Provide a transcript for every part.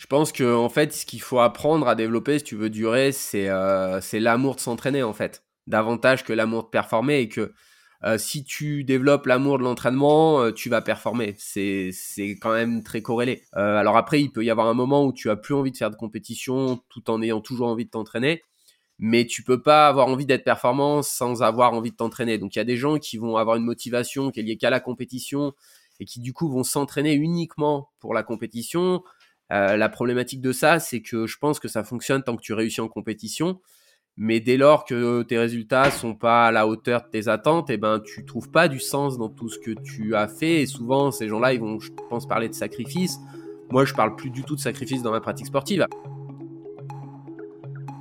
Je pense que en fait, ce qu'il faut apprendre à développer, si tu veux durer, c'est c'est l'amour de s'entraîner en fait, davantage que l'amour de performer et que euh, si tu développes l'amour de l'entraînement, euh, tu vas performer. C'est c'est quand même très corrélé. Euh, alors après, il peut y avoir un moment où tu as plus envie de faire de compétition, tout en ayant toujours envie de t'entraîner. Mais tu peux pas avoir envie d'être performant sans avoir envie de t'entraîner. Donc il y a des gens qui vont avoir une motivation qui est liée qu'à la compétition et qui du coup vont s'entraîner uniquement pour la compétition. La problématique de ça, c'est que je pense que ça fonctionne tant que tu réussis en compétition. Mais dès lors que tes résultats sont pas à la hauteur de tes attentes, eh ben tu trouves pas du sens dans tout ce que tu as fait. Et souvent, ces gens-là, ils vont, je pense, parler de sacrifice. Moi, je parle plus du tout de sacrifice dans ma pratique sportive.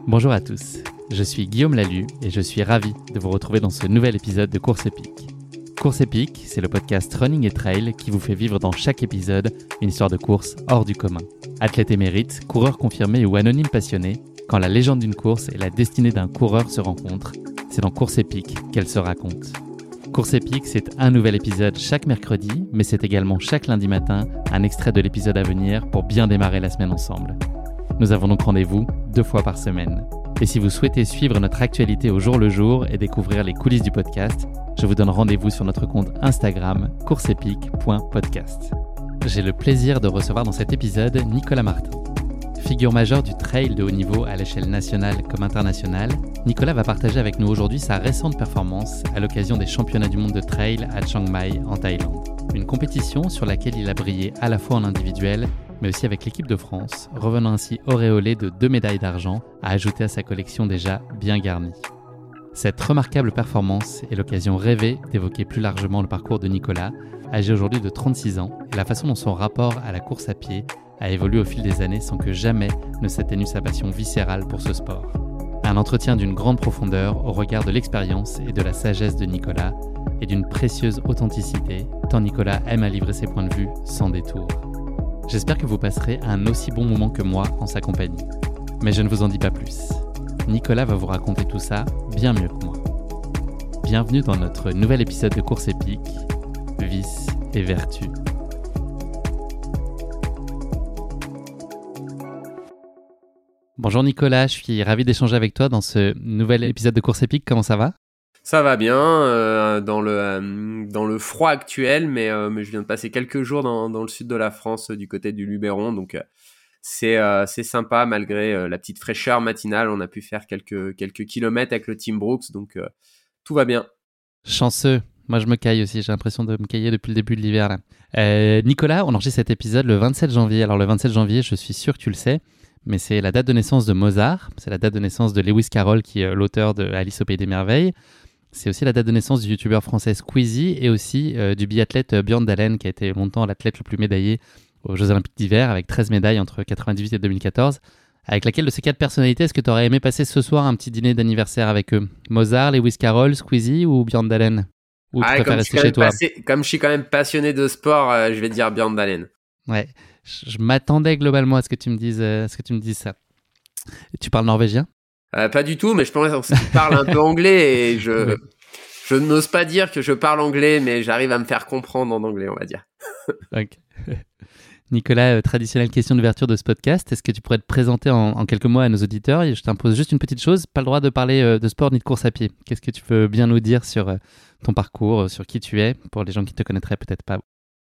Bonjour à tous, je suis Guillaume Lalu et je suis ravi de vous retrouver dans ce nouvel épisode de Course épique. Course épique, c'est le podcast Running et Trail qui vous fait vivre dans chaque épisode une histoire de course hors du commun. Athlète émérite, coureur confirmé ou anonyme passionné, quand la légende d'une course et la destinée d'un coureur se rencontrent, c'est dans Course épique qu'elle se raconte. Course épique, c'est un nouvel épisode chaque mercredi, mais c'est également chaque lundi matin un extrait de l'épisode à venir pour bien démarrer la semaine ensemble. Nous avons donc rendez-vous deux fois par semaine. Et si vous souhaitez suivre notre actualité au jour le jour et découvrir les coulisses du podcast, je vous donne rendez-vous sur notre compte Instagram courseepique.podcast. J'ai le plaisir de recevoir dans cet épisode Nicolas Martin. Figure majeure du trail de haut niveau à l'échelle nationale comme internationale, Nicolas va partager avec nous aujourd'hui sa récente performance à l'occasion des championnats du monde de trail à Chiang Mai en Thaïlande. Une compétition sur laquelle il a brillé à la fois en individuel mais aussi avec l'équipe de France, revenant ainsi auréolé de deux médailles d'argent à ajouter à sa collection déjà bien garnie. Cette remarquable performance est l'occasion rêvée d'évoquer plus largement le parcours de Nicolas, âgé aujourd'hui de 36 ans, et la façon dont son rapport à la course à pied a évolué au fil des années sans que jamais ne s'atténue sa passion viscérale pour ce sport. Un entretien d'une grande profondeur au regard de l'expérience et de la sagesse de Nicolas et d'une précieuse authenticité, tant Nicolas aime à livrer ses points de vue sans détour. J'espère que vous passerez un aussi bon moment que moi en sa compagnie. Mais je ne vous en dis pas plus. Nicolas va vous raconter tout ça bien mieux que moi. Bienvenue dans notre nouvel épisode de Course épique, Vice et Vertu. Bonjour Nicolas, je suis ravi d'échanger avec toi dans ce nouvel épisode de Course épique. Comment ça va? Ça va bien euh, dans, le, euh, dans le froid actuel, mais, euh, mais, je viens de passer quelques jours dans, dans, le sud de la France, du côté du Luberon, donc c'est c'est sympa malgré la petite fraîcheur matinale. On a pu faire quelques, quelques kilomètres avec le Team Brooks, donc tout va bien. Chanceux. Moi, je me caille aussi. J'ai l'impression de me cailler depuis le début de l'hiver. Nicolas, on enregistre cet épisode le 27 janvier. Alors, le 27 janvier, je suis sûr que tu le sais, mais c'est la date de naissance de Mozart, c'est la date de naissance de Lewis Carroll, qui est l'auteur de Alice au Pays des Merveilles. C'est aussi la date de naissance du youtubeur français Squeezie et aussi euh, du biathlète euh, Björn Dalen, qui a été longtemps l'athlète le plus médaillé aux Jeux Olympiques d'hiver, avec 13 médailles entre 1998 et 2014. Avec laquelle de ces quatre personnalités, est-ce que tu aurais aimé passer ce soir un petit dîner d'anniversaire avec eux? Mozart, Lewis Carroll, Squeezie ou Björn Dalen Ou tu ah, préfères rester chez toi? Comme je suis quand même passionné de sport, euh, je vais dire Björn Dalen. Ouais, je, m'attendais globalement à ce que tu me dises, à ce que tu me dises ça. Tu parles norvégien? Euh, Pas du tout, mais je pense que tu parles un peu anglais et je, je n'ose pas dire que je parle anglais, mais j'arrive à me faire comprendre en anglais, on va dire. Nicolas, euh, traditionnelle question d'ouverture de ce podcast. Est-ce que tu pourrais te présenter en, quelques mots à nos auditeurs Je t'impose juste une petite chose, pas le droit de parler euh, de sport ni de course à pied. Qu'est-ce que tu peux bien nous dire sur ton parcours, sur qui tu es, pour les gens qui te connaîtraient peut-être pas?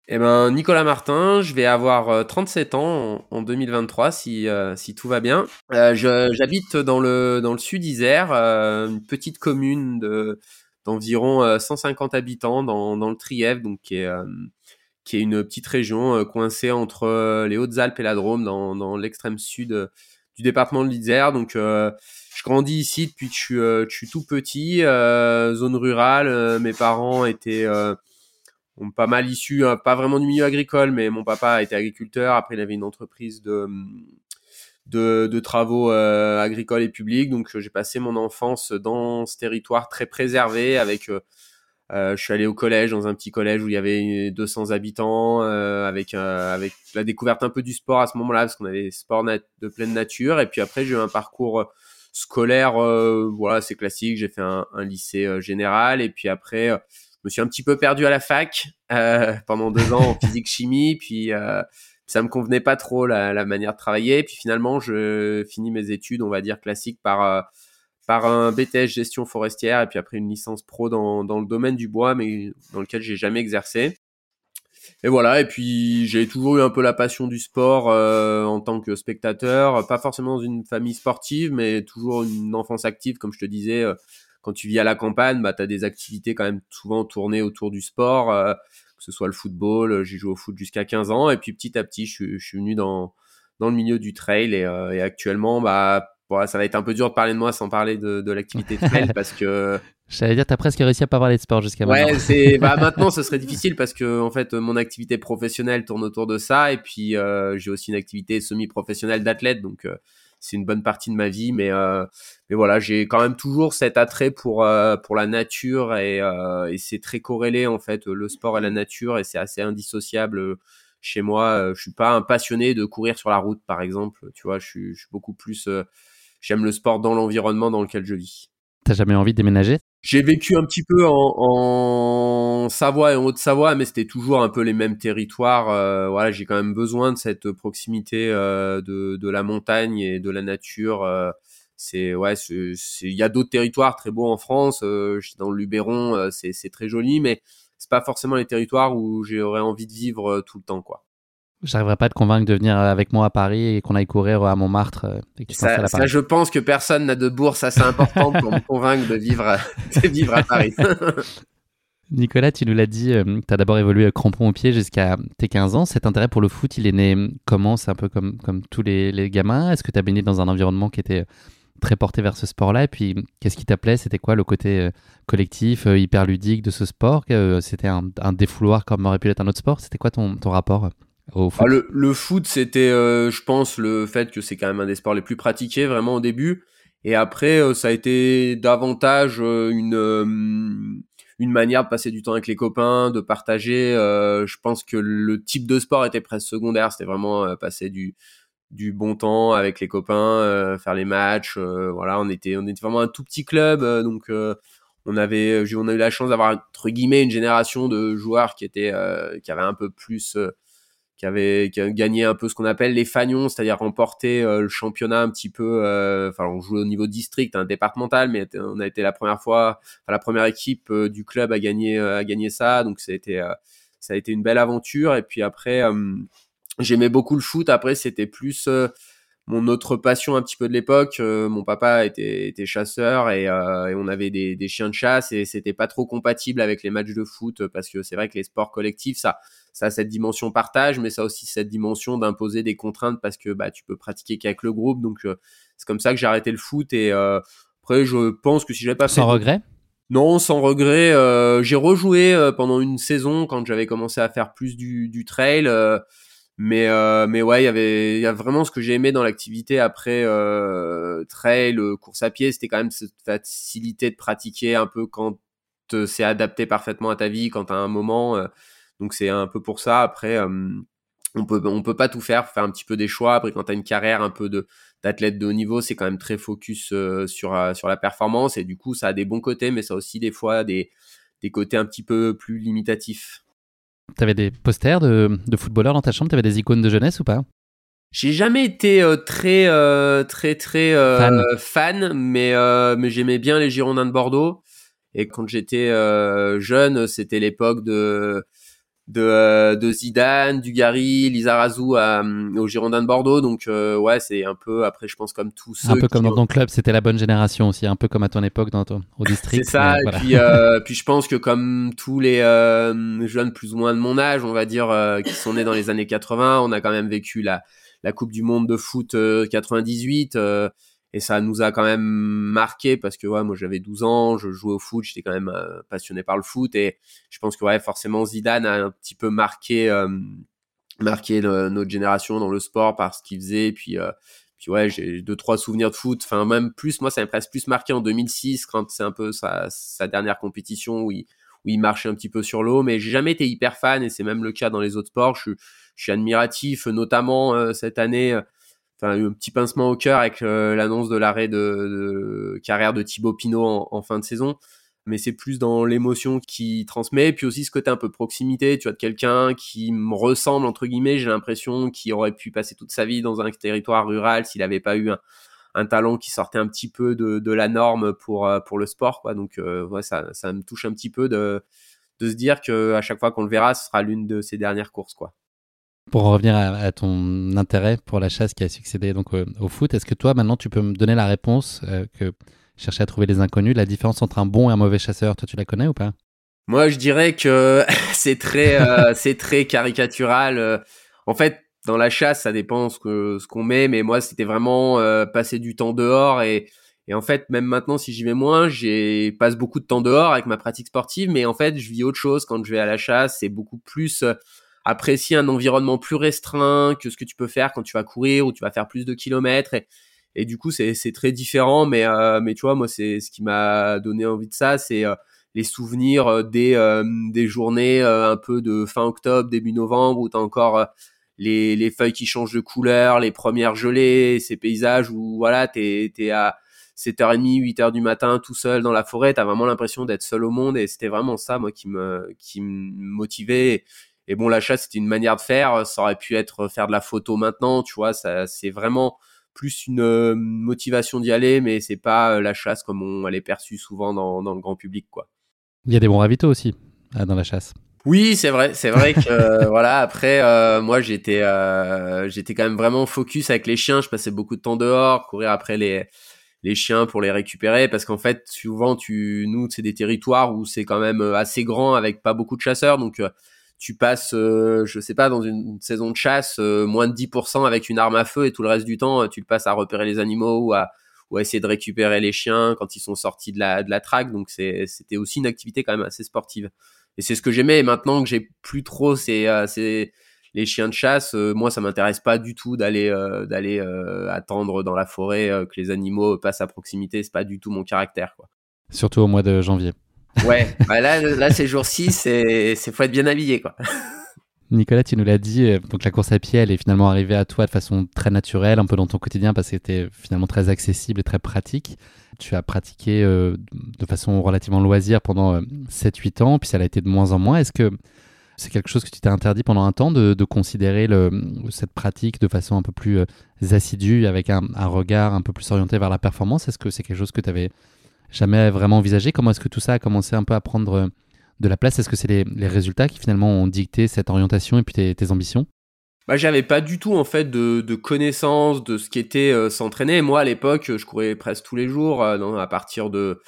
Eh ben, Nicolas Martin, je vais avoir 37 euh, ans en, 2023 si, euh, tout va bien. Euh, J'habite dans le, dans le sud Isère, euh, une petite commune de d'environ 150 habitants dans, le Trièvre, donc qui est une petite région coincée entre les Hautes-Alpes et la Drôme, dans, dans l'extrême sud du département de l'Isère. Donc, je grandis ici depuis que je suis, je suis tout petit, zone rurale. mes parents étaient pas mal issu, hein, pas vraiment du milieu agricole, mais mon papa était agriculteur. Après, il avait une entreprise de de, de travaux euh, agricoles et publics. Donc, euh, j'ai passé mon enfance dans ce territoire très préservé. Avec, euh, je suis allé au collège, dans un petit collège où il y avait 200 habitants, avec avec la découverte un peu du sport à ce moment-là, parce qu'on avait sport de pleine nature. Et puis après, j'ai eu un parcours scolaire, voilà, c'est classique. J'ai fait un, un lycée général, et puis après je me suis un petit peu perdu à la fac euh, pendant deux ans en physique chimie, puis euh, ça me convenait pas trop la, la manière de travailler. Puis finalement, je finis mes études, on va dire classiques, par par un BTS gestion forestière et puis après une licence pro dans, dans le domaine du bois, mais dans lequel j'ai jamais exercé. Et voilà, et puis j'ai toujours eu un peu la passion du sport euh, en tant que spectateur, pas forcément dans une famille sportive, mais toujours une enfance active, comme je te disais. Euh, quand tu vis à la campagne, bah, tu as des activités quand même souvent tournées autour du sport, euh, que ce soit le football, j'ai joué au foot jusqu'à 15 ans, et puis petit à petit, je, je suis venu dans, dans le milieu du trail, et, et actuellement, bah, ça va être un peu dur de parler de moi sans parler de, de l'activité trail parce que. J'allais dire, t'as presque réussi à pas parler de sport jusqu'à maintenant. Ouais, c'est, bah, maintenant, ce serait difficile parce que, en fait, mon activité professionnelle tourne autour de ça et puis, euh, j'ai aussi une activité semi-professionnelle d'athlète, donc, euh, c'est une bonne partie de ma vie, mais, euh, mais voilà, j'ai quand même toujours cet attrait pour, pour la nature et, et c'est très corrélé, en fait, le sport et la nature et c'est assez indissociable chez moi. Je suis pas un passionné de courir sur la route, par exemple, tu vois, je suis, je suis beaucoup plus, j'aime le sport dans l'environnement dans lequel je vis. T'as jamais envie de déménager? J'ai vécu un petit peu en, en Savoie et en Haute-Savoie, mais c'était toujours un peu les mêmes territoires. Euh, voilà, j'ai quand même besoin de cette proximité euh, de, de, la montagne et de la nature. Euh, c'est ouais, il y a d'autres territoires très beaux en France. Euh, dans le Luberon, euh, c'est très joli, mais c'est pas forcément les territoires où j'aurais envie de vivre tout le temps, quoi j'arriverai pas à te convaincre de venir avec moi à Paris et qu'on aille courir à Montmartre. Euh, et que ça, ça, je pense que personne n'a de bourse assez importante pour me convaincre de vivre, de vivre à Paris. Nicolas, tu nous l'as dit, euh, tu as d'abord évolué à crampon au pied jusqu'à tes 15 ans. Cet intérêt pour le foot, il est né comment? C'est un peu comme, comme tous les, les gamins. Est-ce que tu as baigné dans un environnement qui était très porté vers ce sport-là? Et puis, qu'est-ce qui t'appelait C'était quoi le côté euh, collectif, hyper ludique de ce sport? C'était un, un défouloir comme aurait pu être un autre sport? C'était quoi ton, ton rapport? Ah, le, le, foot, c'était, euh, je pense, le fait que c'est quand même un des sports les plus pratiqués vraiment au début. Et après, euh, ça a été davantage euh, une une manière de passer du temps avec les copains, de partager. je pense que le type de sport était presque secondaire. C'était vraiment passer du du bon temps avec les copains, faire les matchs. voilà, on était on était vraiment un tout petit club, donc on avait on a eu la chance d'avoir entre guillemets une génération de joueurs qui étaient qui avaient un peu plus qui avait, gagné un peu ce qu'on appelle les fagnons, c'est-à-dire remporter euh, le championnat un petit peu. Euh, enfin, on jouait au niveau district, hein, départemental, mais on a été la première fois, la première équipe euh, du club à gagner, à gagner ça. Donc ça a été, ça a été une belle aventure. Et puis après, j'aimais beaucoup le foot. Après, c'était plus mon autre passion un petit peu de l'époque. mon papa était, était chasseur et, et on avait des, des, chiens de chasse et c'était pas trop compatible avec les matchs de foot parce que c'est vrai que les sports collectifs, ça ça a cette dimension partage, mais ça a aussi cette dimension d'imposer des contraintes parce que bah, tu peux pratiquer qu'avec le groupe. Donc, euh, c'est comme ça que j'ai arrêté le foot. Et euh, après, je pense que si j'avais pas fait. Sans regret? Non, sans regret. Euh, j'ai rejoué pendant une saison quand j'avais commencé à faire plus du, du trail. Mais mais ouais, il y avait y a vraiment ce que j'ai aimé dans l'activité après trail, course à pied, c'était quand même cette facilité de pratiquer un peu quand c'est adapté parfaitement à ta vie, quand à un moment donc c'est un peu pour ça. Après, on peut on peut pas tout faire, faire un petit peu des choix. Après, quand tu as une carrière un peu de d'athlète de haut niveau, c'est quand même très focus sur sur la performance et du coup ça a des bons côtés, mais ça a aussi des fois des des côtés un petit peu plus limitatifs. T'avais des posters de, de footballeurs dans ta chambre? T'avais des icônes de jeunesse ou pas? J'ai jamais été très très très fan. fan. mais mais j'aimais bien les Girondins de Bordeaux et quand j'étais jeune c'était l'époque de de, euh, de Zidane, du Gary, Lizarazu à, euh, au Girondin de Bordeaux. Donc euh, ouais, c'est un peu après, je pense comme tous ceux. Un peu comme dans ton club, c'était la bonne génération aussi, un peu comme à ton époque dans ton, au district. C'est ça. Et puis, puis je pense que comme tous les jeunes plus ou moins de mon âge, on va dire, qui sont nés dans les années 80, on a quand même vécu la la Coupe du Monde de foot 98 et ça nous a quand même marqué parce que ouais, moi j'avais 12 ans, je jouais au foot, j'étais quand même euh, passionné par le foot et je pense que ouais, forcément Zidane a un petit peu marqué euh, marqué notre génération dans le sport par ce qu'il faisait. Et puis euh, puis ouais, j'ai deux trois souvenirs de foot, enfin même plus moi ça m'a presque plus marqué en 2006 quand c'est un peu sa, sa dernière compétition où il où il marchait un petit peu sur l'eau, mais j'ai jamais été hyper fan et c'est même le cas dans les autres sports. Je, je suis admiratif, notamment cette année un petit pincement au cœur avec euh, l'annonce de l'arrêt de, carrière de Thibaut Pinot en, fin de saison. mais c'est plus dans l'émotion qui transmet, puis aussi ce côté un peu proximité, tu vois, de quelqu'un qui me ressemble, entre guillemets, j'ai l'impression qu'il aurait pu passer toute sa vie dans un territoire rural s'il n'avait pas eu un, talent qui sortait un petit peu de, la norme pour, euh, pour le sport, quoi. Donc, euh, ça me touche un petit peu de, de se dire que à chaque fois qu'on le verra, ce sera l'une de ses dernières courses, quoi. Pour revenir à, ton intérêt pour la chasse qui a succédé donc au, foot, est-ce que toi maintenant tu peux me donner la réponse que chercher à trouver les inconnus. La différence entre un bon et un mauvais chasseur, toi tu la connais ou pas? Moi je dirais que c'est très, euh, c'est très caricatural. Euh. En fait, dans la chasse, ça dépend ce que ce qu'on met, mais moi c'était vraiment euh, passer du temps dehors et et en fait même maintenant si j'y vais moins, j'ai passe beaucoup de temps dehors avec ma pratique sportive, mais en fait je vis autre chose quand je vais à la chasse. C'est beaucoup plus apprécier un environnement plus restreint que ce que tu peux faire quand tu vas courir ou tu vas faire plus de kilomètres. Et, du coup c'est très différent mais euh, mais tu vois moi c'est ce qui m'a donné envie de ça c'est euh, les souvenirs euh, des des journées un peu de fin octobre début novembre où t'as encore les les feuilles qui changent de couleur les premières gelées ces paysages où voilà t'es t'es à 7h30 8h du matin tout seul dans la forêt t'as vraiment l'impression d'être seul au monde et c'était vraiment ça moi qui me qui me motivait et bon la chasse c'était une manière de faire ça aurait pu être faire de la photo maintenant tu vois ça c'est vraiment plus une euh, motivation d'y aller, mais c'est pas euh, la chasse comme on elle est perçue souvent dans, dans, le grand public, quoi. Il y a des bons ravitaux aussi euh, dans la chasse. Oui, c'est vrai, c'est vrai que voilà. Après, moi, j'étais, j'étais quand même vraiment focus avec les chiens. Je passais beaucoup de temps dehors, courir après les les chiens pour les récupérer, parce qu'en fait, souvent, tu, nous, c'est des territoires où c'est quand même assez grand avec pas beaucoup de chasseurs, donc tu passes, euh, je sais pas, dans une, saison de chasse, euh, moins de 10% avec une arme à feu et tout le reste du temps, tu le passes à repérer les animaux ou à, essayer de récupérer les chiens quand ils sont sortis de la, de la traque. Donc c'était aussi une activité quand même assez sportive. Et c'est ce que j'aimais. Et maintenant que j'ai plus trop ces, euh, les chiens de chasse, moi ça m'intéresse pas du tout d'aller d'aller attendre dans la forêt que les animaux passent à proximité. C'est pas du tout mon caractère. Quoi. Surtout au mois de janvier. Ouais, bah là, ces jours-ci, c'est faut être bien habillé, quoi. Nicolas, tu nous l'as dit, euh, donc la course à pied, elle est finalement arrivée à toi de façon très naturelle, un peu dans ton quotidien, parce que c'était finalement très accessible et très pratique. Tu as pratiqué euh, de façon relativement loisir pendant 7-8 euh, ans, puis ça l'a été de moins en moins. Est-ce que c'est quelque chose que tu t'es interdit pendant un temps de, considérer cette pratique de façon un peu plus assidue, avec un, regard un peu plus orienté vers la performance? Est-ce que c'est quelque chose que tu avais jamais vraiment envisagé. Comment est-ce que tout ça a commencé un peu à prendre euh, de la place? Est-ce que c'est les, résultats qui finalement ont dicté cette orientation et puis tes, ambitions? Bah, j'avais pas du tout en fait de, de connaissance de ce qu'était euh, s'entraîner. Moi à l'époque, je courais presque tous les jours euh, à partir de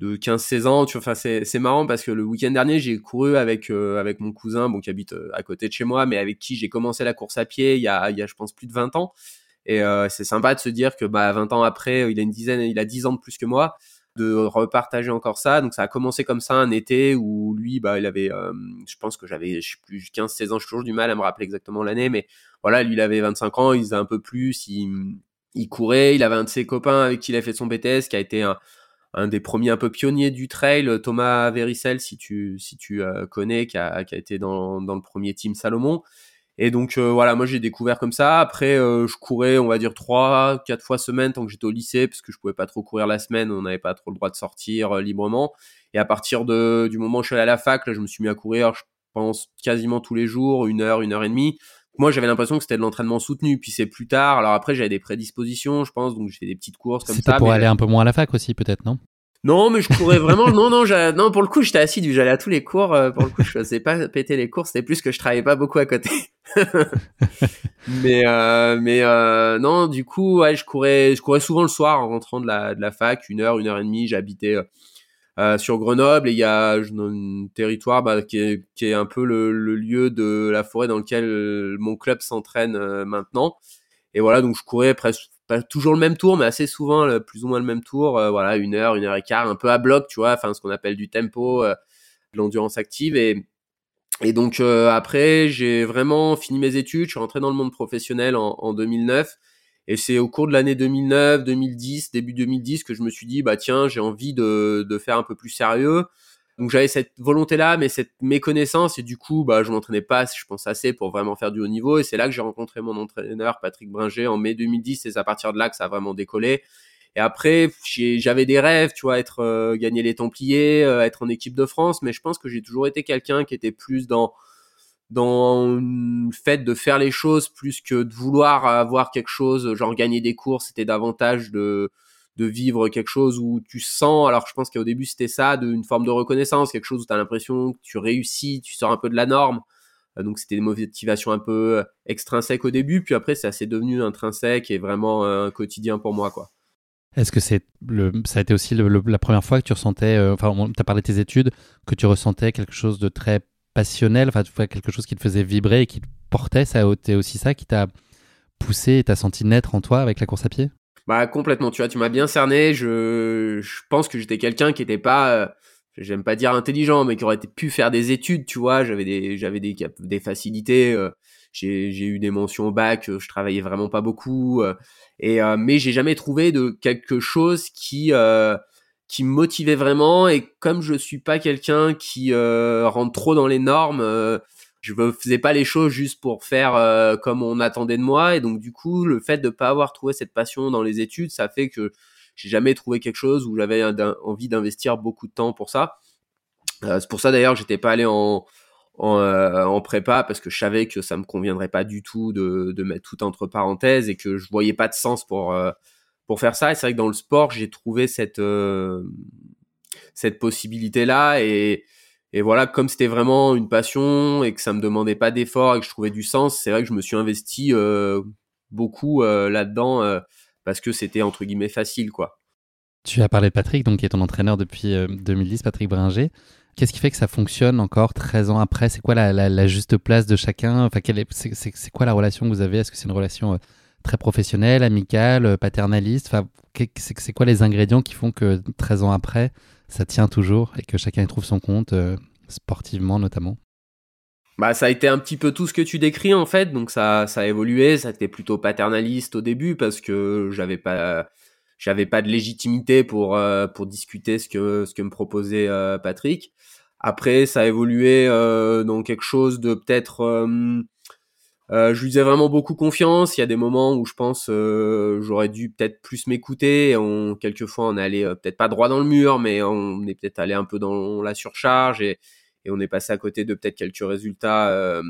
de 15-16 ans. Enfin c'est c'est marrant parce que le week-end dernier, j'ai couru avec avec mon cousin bon qui habite à côté de chez moi mais avec qui j'ai commencé la course à pied il y a il y a je pense plus de 20 ans. Et c'est sympa de se dire que bah 20 ans après, il a une dizaine il a 10 ans de plus que moi de repartager encore ça. Donc ça a commencé comme ça un été où lui, bah, il avait, euh, je pense que j'avais, je sais plus, 15-16 ans, j'ai toujours du mal à me rappeler exactement l'année, mais voilà, lui, il avait 25 ans, il faisait un peu plus, il, il courait, il avait un de ses copains avec qui il a fait son BTS, qui a été un, un des premiers un peu pionniers du trail, Thomas Vericel, si tu, si tu euh, connais, qui a, qui a été dans, dans le premier team Salomon. Et donc euh, voilà, moi j'ai découvert comme ça. Après, euh, je courais, on va dire trois, quatre fois semaine tant que j'étais au lycée, parce que je pouvais pas trop courir la semaine, on n'avait pas trop le droit de sortir euh, librement. Et à partir de du moment où je suis allé à la fac, là, je me suis mis à courir, je pense quasiment tous les jours, une heure, une heure et demie. Moi, j'avais l'impression que c'était de l'entraînement soutenu. Puis c'est plus tard. Alors après, j'avais des prédispositions, je pense, donc j'ai fait des petites courses comme ça. C'était pour aller un peu moins à la fac aussi, peut-être, non? Non, mais je courais vraiment. non, non, non. Pour le coup, j'étais assidu. J'allais à tous les cours. Euh, pour le coup, je faisais pas péter les cours. C'était plus que je travaillais pas beaucoup à côté. mais euh, mais euh, non, du coup, ouais, je courais, je courais souvent le soir en rentrant de la de la fac, une heure, une heure et demie. J'habitais euh, sur Grenoble et il y a un territoire bah, qui est qui est un peu le, le, lieu de la forêt dans lequel mon club s'entraîne maintenant. Et voilà, donc je courais presque pas toujours le même tour, mais assez souvent plus ou moins le même tour. Euh, voilà, une heure, une heure et quart, un peu à bloc, tu vois, enfin ce qu'on appelle du tempo, euh, de l'endurance active. Et, et donc euh, après, j'ai vraiment fini mes études, je suis rentré dans le monde professionnel en, en 2009. Et c'est au cours de l'année 2009, 2010, début 2010 que je me suis dit, bah tiens, j'ai envie de, de faire un peu plus sérieux. Donc j'avais cette volonté-là, mais cette méconnaissance, et du coup, bah, je m'entraînais pas, je pense, assez pour vraiment faire du haut niveau. Et c'est là que j'ai rencontré mon entraîneur, Patrick Bringer, en mai 2010, et c'est à partir de là que ça a vraiment décollé. Et après, j'avais des rêves, tu vois, être euh, gagner les Templiers, euh, être en équipe de France, mais je pense que j'ai toujours été quelqu'un qui était plus dans dans le fait de faire les choses plus que de vouloir avoir quelque chose, genre gagner des courses, c'était davantage de de vivre quelque chose où tu sens, alors je pense qu'au début c'était ça, d'une forme de reconnaissance, quelque chose où tu as l'impression que tu réussis, tu sors un peu de la norme. Euh, donc c'était des motivations un peu extrinsèques au début, puis après ça s'est devenu intrinsèque et vraiment un quotidien pour moi quoi. Est-ce que c'est le, ça a été aussi la première fois que tu ressentais, euh, enfin, tu as parlé de tes études, que tu ressentais quelque chose de très passionnel, enfin, quelque chose qui te faisait vibrer et qui te portait, ça a aussi ça qui t'a poussé et t'as senti naître en toi avec la course à pied? Bah complètement, tu vois, tu m'as bien cerné. Je, je pense que j'étais quelqu'un qui n'était pas, euh, j'aime pas dire intelligent, mais qui aurait pu faire des études, tu vois. J'avais des, j'avais des, des facilités. Euh, j'ai eu des mentions au bac, je travaillais vraiment pas beaucoup. Et euh, mais j'ai jamais trouvé de quelque chose qui euh, qui me motivait vraiment. Et comme je suis pas quelqu'un qui euh, rentre trop dans les normes, euh, je faisais pas les choses juste pour faire euh, comme on attendait de moi. Et donc du coup, le fait de pas avoir trouvé cette passion dans les études, ça fait que j'ai jamais trouvé quelque chose où j'avais envie d'investir beaucoup de temps pour ça. c'est pour ça d'ailleurs, j'étais pas allé en en, euh, en, prépa parce que je savais que ça me conviendrait pas du tout de, de, mettre tout entre parenthèses et que je voyais pas de sens pour euh, pour faire ça. Et c'est vrai que dans le sport, j'ai trouvé cette euh, cette possibilité là et et voilà, comme c'était vraiment une passion et que ça me demandait pas d'effort et que je trouvais du sens, c'est vrai que je me suis investi beaucoup là-dedans parce que c'était entre guillemets facile quoi. Tu as parlé de Patrick, donc qui est ton entraîneur depuis 2010, Patrick Bringer. Qu'est-ce qui fait que ça fonctionne encore 13 ans après? C'est quoi la, juste place de chacun? Enfin, C'est quoi la relation que vous avez? Est-ce que c'est une relation euh, très professionnelle, amicale, euh, paternaliste? Enfin, C'est quoi les ingrédients qui font que 13 ans après, ça tient toujours et que chacun y trouve son compte, euh, sportivement notamment? Bah, ça a été un petit peu tout ce que tu décris en fait, donc ça, ça a évolué, ça a été plutôt paternaliste au début parce que j'avais pas, j'avais pas de légitimité pour pour discuter ce que ce que me proposait Patrick. Après, ça a évolué euh, dans quelque chose de peut-être. Euh, euh, je lui faisais vraiment beaucoup confiance. Il y a des moments où je pense j'aurais dû peut-être plus m'écouter. On, quelquefois, on est allé peut-être pas droit dans le mur, mais on est peut-être allé un peu dans la surcharge et, et on est passé à côté de peut-être quelques résultats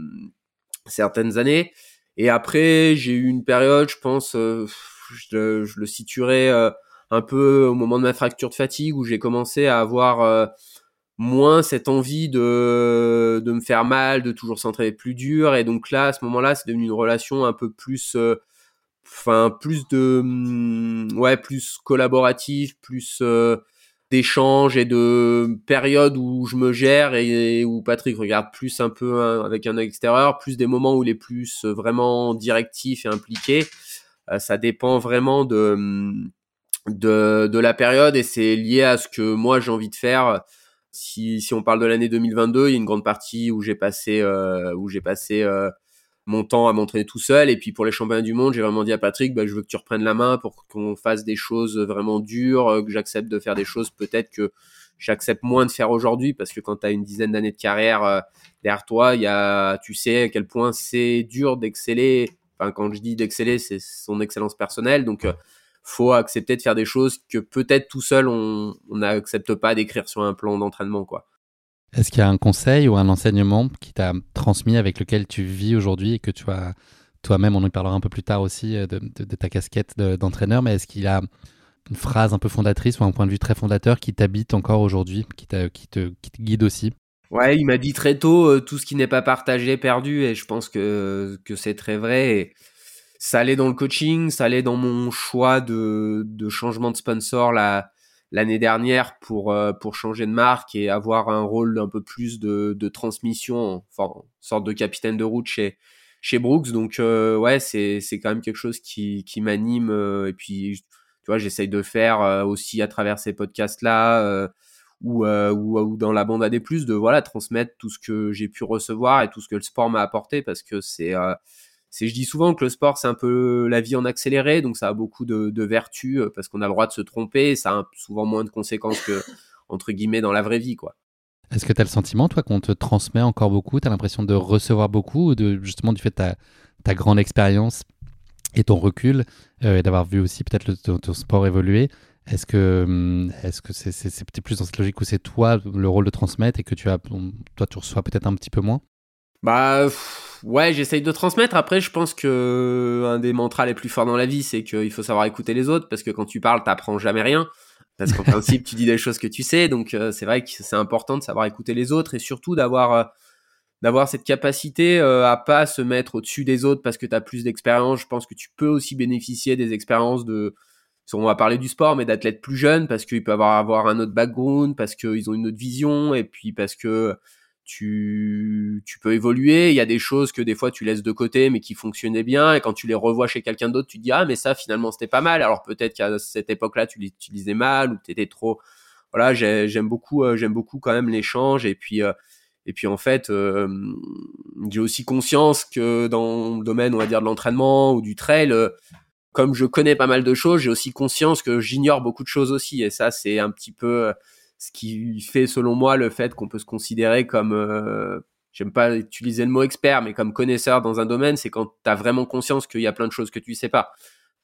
certaines années. Et après, j'ai eu une période, je pense, je, le situerais un peu au moment de ma fracture de fatigue où j'ai commencé à avoir moins cette envie de, de me faire mal, de toujours s'entraîner plus dur. Et donc là, à ce moment-là, c'est devenu une relation un peu plus, euh, enfin, plus de, mm, ouais, plus collaborative, plus euh, d'échanges et de périodes où je me gère et, où Patrick regarde plus un peu hein, avec un extérieur, plus des moments où il est plus euh, vraiment directif et impliqué. Ça dépend vraiment de, mm, de, de la période et c'est lié à ce que moi j'ai envie de faire si, si on parle de l'année 2022, il y a une grande partie où j'ai passé, euh, où j'ai passé euh, mon temps à m'entraîner tout seul. Et puis pour les championnats du monde, j'ai vraiment dit à Patrick, bah, je veux que tu reprennes la main pour qu'on fasse des choses vraiment dures, euh, que j'accepte de faire des choses peut-être que j'accepte moins de faire aujourd'hui parce que quand tu as une dizaine d'années de carrière euh, derrière toi, il y a, tu sais à quel point c'est dur d'exceller. Quand je dis d'exceller, c'est son excellence personnelle. Donc, faut accepter de faire des choses que peut-être tout seul on n'accepte pas d'écrire sur un plan d'entraînement quoi. Est-ce qu'il y a un conseil ou un enseignement qui t'a transmis avec lequel tu vis aujourd'hui et que tu as toi-même, on en parlera un peu plus tard aussi euh, de, ta casquette d'entraîneur, mais est-ce qu'il y a une phrase un peu fondatrice ou un point de vue très fondateur qui t'habite encore aujourd'hui, qui te guide aussi? Ouais, il m'a dit très tôt euh, tout ce qui n'est pas partagé perdu et je pense que que c'est très vrai. Et ça allait dans le coaching, ça allait dans mon choix de, de changement de sponsor la, l'année dernière pour, euh, pour changer de marque et avoir un rôle un peu plus de, de transmission, enfin, sorte de capitaine de route chez, chez Brooks. Donc, euh, ouais, c'est, c'est quand même quelque chose qui, qui m'anime. Euh, et puis, tu vois, j'essaye de faire aussi à travers ces podcasts-là. Ou, ou, ou, dans la bande AD+, de voilà transmettre tout ce que j'ai pu recevoir et tout ce que le sport m'a apporté parce que c'est c'est je dis souvent que le sport c'est un peu la vie en accéléré donc ça a beaucoup de, vertus euh, parce qu'on a le droit de se tromper ça a souvent moins de conséquences que entre guillemets dans la vraie vie quoi. Est-ce que tu as le sentiment toi qu'on te transmet encore beaucoup? Tu as l'impression de recevoir beaucoup ou de justement du fait de ta, ta grande expérience et ton recul et d'avoir vu aussi peut-être ton, sport évoluer, est-ce que hum, est-ce que c'est c'est plus dans cette logique où c'est toi le rôle de transmettre et que tu as toi tu reçois peut-être un petit peu moins? Bah ouais, j'essaye de transmettre. Après, je pense que un des mantras les plus forts dans la vie, c'est qu'il faut savoir écouter les autres parce que quand tu parles, t'apprends jamais rien. Parce qu'en principe, tu dis des choses que tu sais. Donc euh, c'est vrai que c'est important de savoir écouter les autres et surtout d'avoir euh, d'avoir cette capacité euh, à pas se mettre au-dessus des autres parce que tu as plus d'expérience. Je pense que tu peux aussi bénéficier des expériences de on va parler du sport, mais d'athlètes plus jeunes parce qu'ils peuvent avoir, un autre background, parce qu'ils ont une autre vision, et puis parce que tu, tu peux évoluer. Il y a des choses que des fois tu laisses de côté, mais qui fonctionnaient bien, et quand tu les revois chez quelqu'un d'autre, tu te dis ah mais ça finalement c'était pas mal. Alors peut-être qu'à cette époque-là tu l'utilisais mal ou t'étais trop. Voilà, j'aime beaucoup, euh, j'aime beaucoup quand même l'échange, et puis. Euh, et puis en fait, euh, j'ai aussi conscience que dans le domaine, on va dire, de l'entraînement ou du trail, comme je connais pas mal de choses, j'ai aussi conscience que j'ignore beaucoup de choses aussi. Et ça, c'est un petit peu euh, ce qui fait, selon moi, le fait qu'on peut se considérer comme, euh, j'aime pas utiliser le mot expert, mais comme connaisseur dans un domaine, c'est quand tu as vraiment conscience qu'il y a plein de choses que tu sais pas.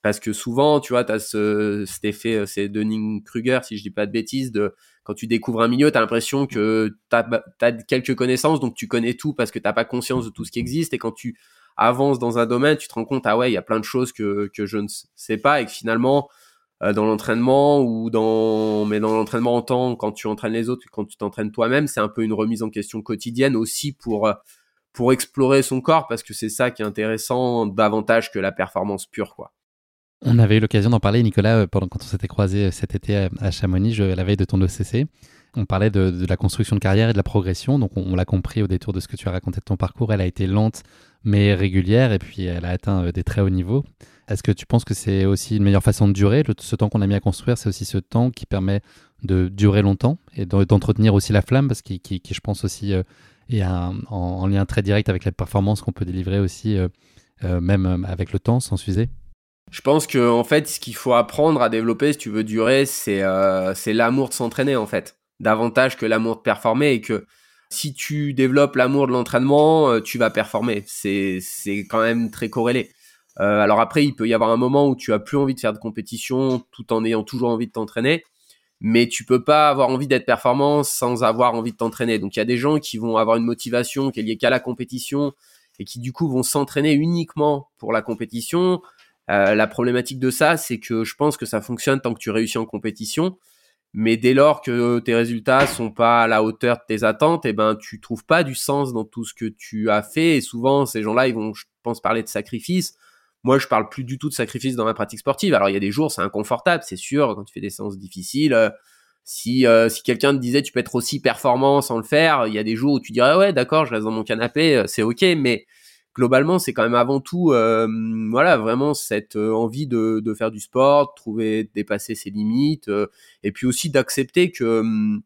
Parce que souvent, tu vois, tu as ce, cet effet, euh, c'est Dunning-Kruger, si je dis pas de bêtises, de quand tu découvres un milieu, tu as l'impression que tu as, quelques connaissances, donc tu connais tout parce que tu pas conscience de tout ce qui existe. Et quand tu avance dans un domaine, tu te rends compte, ah ouais, il y a plein de choses que, que je ne sais pas et que finalement, euh, dans l'entraînement ou dans, mais dans l'entraînement en temps, quand tu entraînes les autres, quand tu t'entraînes toi-même, c'est un peu une remise en question quotidienne aussi pour, euh, pour explorer son corps parce que c'est ça qui est intéressant davantage que la performance pure, quoi. On avait eu l'occasion d'en parler, Nicolas, euh, pendant quand on s'était croisé cet été à Chamonix, je, la veille de ton OCC. On parlait de, la construction de carrière et de la progression. Donc, on l'a compris au détour de ce que tu as raconté de ton parcours. Elle a été lente mais régulière, et puis elle a atteint euh, des très hauts niveaux. Est-ce que tu penses que c'est aussi une meilleure façon de durer? Ce temps qu'on a mis à construire, c'est aussi ce temps qui permet de durer longtemps et d'entretenir aussi la flamme, parce qu'il, qui, je pense aussi, euh, est en, lien très direct avec la performance qu'on peut délivrer aussi, euh, même avec le temps, sans s'user je pense que en fait, ce qu'il faut apprendre à développer, si tu veux durer, c'est l'amour de s'entraîner en fait, davantage que l'amour de performer, et que si tu développes l'amour de l'entraînement, euh, tu vas performer. C'est c'est quand même très corrélé. Euh, alors après, il peut y avoir un moment où tu as plus envie de faire de compétition tout en ayant toujours envie de t'entraîner, mais tu peux pas avoir envie d'être performant sans avoir envie de t'entraîner. Donc il y a des gens qui vont avoir une motivation qui est liée qu'à la compétition et qui du coup vont s'entraîner uniquement pour la compétition. Euh, la problématique de ça, c'est que je pense que ça fonctionne tant que tu réussis en compétition. Mais dès lors que tes résultats sont pas à la hauteur de tes attentes, et eh ben tu trouves pas du sens dans tout ce que tu as fait. Et souvent, ces gens-là, ils vont, je pense, parler de sacrifice. Moi, je parle plus du tout de sacrifice dans ma pratique sportive. Alors, il y a des jours, c'est inconfortable, c'est sûr, quand tu fais des séances difficiles. Euh, si euh, si quelqu'un te disait tu peux être aussi performant sans le faire, il y a des jours où tu dirais ouais d'accord, je reste dans mon canapé, euh, c'est ok, mais globalement, c'est quand même avant tout, euh, voilà, vraiment cette euh, envie de, de, faire du sport, de trouver, dépasser ses limites, euh, et puis aussi d'accepter que hum,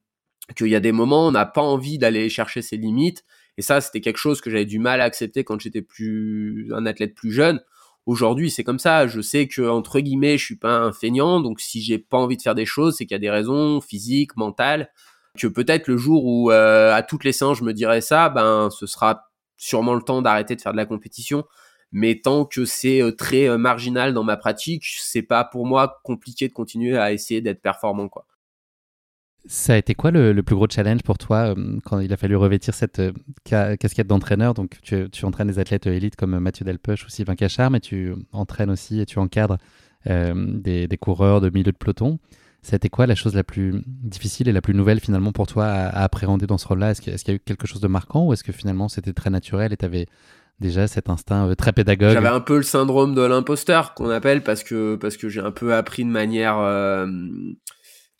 qu'il y a des moments on n'a pas envie d'aller chercher ses limites. Et ça, c'était quelque chose que j'avais du mal à accepter quand j'étais plus un athlète plus jeune. Aujourd'hui, c'est comme ça. Je sais que entre guillemets, je suis pas un feignant, donc si j'ai pas envie de faire des choses, c'est qu'il y a des raisons physiques, mentales. Que peut-être le jour où à toutes les séances je me dirais ça, ben ce sera sûrement le temps d'arrêter de faire de la compétition. Mais tant que c'est euh, très euh, marginal dans ma pratique, c'est pas pour moi compliqué de continuer à essayer d'être performant, quoi. Ça a été quoi le, plus gros challenge pour toi euh, quand il a fallu revêtir cette casquette d'entraîneur? Donc, tu, entraînes des athlètes élites comme Mathieu Delpech ou Sylvain Cachard, mais tu entraînes aussi et tu encadres des, coureurs de milieu de peloton. C'était quoi la chose la plus difficile et la plus nouvelle finalement pour toi à, appréhender dans ce rôle-là? Est-ce qu'il y a eu quelque chose de marquant ou est-ce que finalement c'était très naturel et tu avais déjà cet instinct euh, très pédagogue? J'avais un peu le syndrome de l'imposteur qu'on appelle parce que parce que j'ai un peu appris de manière euh,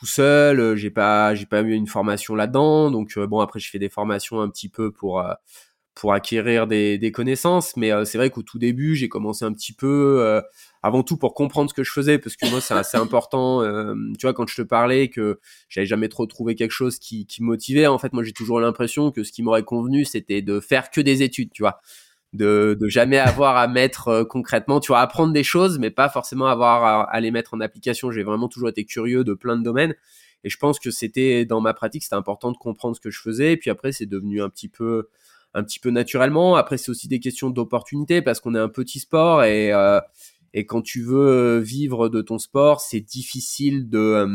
tout seul. J'ai pas j'ai pas eu une formation là-dedans, donc euh, bon après je fais des formations un petit peu pour pour acquérir des, des connaissances, mais c'est vrai qu'au tout début j'ai commencé un petit peu avant tout pour comprendre ce que je faisais parce que moi c'est assez important euh, tu vois quand je te parlais que j'avais jamais trop trouvé quelque chose qui, qui motivait en fait moi j'ai toujours l'impression que ce qui m'aurait convenu c'était de faire que des études tu vois. De, de jamais avoir à mettre euh, concrètement tu vois apprendre des choses mais pas forcément avoir à, les mettre en application. J'ai vraiment toujours été curieux de plein de domaines. Et je pense que c'était dans ma pratique c'était important de comprendre ce que je faisais. Et puis après c'est devenu un petit peu un petit peu naturellement. Après c'est aussi des questions d'opportunité parce qu'on est un petit sport et euh, Et quand tu veux vivre de ton sport, c'est difficile de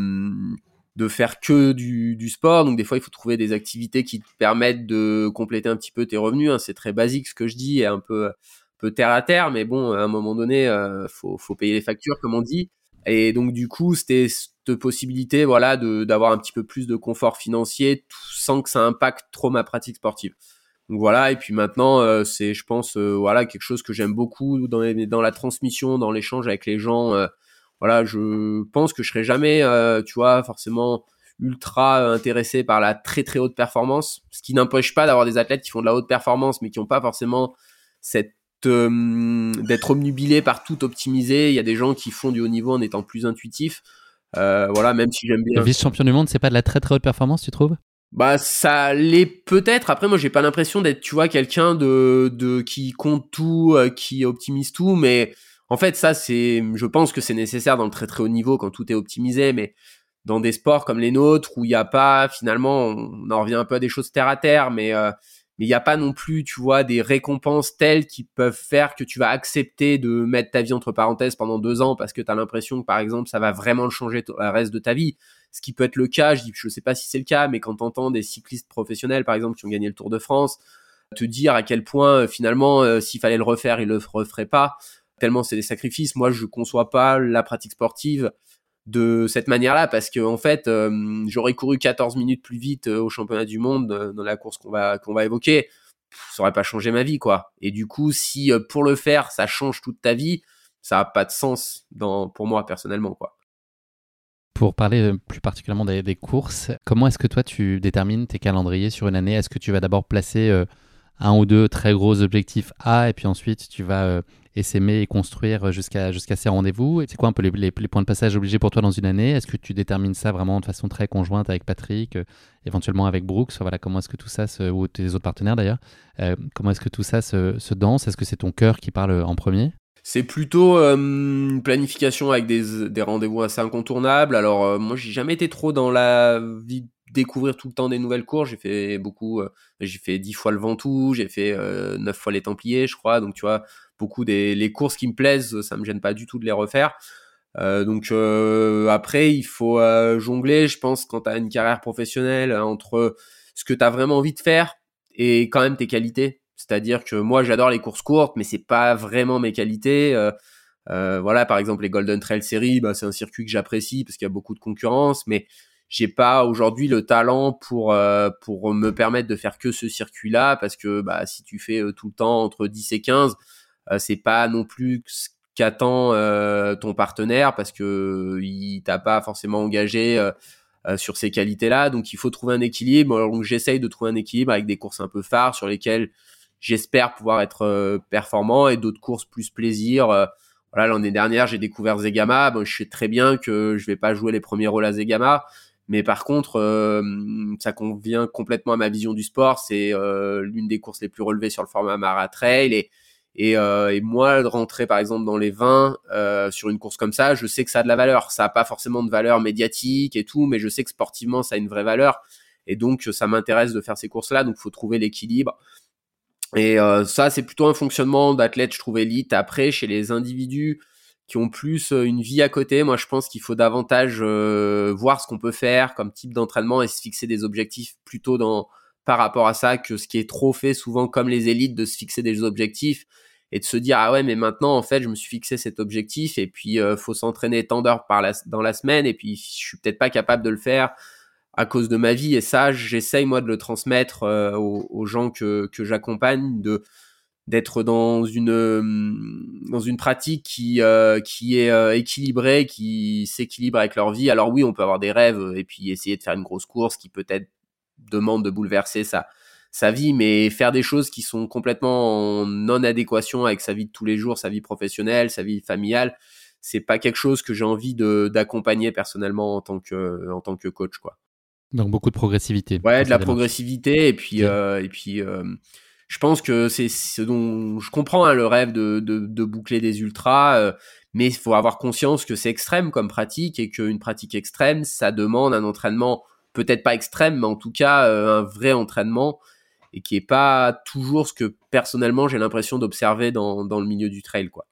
de faire que du, du, sport. Donc des fois, il faut trouver des activités qui te permettent de compléter un petit peu tes revenus. Hein. C'est très basique ce que je dis, et un peu, peu terre à terre, mais bon, à un moment donné, euh, faut, faut payer les factures, comme on dit. Et donc du coup, c'était cette possibilité, voilà, d'avoir un petit peu plus de confort financier, sans que ça impacte trop ma pratique sportive. Donc voilà, et puis maintenant, euh, c'est, je pense, euh, voilà, quelque chose que j'aime beaucoup dans, dans la transmission, dans l'échange avec les gens. Euh, voilà, je pense que je serai jamais, tu vois, forcément ultra intéressé par la très très haute performance, ce qui n'empêche pas d'avoir des athlètes qui font de la haute performance, mais qui n'ont pas forcément cette d'être omnubilé par tout optimiser. Il y a des gens qui font du haut niveau en étant plus intuitifs. Voilà, même si j'aime bien. Le vice-champion du monde, c'est pas de la très très haute performance, tu trouves? Bah ça l'est peut-être. Après moi j'ai pas l'impression d'être tu vois quelqu'un de de qui compte tout, qui optimise tout, mais en fait, ça, c'est, je pense que c'est nécessaire dans le très très haut niveau quand tout est optimisé, mais dans des sports comme les nôtres où il n'y a pas, finalement, on en revient un peu à des choses terre à terre, mais euh, mais il n'y a pas non plus, tu vois, des récompenses telles qui peuvent faire que tu vas accepter de mettre ta vie entre parenthèses pendant deux ans parce que tu l'impression que, par exemple, ça va vraiment changer le reste de ta vie. Ce qui peut être le cas, je dis, je sais pas si c'est le cas, mais quand t'entends des cyclistes professionnels, par exemple, qui ont gagné le Tour de France, te dire à quel point, euh, finalement, euh, s'il fallait le refaire, ils le referaient pas tellement c'est des sacrifices. Moi, je conçois pas la pratique sportive de cette manière-là parce que en fait, euh, j'aurais couru 14 minutes plus vite au championnat du monde dans la course qu'on va qu'on va évoquer, ça aurait pas changé ma vie quoi. Et du coup, si pour le faire, ça change toute ta vie, ça a pas de sens dans pour moi personnellement quoi. Pour parler plus particulièrement des, courses, comment est-ce que toi tu détermines tes calendriers sur une année? Est-ce que tu vas d'abord placer un ou deux très gros objectifs A et puis ensuite tu vas et s'aimer et construire jusqu'à jusqu'à ces rendez-vous? C'est quoi un peu les, points de passage obligés pour toi dans une année? Est-ce que tu détermines ça vraiment de façon très conjointe avec Patrick, euh, éventuellement avec Brooks? Voilà, comment est-ce que tout ça, ou tes autres partenaires d'ailleurs, euh, comment est-ce que tout ça se danse? Est-ce que c'est ton cœur qui parle en premier? C'est plutôt euh, une planification avec des, rendez-vous assez incontournables. Alors moi j'ai jamais été trop dans la vie découvrir tout le temps des nouvelles courses. J'ai fait beaucoup, j'ai fait dix fois le Ventoux, j'ai fait neuf fois les Templiers, je crois. Donc tu vois, beaucoup des les courses qui me plaisent, ça me gêne pas du tout de les refaire. Euh, donc euh, après, il faut euh, jongler, je pense, quand tu as une carrière professionnelle, entre ce que tu as vraiment envie de faire et quand même tes qualités. C'est-à-dire que moi, j'adore les courses courtes, mais c'est pas vraiment mes qualités. voilà, par exemple, les Golden Trail Series, bah, c'est un circuit que j'apprécie parce qu'il y a beaucoup de concurrence, mais j'ai pas aujourd'hui le talent pour pour me permettre de faire que ce circuit-là parce que bah si tu fais tout le temps entre 10 et 15 euh, c'est pas non plus ce qu'attend euh, ton partenaire parce que il t'a pas forcément engagé euh, sur ces qualités-là. Donc il faut trouver un équilibre. donc j'essaye de trouver un équilibre avec des courses un peu phares sur lesquelles j'espère pouvoir être performant et d'autres courses plus plaisir. voilà, l'année dernière, j'ai découvert Zegama. Bon, je sais très bien que je vais pas jouer les premiers rôles à Zegama. Mais par contre, ça convient complètement à ma vision du sport. C'est l'une des courses les plus relevées sur le format Mara Trail et, et, euh, et, moi, de rentrer par exemple dans les 20 euh, sur une course comme ça, je sais que ça a de la valeur. Ça a pas forcément de valeur médiatique et tout, mais je sais que sportivement, ça a une vraie valeur. Et donc, ça m'intéresse de faire ces courses-là. Donc, faut trouver l'équilibre. Et euh, ça, c'est plutôt un fonctionnement d'athlète, je trouve, élite. Après, chez les individus qui ont plus euh, une vie à côté, moi, je pense qu'il faut davantage euh, voir ce qu'on peut faire comme type d'entraînement et se fixer des objectifs plutôt dans par rapport à ça que ce qui est trop fait souvent comme les élites de se fixer des objectifs et de se dire ah ouais mais maintenant en fait je me suis fixé cet objectif et puis euh, faut s'entraîner tant d'heures par la, dans la semaine et puis je suis peut-être pas capable de le faire à cause de ma vie. Et ça j'essaye moi de le transmettre euh, aux, gens que, que j'accompagne de d'être dans une euh, dans une pratique qui qui est équilibrée qui s'équilibre avec leur vie. Alors oui on peut avoir des rêves et puis essayer de faire une grosse course qui peut-être demande de bouleverser ça sa vie, mais faire des choses qui sont complètement en non adéquation avec sa vie de tous les jours, sa vie professionnelle, sa vie familiale, c'est pas quelque chose que j'ai envie de d'accompagner personnellement en tant que en tant que coach quoi. Donc beaucoup de progressivité. Ouais, de la progressivité et puis euh, et puis euh, je pense que c'est ce dont je comprends hein, le rêve de, de, de, boucler des ultras, euh, mais il faut avoir conscience que c'est extrême comme pratique et qu'une pratique extrême, ça demande un entraînement peut-être pas extrême, mais en tout cas un vrai entraînement et qui est pas toujours ce que personnellement j'ai l'impression d'observer dans, dans, le milieu du trail quoi.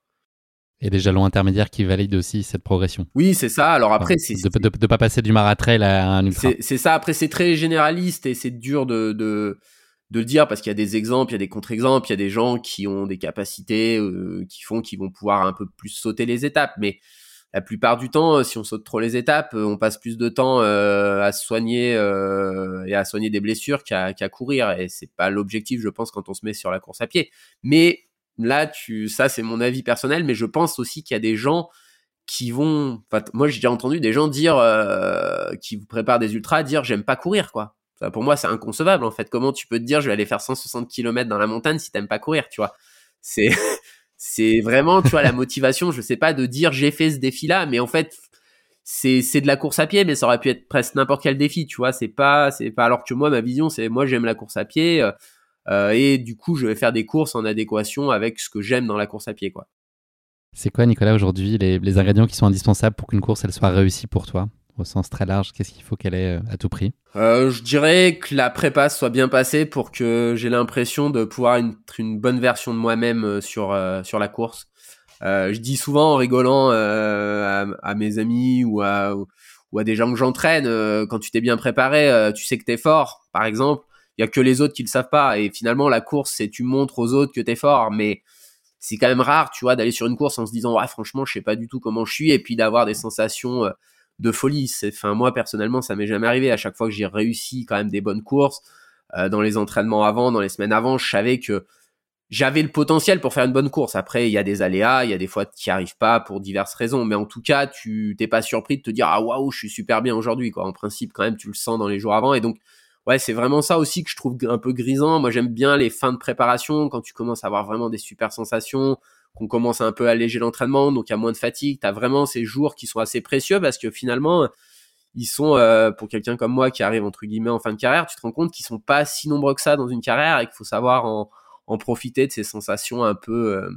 Et des jalons intermédiaires qui valident aussi cette progression. Oui, c'est ça. Alors après, c'est de, ne pas passer du maratrail à un ultra. C'est ça. Après, c'est très généraliste et c'est dur de, de, de le dire parce qu'il y a des exemples, il y a des contre-exemples, il y a des gens qui ont des capacités euh, qui font qu'ils vont pouvoir un peu plus sauter les étapes. Mais la plupart du temps, si on saute trop les étapes, on passe plus de temps euh, à se soigner euh, et à soigner des blessures qu'à courir. Et c'est pas l'objectif, je pense, quand on se met sur la course à pied. Mais là, tu, ça, c'est mon avis personnel, mais je pense aussi qu'il y a des gens qui vont, moi, j'ai déjà entendu des gens dire, euh, qui vous préparent des ultras, dire, j'aime pas courir, quoi. pour moi, c'est inconcevable, en fait. Comment tu peux te dire, je vais aller faire 160 km dans la montagne si t'aimes pas courir, tu vois? C'est, c'est vraiment, tu vois, la motivation, je sais pas, de dire, j'ai fait ce défi-là, mais en fait, c'est, c'est de la course à pied, mais ça aurait pu être presque n'importe quel défi, tu vois? C'est pas, c'est pas, alors que moi, ma vision, c'est, moi, j'aime la course à pied, euh, et du coup, je vais faire des courses en adéquation avec ce que j'aime dans la course à pied, quoi. C'est quoi, Nicolas, aujourd'hui, les, ingrédients qui sont indispensables pour qu'une course elle soit réussie pour toi au sens très large Qu'est-ce qu'il faut qu'elle ait euh, à tout prix? Euh, Je dirais que la prépa soit bien passée pour que j'ai l'impression de pouvoir être une bonne version de moi-même sur sur la course. je dis souvent en rigolant à, mes amis ou à ou à des gens que j'entraîne, quand tu t'es bien préparé, tu sais que t'es fort, par exemple il y a que les autres qui le savent pas. Et finalement, la course, c'est tu montres aux autres que t'es fort, mais c'est quand même rare, tu vois, d'aller sur une course en se disant, ouais, franchement, je sais pas du tout comment je suis, et puis d'avoir des sensations euh, de folie. C'est, enfin, moi, personnellement, ça m'est jamais arrivé. À chaque fois que j'ai réussi quand même des bonnes courses, euh, dans les entraînements avant, dans les semaines avant, je savais que j'avais le potentiel pour faire une bonne course. Après, il y a des aléas, il y a des fois qui arrivent pas pour diverses raisons, mais en tout cas, tu t'es pas surpris de te dire ah waouh, je suis super bien aujourd'hui quoi. En principe, quand même, tu le sens dans les jours avant, et donc ouais, c'est vraiment ça aussi que je trouve un peu grisant. Moi, j'aime bien les fins de préparation quand tu commences à avoir vraiment des super sensations, qu'on commence un peu à alléger l'entraînement, donc il y a moins de fatigue. Tu as vraiment ces jours qui sont assez précieux parce que finalement, ils sont, euh, pour quelqu'un comme moi qui arrive entre guillemets en fin de carrière, tu te rends compte qu'ils sont pas si nombreux que ça dans une carrière et qu'il faut savoir en, en, profiter de ces sensations un peu... Euh,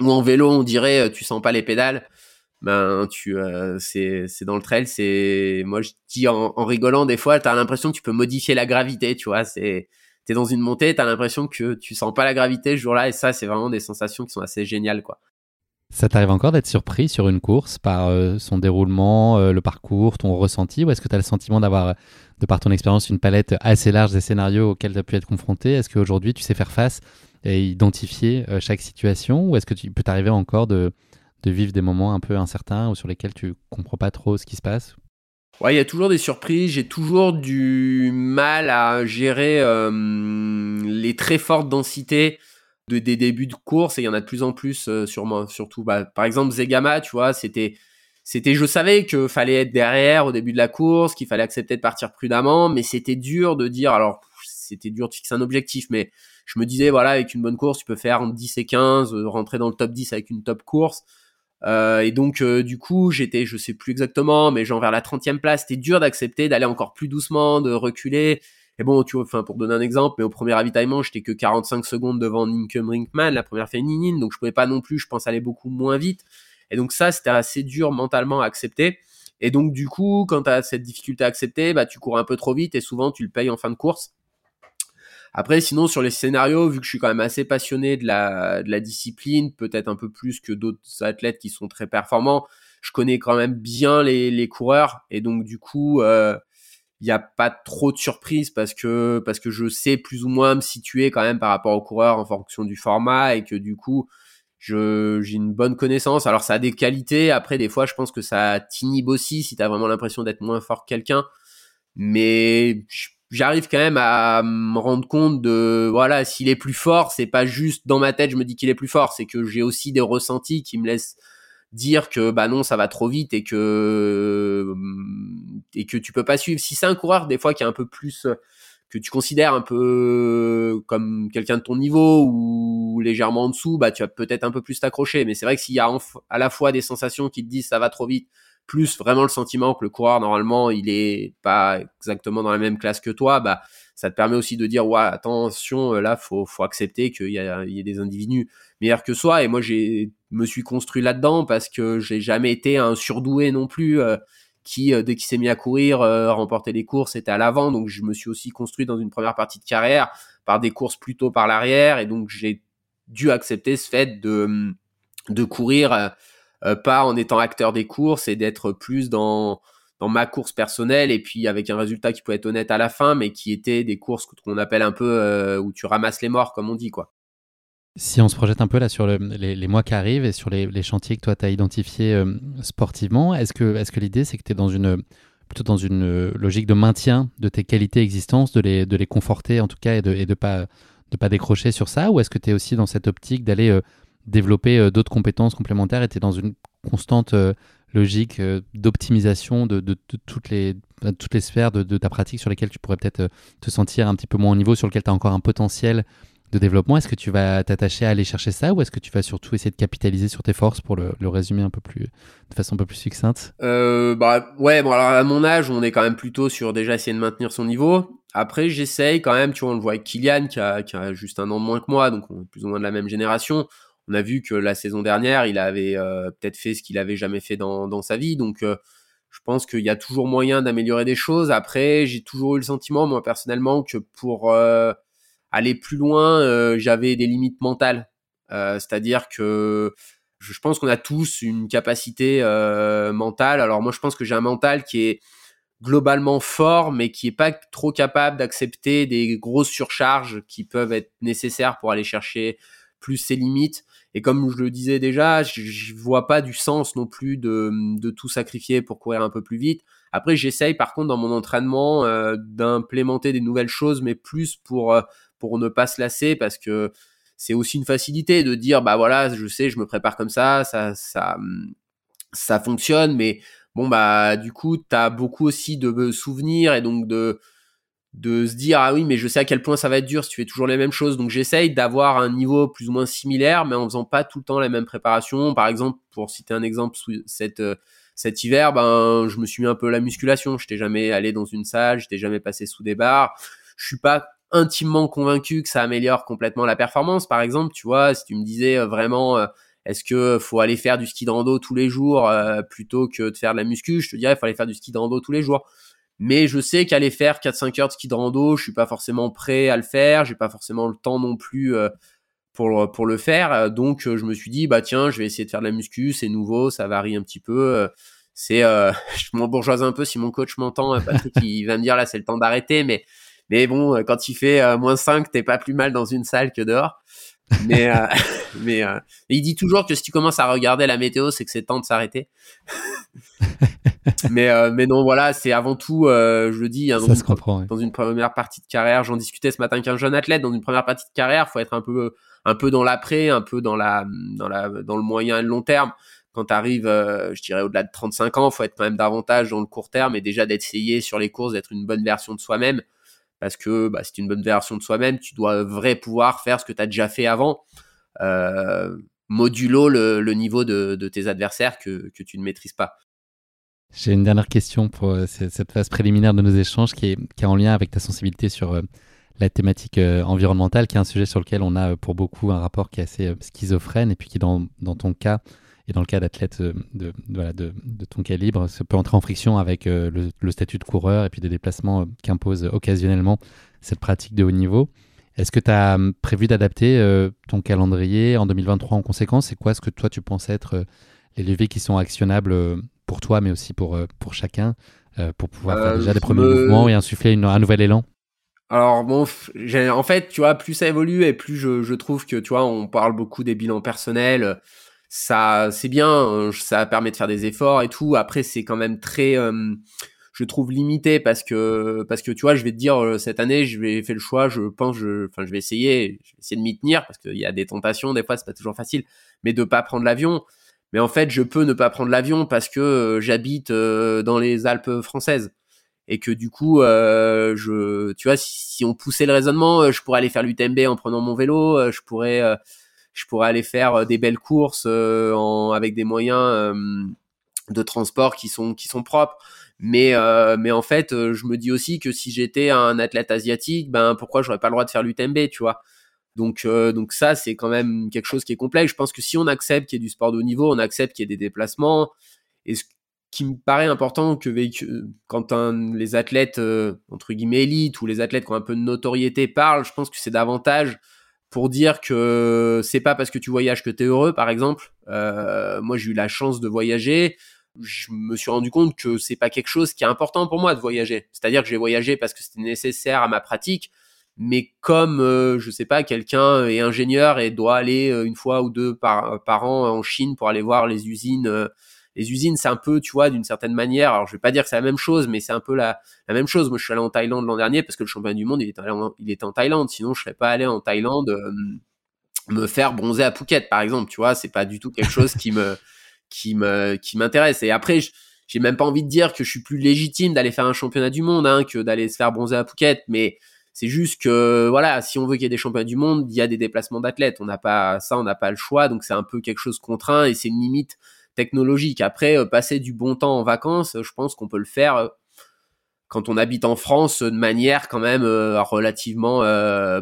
ou en vélo, on dirait, euh, tu sens pas les pédales ben tu euh, c'est c'est dans le trail c'est moi je dis en, en rigolant des fois t'as l'impression que tu peux modifier la gravité tu vois c'est t'es dans une montée t'as l'impression que tu sens pas la gravité ce jour-là et ça c'est vraiment des sensations qui sont assez géniales quoi. Ça t'arrive encore d'être surpris sur une course par euh, son déroulement, euh, le parcours, ton ressenti Ou est-ce que tu as le sentiment d'avoir, de par ton expérience, une palette assez large des scénarios auxquels tu as pu être confronté? Est-ce qu'aujourd'hui tu sais faire face et identifier chaque situation Ou est-ce que tu peux t'arriver encore de, de vivre des moments un peu incertains ou sur lesquels tu comprends pas trop ce qui se passe Ouais, il y a toujours des surprises. J'ai toujours du mal à gérer euh, les très fortes densités de, des débuts de course et il y en a de plus en plus euh, sûrement, surtout. Bah, par exemple, Zegama, tu vois, c'était, c'était, je savais que fallait être derrière au début de la course, qu'il fallait accepter de partir prudemment, mais c'était dur de dire. Alors, c'était dur de fixer un objectif, mais je me disais voilà, avec une bonne course, tu peux faire entre 10 et 15, euh, rentrer dans le top 10 avec une top course. Euh, et donc euh, du coup j'étais, je sais plus exactement, mais genre vers la 30e place, c'était dur d'accepter d'aller encore plus doucement, de reculer. Et bon, tu vois, enfin pour donner un exemple, mais au premier ravitaillement, j'étais que 45 secondes devant Ninkum Brinkman, la première féminine, donc je pouvais pas non plus, je pense, aller beaucoup moins vite. Et donc ça, c'était assez dur mentalement à accepter. Et donc du coup, quand tu as cette difficulté à accepter, bah tu cours un peu trop vite et souvent tu le payes en fin de course. Après, sinon, sur les scénarios, vu que je suis quand même assez passionné de la, discipline, peut-être un peu plus que d'autres athlètes qui sont très performants, je connais quand même bien les, coureurs. Et donc, du coup, il euh, n'y a pas trop de surprises parce que, parce que je sais plus ou moins me situer quand même par rapport aux coureurs en fonction du format et que du coup, j'ai une bonne connaissance. Alors, ça a des qualités. Après, des fois, je pense que ça t'inhibe aussi si tu as vraiment l'impression d'être moins fort que quelqu'un. Mais je j'arrive quand même à me rendre compte de voilà s'il est plus fort c'est pas juste dans ma tête je me dis qu'il est plus fort c'est que j'ai aussi des ressentis qui me laissent dire que bah non ça va trop vite et que et que tu peux pas suivre. Si c'est un coureur des fois qui est un peu plus que tu considères un peu comme quelqu'un de ton niveau ou légèrement en dessous bah tu vas peut-être un peu plus t'accrocher. Mais c'est vrai que s'il y a à la fois des sensations qui te disent ça va trop vite plus vraiment le sentiment que le coureur normalement il est pas exactement dans la même classe que toi, bah ça te permet aussi de dire ouais attention euh, là faut faut accepter qu'il y a, il y a des individus meilleurs que soi. Et moi j'ai me suis construit là-dedans parce que j'ai jamais été un surdoué non plus euh, qui euh, dès qu'il s'est mis à courir remporter les courses était à l'avant. Donc je me suis aussi construit dans une première partie de carrière par des courses plutôt par l'arrière. Et donc j'ai dû accepter ce fait de de courir pas en étant acteur des courses et d'être plus dans dans ma course personnelle et puis avec un résultat qui peut être honnête à la fin, mais qui était des courses qu'on appelle un peu où tu ramasses les morts, comme on dit, quoi. Si on se projette un peu là sur les, mois qui arrivent et sur les, chantiers que toi tu as identifiés sportivement, est-ce que, est que l'idée c'est que tu es dans une, plutôt dans une euh, logique de maintien de tes qualités existence, de les, de les conforter en tout cas et de ne de pas, de pas décrocher sur ça Ou est-ce que tu es aussi dans cette optique d'aller euh, développer euh, d'autres compétences complémentaires et tu es dans une constante logique d'optimisation de, toutes, les, toutes les sphères de, ta pratique sur lesquelles tu pourrais peut-être te sentir un petit peu moins au niveau, sur lequel tu as encore un potentiel de développement. Est-ce que tu vas t'attacher à aller chercher ça ou est-ce que tu vas surtout essayer de capitaliser sur tes forces pour le, résumer un peu plus de façon un peu plus succincte? Euh, Bah ouais, bon alors à mon âge, on est quand même plutôt sur déjà essayer de maintenir son niveau. Après, j'essaye quand même, tu vois, on le voit avec Kylian qui a, qui a juste un an de moins que moi, donc on est plus ou moins de la même génération. On a vu que la saison dernière, il avait euh, peut-être fait ce qu'il avait jamais fait dans, sa vie, donc euh, je pense qu'il y a toujours moyen d'améliorer des choses. Après, j'ai toujours eu le sentiment, moi personnellement, que pour euh, aller plus loin, j'avais des limites mentales. C'est-à-dire que je pense qu'on a tous une capacité mentale. Alors moi, je pense que j'ai un mental qui est globalement fort, mais qui est pas trop capable d'accepter des grosses surcharges qui peuvent être nécessaires pour aller chercher plus ses limites. Et comme je le disais déjà, je, vois pas du sens non plus de, tout sacrifier pour courir un peu plus vite. Après, j'essaye par contre dans mon entraînement d'implémenter des nouvelles choses, mais plus pour pour ne pas se lasser parce que c'est aussi une facilité de dire bah voilà je sais je me prépare comme ça ça ça ça fonctionne mais bon bah du coup tu as beaucoup aussi de souvenirs et donc de de se dire ah oui mais je sais à quel point ça va être dur si tu fais toujours les mêmes choses donc j'essaye d'avoir un niveau plus ou moins similaire mais en faisant pas tout le temps la même préparation par exemple pour citer un exemple cette cet hiver ben je me suis mis un peu à la musculation je n'étais jamais allé dans une salle j'étais jamais passé sous des barres je suis pas intimement convaincu que ça améliore complètement la performance. Par exemple, tu vois, si tu me disais euh, vraiment, euh, est-ce que faut aller faire du ski de rando tous les jours euh, plutôt que de faire de la muscu, je te dirais, faut aller faire du ski de rando tous les jours. Mais je sais qu'aller faire 4-5 heures de ski de rando, je suis pas forcément prêt à le faire, j'ai pas forcément le temps non plus pour, pour le faire. Donc je me suis dit, bah tiens, je vais essayer de faire de la muscu, c'est nouveau, ça varie un petit peu. C'est, je m'embourgeoise un peu si mon coach m'entend, Patrick, il va me dire là c'est le temps d'arrêter, mais mais bon, euh, quand il fait euh, moins 5, t'es pas plus mal dans une salle que dehors. Mais, euh, mais il dit toujours que si tu commences à regarder la météo, c'est que c'est temps de s'arrêter. mais, mais non, voilà, c'est avant tout, je le dis, hein, dans, une, dans une première partie de carrière, j'en discutais ce matin avec un jeune athlète, dans une première partie de carrière, faut être un peu, un peu dans l'après, un peu dans la, dans la, dans le moyen et le long terme. Quand tu arrives, je dirais au-delà de 35 ans, faut être quand même davantage dans le court terme et déjà d'essayer sur les courses d'être une bonne version de soi-même parce que bah, c'est une bonne version de soi-même, tu dois vrai pouvoir faire ce que tu as déjà fait avant, euh, modulo le, niveau de, tes adversaires que, tu ne maîtrises pas. J'ai une dernière question pour euh, cette phase préliminaire de nos échanges qui est, qui en lien avec ta sensibilité sur euh, la thématique environnementale, qui est un sujet sur lequel on a pour beaucoup un rapport qui est assez schizophrène et puis qui dans, dans ton cas et dans le cas d'athlètes euh, de, de, ton calibre, ça peut entrer en friction avec euh, le, statut de coureur et puis des déplacements euh, qu'impose occasionnellement cette pratique de haut niveau. Est-ce que tu as hum, prévu d'adapter ton calendrier en 2023 en conséquence? C'est quoi ce que toi tu penses être les leviers qui sont actionnables pour toi, mais aussi pour, pour chacun, pour pouvoir faire déjà des premiers mouvements et insuffler un nouvel élan? Alors bon, en fait, tu vois, plus ça évolue et plus je, je, trouve que, tu vois, on parle beaucoup des bilans personnels ça c'est bien, euh, ça permet de faire des efforts et tout. Après c'est quand même très euh, je trouve limité parce que parce que tu vois, je vais te dire euh, cette année, je vais faire le choix, je pense je enfin je vais essayer, je vais essayer de m'y tenir parce qu'il y a des tentations, des fois c'est pas toujours facile, mais de pas prendre l'avion. Mais en fait, je peux ne pas prendre l'avion parce que j'habite dans les Alpes françaises et que du coup, je, tu vois, si, si, on poussait le raisonnement, je pourrais aller faire l'UTMB en prenant mon vélo, je pourrais, je pourrais aller faire euh, des belles courses euh, avec des moyens euh, de transport qui sont qui sont propres. Mais mais en fait je me dis aussi que si j'étais un athlète asiatique ben pourquoi j'aurais pas le droit de faire l'UTMB tu vois? Donc donc ça c'est quand même quelque chose qui est complexe. Je pense que si on accepte qu'il y ait du sport de haut niveau on accepte qu'il y ait des déplacements. Et ce qui me paraît important que quand les athlètes entre guillemets élites ou les athlètes qui ont un peu de notoriété parlent je pense que c'est davantage pour dire que c'est pas parce que tu voyages que tu es heureux, par exemple. Euh, moi, j'ai eu la chance de voyager. Je me suis rendu compte que c'est pas quelque chose qui est important pour moi de voyager. C'est-à-dire que j'ai voyagé parce que c'était nécessaire à ma pratique. Mais comme, euh, je sais pas, quelqu'un est ingénieur et doit aller euh, une fois ou deux par, par an en Chine pour aller voir les usines les usines, c'est un peu, tu vois, d'une certaine manière. Alors, je vais pas dire que c'est la même chose, mais c'est un peu la, même chose. Moi, je suis allé en Thaïlande l'an dernier parce que le championnat du monde, il était, en, il en Thaïlande. Sinon, je serais pas allé en Thaïlande euh, me faire bronzer à Phuket, par exemple. Tu vois, c'est pas du tout quelque chose qui me, qui me, qui m'intéresse. Et après, j'ai même pas envie de dire que je suis plus légitime d'aller faire un championnat du monde hein, que d'aller se faire bronzer à Phuket, mais c'est juste que voilà, si on veut qu'il y ait des championnats du monde, il y a des déplacements d'athlètes. On n'a pas ça, on n'a pas le choix, donc c'est un peu quelque chose contraint et c'est une limite technologique. Après, euh, passer du bon temps en vacances, je pense qu'on peut le faire euh, quand on habite en France de manière quand même euh, relativement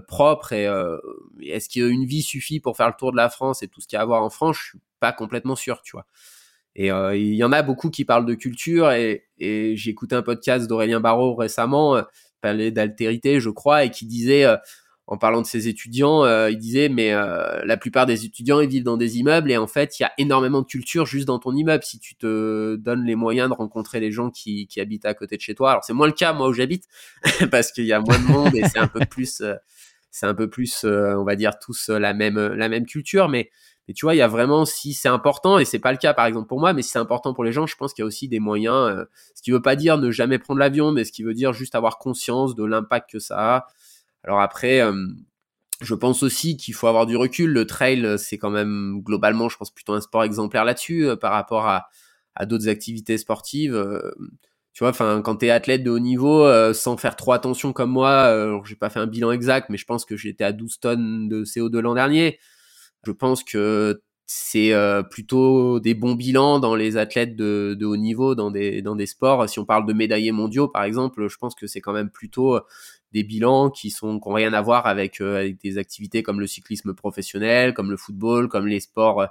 propre. Est-ce qu'une vie suffit pour faire le tour de la France et tout ce qu'il y a à voir en France? Je suis pas complètement sûr, tu vois. Et il y en a beaucoup qui parlent de culture et, j'ai écouté un podcast d'Aurélien Barraud récemment, parlait d'altérité, je crois, et qui disait en parlant de ses étudiants, euh, il disait mais euh, la plupart des étudiants ils vivent dans des immeubles et en fait il y a énormément de culture juste dans ton immeuble si tu te donnes les moyens de rencontrer les gens qui, qui habitent à côté de chez toi. Alors c'est moins le cas moi où j'habite parce qu'il y a moins de monde et c'est un peu plus euh, c'est un peu plus on va dire tous la même la même culture mais mais tu vois il y a vraiment si c'est important et c'est pas le cas par exemple pour moi mais si c'est important pour les gens je pense qu'il y a aussi des moyens ce qui veut pas dire ne jamais prendre l'avion mais ce qui veut dire juste avoir conscience de l'impact que ça a alors après, je pense aussi qu'il faut avoir du recul. Le trail, c'est quand même globalement, je pense, plutôt un sport exemplaire là-dessus par rapport à, d'autres activités sportives. tu vois, enfin, quand t'es athlète de haut niveau, sans faire trop attention comme moi, j'ai pas fait un bilan exact, mais je pense que j'étais à 12 tonnes de CO2 l'an dernier. Je pense que c'est plutôt des bons bilans dans les athlètes de, haut niveau, dans des, dans des sports. Si on parle de médaillés mondiaux, par exemple, je pense que c'est quand même plutôt des bilans qui sont qui ont rien à voir avec, euh, avec des activités comme le cyclisme professionnel, comme le football, comme les sports euh,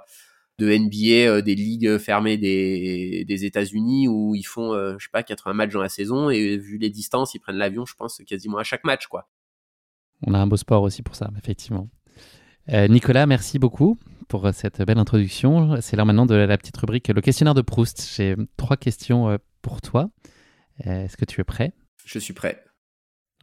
de NBA, euh, des ligues fermées des, des États-Unis où ils font, je sais pas, 80 matchs dans la saison et vu les distances, ils prennent l'avion, je pense, quasiment à chaque match, quoi. On a un beau sport aussi pour ça, effectivement. Nicolas, merci beaucoup pour cette belle introduction. C'est l'heure maintenant de la petite rubrique Le questionnaire de Proust. J'ai trois questions pour toi. Est-ce que tu es prêt? Je suis prêt.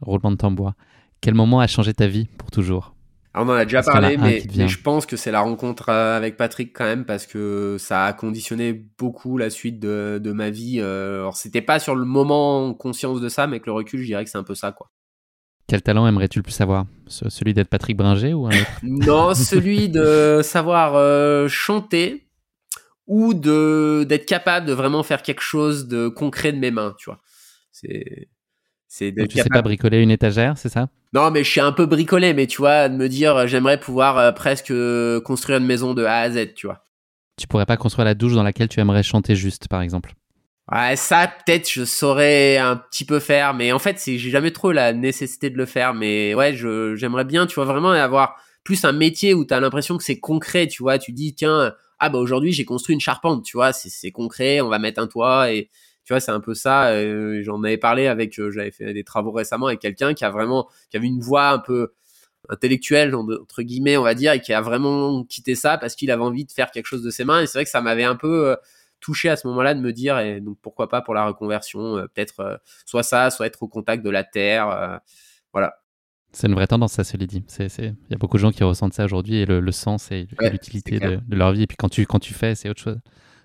Roulement de tambour. Quel moment a changé ta vie pour toujours? Ah, On en a déjà parlé, mais, je pense que c'est la rencontre euh, avec Patrick quand même, parce que ça a conditionné beaucoup la suite de, ma vie. Euh, alors, c'était pas sur le moment conscience de ça, mais avec le recul, je dirais que c'est un peu ça, quoi. Quel talent aimerais-tu le plus savoir Celui d'être Patrick Bringer ou un autre? Non, celui de savoir euh, chanter ou de d'être capable de vraiment faire quelque chose de concret de mes mains, tu vois. C'est c'est tu sais pas bricoler une étagère, c'est ça? Non, mais je suis un peu bricolé, mais tu vois, de me dire, euh, j'aimerais pouvoir euh, presque construire une maison de A à Z, tu vois. Tu pourrais pas construire la douche dans laquelle tu aimerais chanter juste, par exemple? Ouais, ça, peut-être, je saurais un petit peu faire, mais en fait, c'est, j'ai jamais trop la nécessité de le faire, mais ouais, j'aimerais bien, tu vois, vraiment avoir plus un métier où tu as l'impression que c'est concret, tu vois, tu dis, tiens, ah bah aujourd'hui, j'ai construit une charpente, tu vois, c'est, c'est concret, on va mettre un toit et tu vois, c'est un peu ça. Euh, j'en avais parlé avec, euh, j'avais fait des travaux récemment avec quelqu'un qui a vraiment, qui avait une voix un peu intellectuelle entre guillemets, on va dire, et qui a vraiment quitté ça parce qu'il avait envie de faire quelque chose de ses mains. Et c'est vrai que ça m'avait un peu euh, touché à ce moment-là de me dire, et donc pourquoi pas pour la reconversion, peut-être soit ça, soit être au contact de la terre, voilà. C'est une vraie tendance, ça, se dit. Il y a beaucoup de gens qui ressentent ça aujourd'hui et le, sens et, l'utilité de, de, leur vie. Et puis quand tu, quand tu fais, c'est autre chose.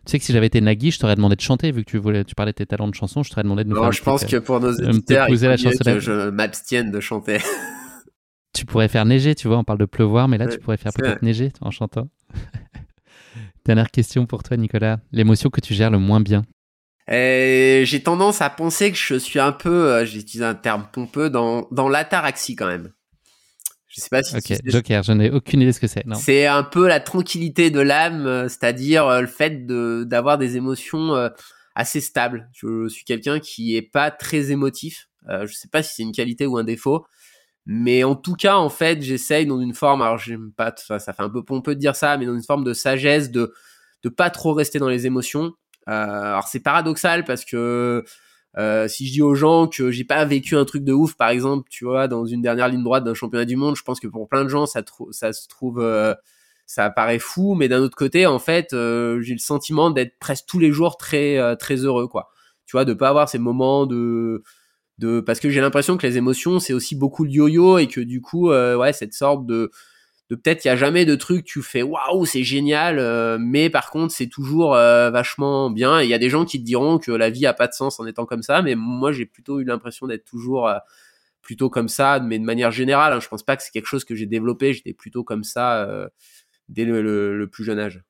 Tu sais que si j'avais été Nagui, je t'aurais demandé de chanter, vu que tu, voulais, tu parlais de tes talents de chanson, je t'aurais demandé de nous non, faire je pense que pour nos il que je m'abstienne de chanter. tu pourrais faire neiger, tu vois, on parle de pleuvoir, mais là, tu pourrais faire peut-être neiger en chantant. Dernière question pour toi, Nicolas. L'émotion que tu gères le moins bien? J'ai tendance à penser que je suis un peu, euh, j'ai utilisé un terme pompeux, dans, dans l'ataraxie quand même. Je sais pas si. Ok, Joker, je n'ai aucune idée de ce que c'est. C'est un peu la tranquillité de l'âme, euh, c'est-à-dire euh, le fait de d'avoir des émotions euh, assez stables. Je suis quelqu'un qui est pas très émotif. Euh, je sais pas si c'est une qualité ou un défaut, mais en tout cas, en fait, j'essaye dans une forme. Alors, j'aime pas. Ça, fait un peu pompeux de dire ça, mais dans une forme de sagesse, de de pas trop rester dans les émotions. Euh, alors, c'est paradoxal parce que si je dis aux gens que j'ai pas vécu un truc de ouf, par exemple, tu vois, dans une dernière ligne droite d'un championnat du monde, je pense que pour plein de gens, ça, ça se trouve, ça paraît fou, mais d'un autre côté, en fait, j'ai le sentiment d'être presque tous les jours très, très heureux, quoi. Tu vois, de pas avoir ces moments de, de, parce que j'ai l'impression que les émotions, c'est aussi beaucoup le yo-yo et que du coup, ouais, cette sorte de de peut-être il y a jamais de truc tu fais waouh c'est génial euh, mais par contre c'est toujours euh, vachement bien. Il y a des gens qui te diront que la vie a pas de sens en étant comme ça mais moi j'ai plutôt eu l'impression d'être toujours euh, plutôt comme ça mais de manière générale hein, je pense pas que c'est quelque chose que j'ai développé. J'étais plutôt comme ça dès le, plus jeune âge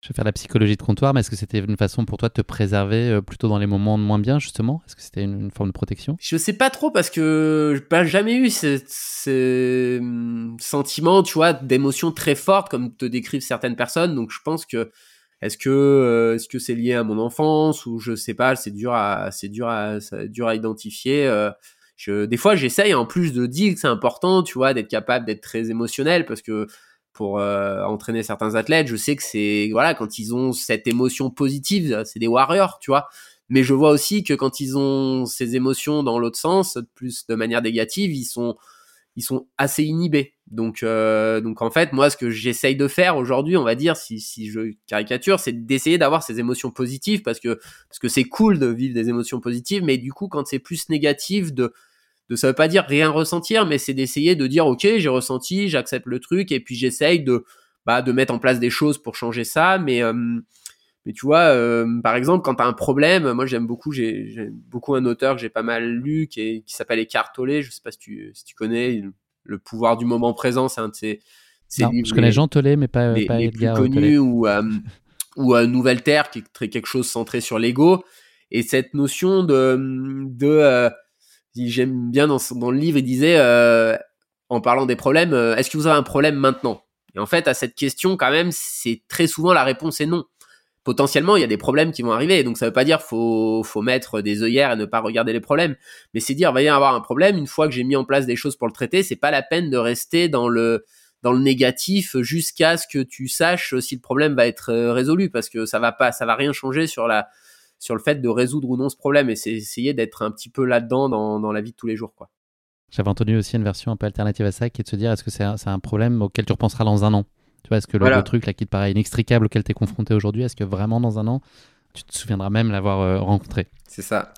je vais faire la psychologie de comptoir, mais est-ce que c'était une façon pour toi de te préserver euh, plutôt dans les moments moins bien, justement? Est-ce que c'était une, forme de protection? Je sais pas trop parce que j'ai pas jamais eu ce, hum, sentiment, tu vois, d'émotions très fortes comme te décrivent certaines personnes. Donc je pense que est-ce que euh, est-ce que c'est lié à mon enfance ou je sais pas, c'est dur à dur dur à identifier. Euh, des fois, j'essaye en plus de dire que c'est important, tu vois, d'être capable d'être très émotionnel parce que pour euh, entraîner certains athlètes. Je sais que c'est voilà quand ils ont cette émotion positive, c'est des warriors, tu vois. Mais je vois aussi que quand ils ont ces émotions dans l'autre sens, plus de manière négative, ils sont ils sont assez inhibés. Donc euh, donc en fait, moi ce que j'essaye de faire aujourd'hui, on va dire si si je caricature, c'est d'essayer d'avoir ces émotions positives parce que parce que c'est cool de vivre des émotions positives, mais du coup quand c'est plus négatif de de ça veut pas dire rien ressentir, mais c'est d'essayer de dire ok j'ai ressenti, j'accepte le truc et puis j'essaye de bah, de mettre en place des choses pour changer ça, mais euh, mais tu vois, euh, par exemple, quand tu as un problème, moi j'aime beaucoup, j'ai beaucoup un auteur que j'ai pas mal lu qui, qui s'appelle Eckhart Tolle, je sais pas si tu, si tu connais, le pouvoir du moment présent, c'est un de ces, livres. Je connais Jean Tolle, mais pas, les, pas les plus connus, ou, euh, ou Nouvelle Terre, qui est quelque chose centré sur l'ego. Et cette notion de, de j'aime bien dans, le livre, il disait, euh, en parlant des problèmes, euh, est-ce que vous avez un problème maintenant? Et en fait, à cette question, quand même, c'est très souvent la réponse est non. Potentiellement, il y a des problèmes qui vont arriver, donc ça veut pas dire faut faut mettre des œillères et ne pas regarder les problèmes, mais c'est dire va y avoir un problème. Une fois que j'ai mis en place des choses pour le traiter, c'est pas la peine de rester dans le dans le négatif jusqu'à ce que tu saches si le problème va être euh, résolu, parce que ça va pas, ça va rien changer sur la sur le fait de résoudre ou non ce problème et c'est essayer d'être un petit peu là-dedans dans, la vie de tous les jours. quoi. J'avais entendu aussi une version un peu alternative à ça qui est de se dire est-ce que c'est un, problème auquel tu repenseras dans un an? Tu vois, est-ce que le, truc là qui te paraît inextricable auquel tu es confronté aujourd'hui, est-ce que vraiment dans un an tu te souviendras même l'avoir euh, rencontré? C'est ça.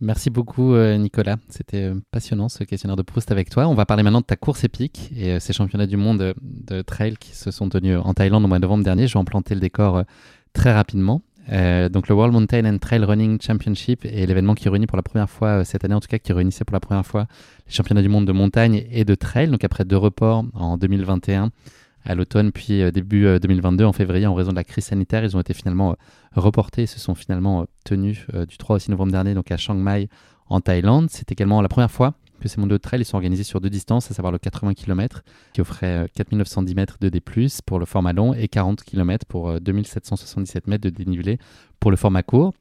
Merci beaucoup euh, Nicolas, c'était euh, passionnant ce questionnaire de Proust avec toi. On va parler maintenant de ta course épique et ces championnats du monde de trail qui se sont tenus en Thaïlande au mois de novembre dernier. Je vais en planter le décor très rapidement. Euh, donc le World Mountain and Trail Running Championship est l'événement qui réunit pour la première fois euh, cette année, en tout cas qui réunissait pour la première fois les championnats du monde de montagne et de trail. Donc après deux reports en 2021 à l'automne puis euh, début 2022 en février en raison de la crise sanitaire, ils ont été finalement reportés et se sont finalement tenus du 3 au 6 novembre dernier donc à Chiang Mai en Thaïlande. C'est également la première fois que ces mondiaux de trail ils sont organisés sur deux distances, à savoir le 80 km qui offrait 4910 euh, mètres de D+, pour le format long et 40 km pour 2777 euh, mètres de dénivelé pour le format court.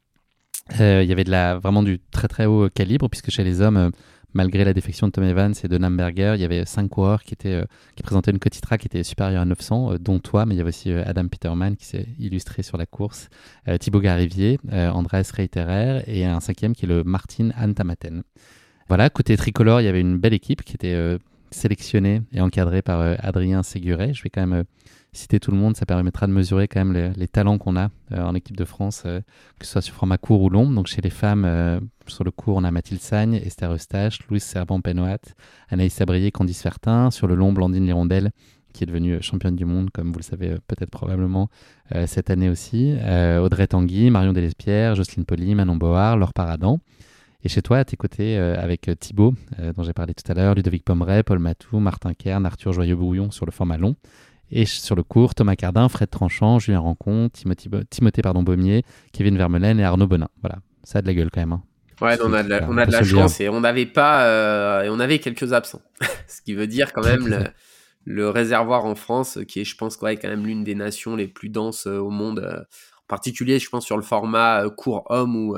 Euh, il y avait de la, vraiment du très très haut calibre puisque chez les hommes, malgré la défection de Tom Evans et de Namberger, il y avait cinq coureurs qui, étaient, qui présentaient une Cotitra qui était supérieure à 900, dont toi, mais il y avait aussi Adam Peterman qui s'est illustré sur la course, Thibaut Garivier, Andreas Reiterer et un cinquième qui est le Martin Antamaten. Voilà, côté tricolore, il y avait une belle équipe qui était euh, sélectionnée et encadrée par euh, Adrien Séguret. Je vais quand même euh, citer tout le monde, ça permettra de mesurer quand même les, talents qu'on a en équipe de France, que ce soit sur format court ou long. Donc chez les femmes, sur le court, on a Mathilde Sagne, Esther Eustache, Louise Serban-Penoat, Anaïs Sabrier, Candice Fertin. Sur le long, Blandine Lirondelle, qui est devenue championne du monde, comme vous le savez peut-être probablement cette année aussi. Audrey Tanguy, Marion Delespierre, Jocelyne Poli, Manon Board, Laure Paradan. Et chez toi, à tes côtés, euh, avec euh, Thibaut, euh, dont j'ai parlé tout à l'heure, Ludovic Pomeray, Paul Matou, Martin Kern, Arthur Joyeux-Bouillon sur le format long. Et sur le court, Thomas Cardin, Fred Tranchant, Julien Rancon, Timothée, Timothée pardon, Baumier, Kevin Vermeulen et Arnaud Bonin. Voilà, ça a de la gueule quand même. Hein. Ouais, on a de la, on a de la chance et on n'avait pas, et on avait quelques absents. Ce qui veut dire quand même le, le, réservoir en France, qui est, je pense, ouais, quand même l'une des nations les plus denses au monde. en particulier, je pense, sur le format court homme ou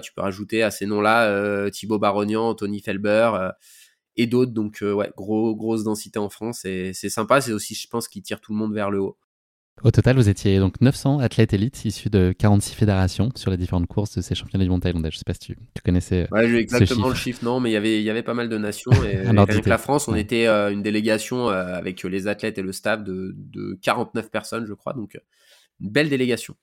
tu peux rajouter à ces noms-là euh, Thibaut Barognan, Tony Felber euh, et d'autres. Donc, euh, ouais, gros, grosse densité en France. Et c'est sympa. C'est aussi, je pense, qui tire tout le monde vers le haut. Au total, vous étiez donc 900 athlètes élites issus de 46 fédérations sur les différentes courses de ces championnats du monde thaïlandais. Je ne sais pas si tu, connaissais. Ouais, j'ai exactement le chiffre, non, mais il y avait, il y avait pas mal de nations. Et, avec la France, on était une délégation avec les athlètes et le staff de, de 49 personnes, je crois. Donc, une belle délégation.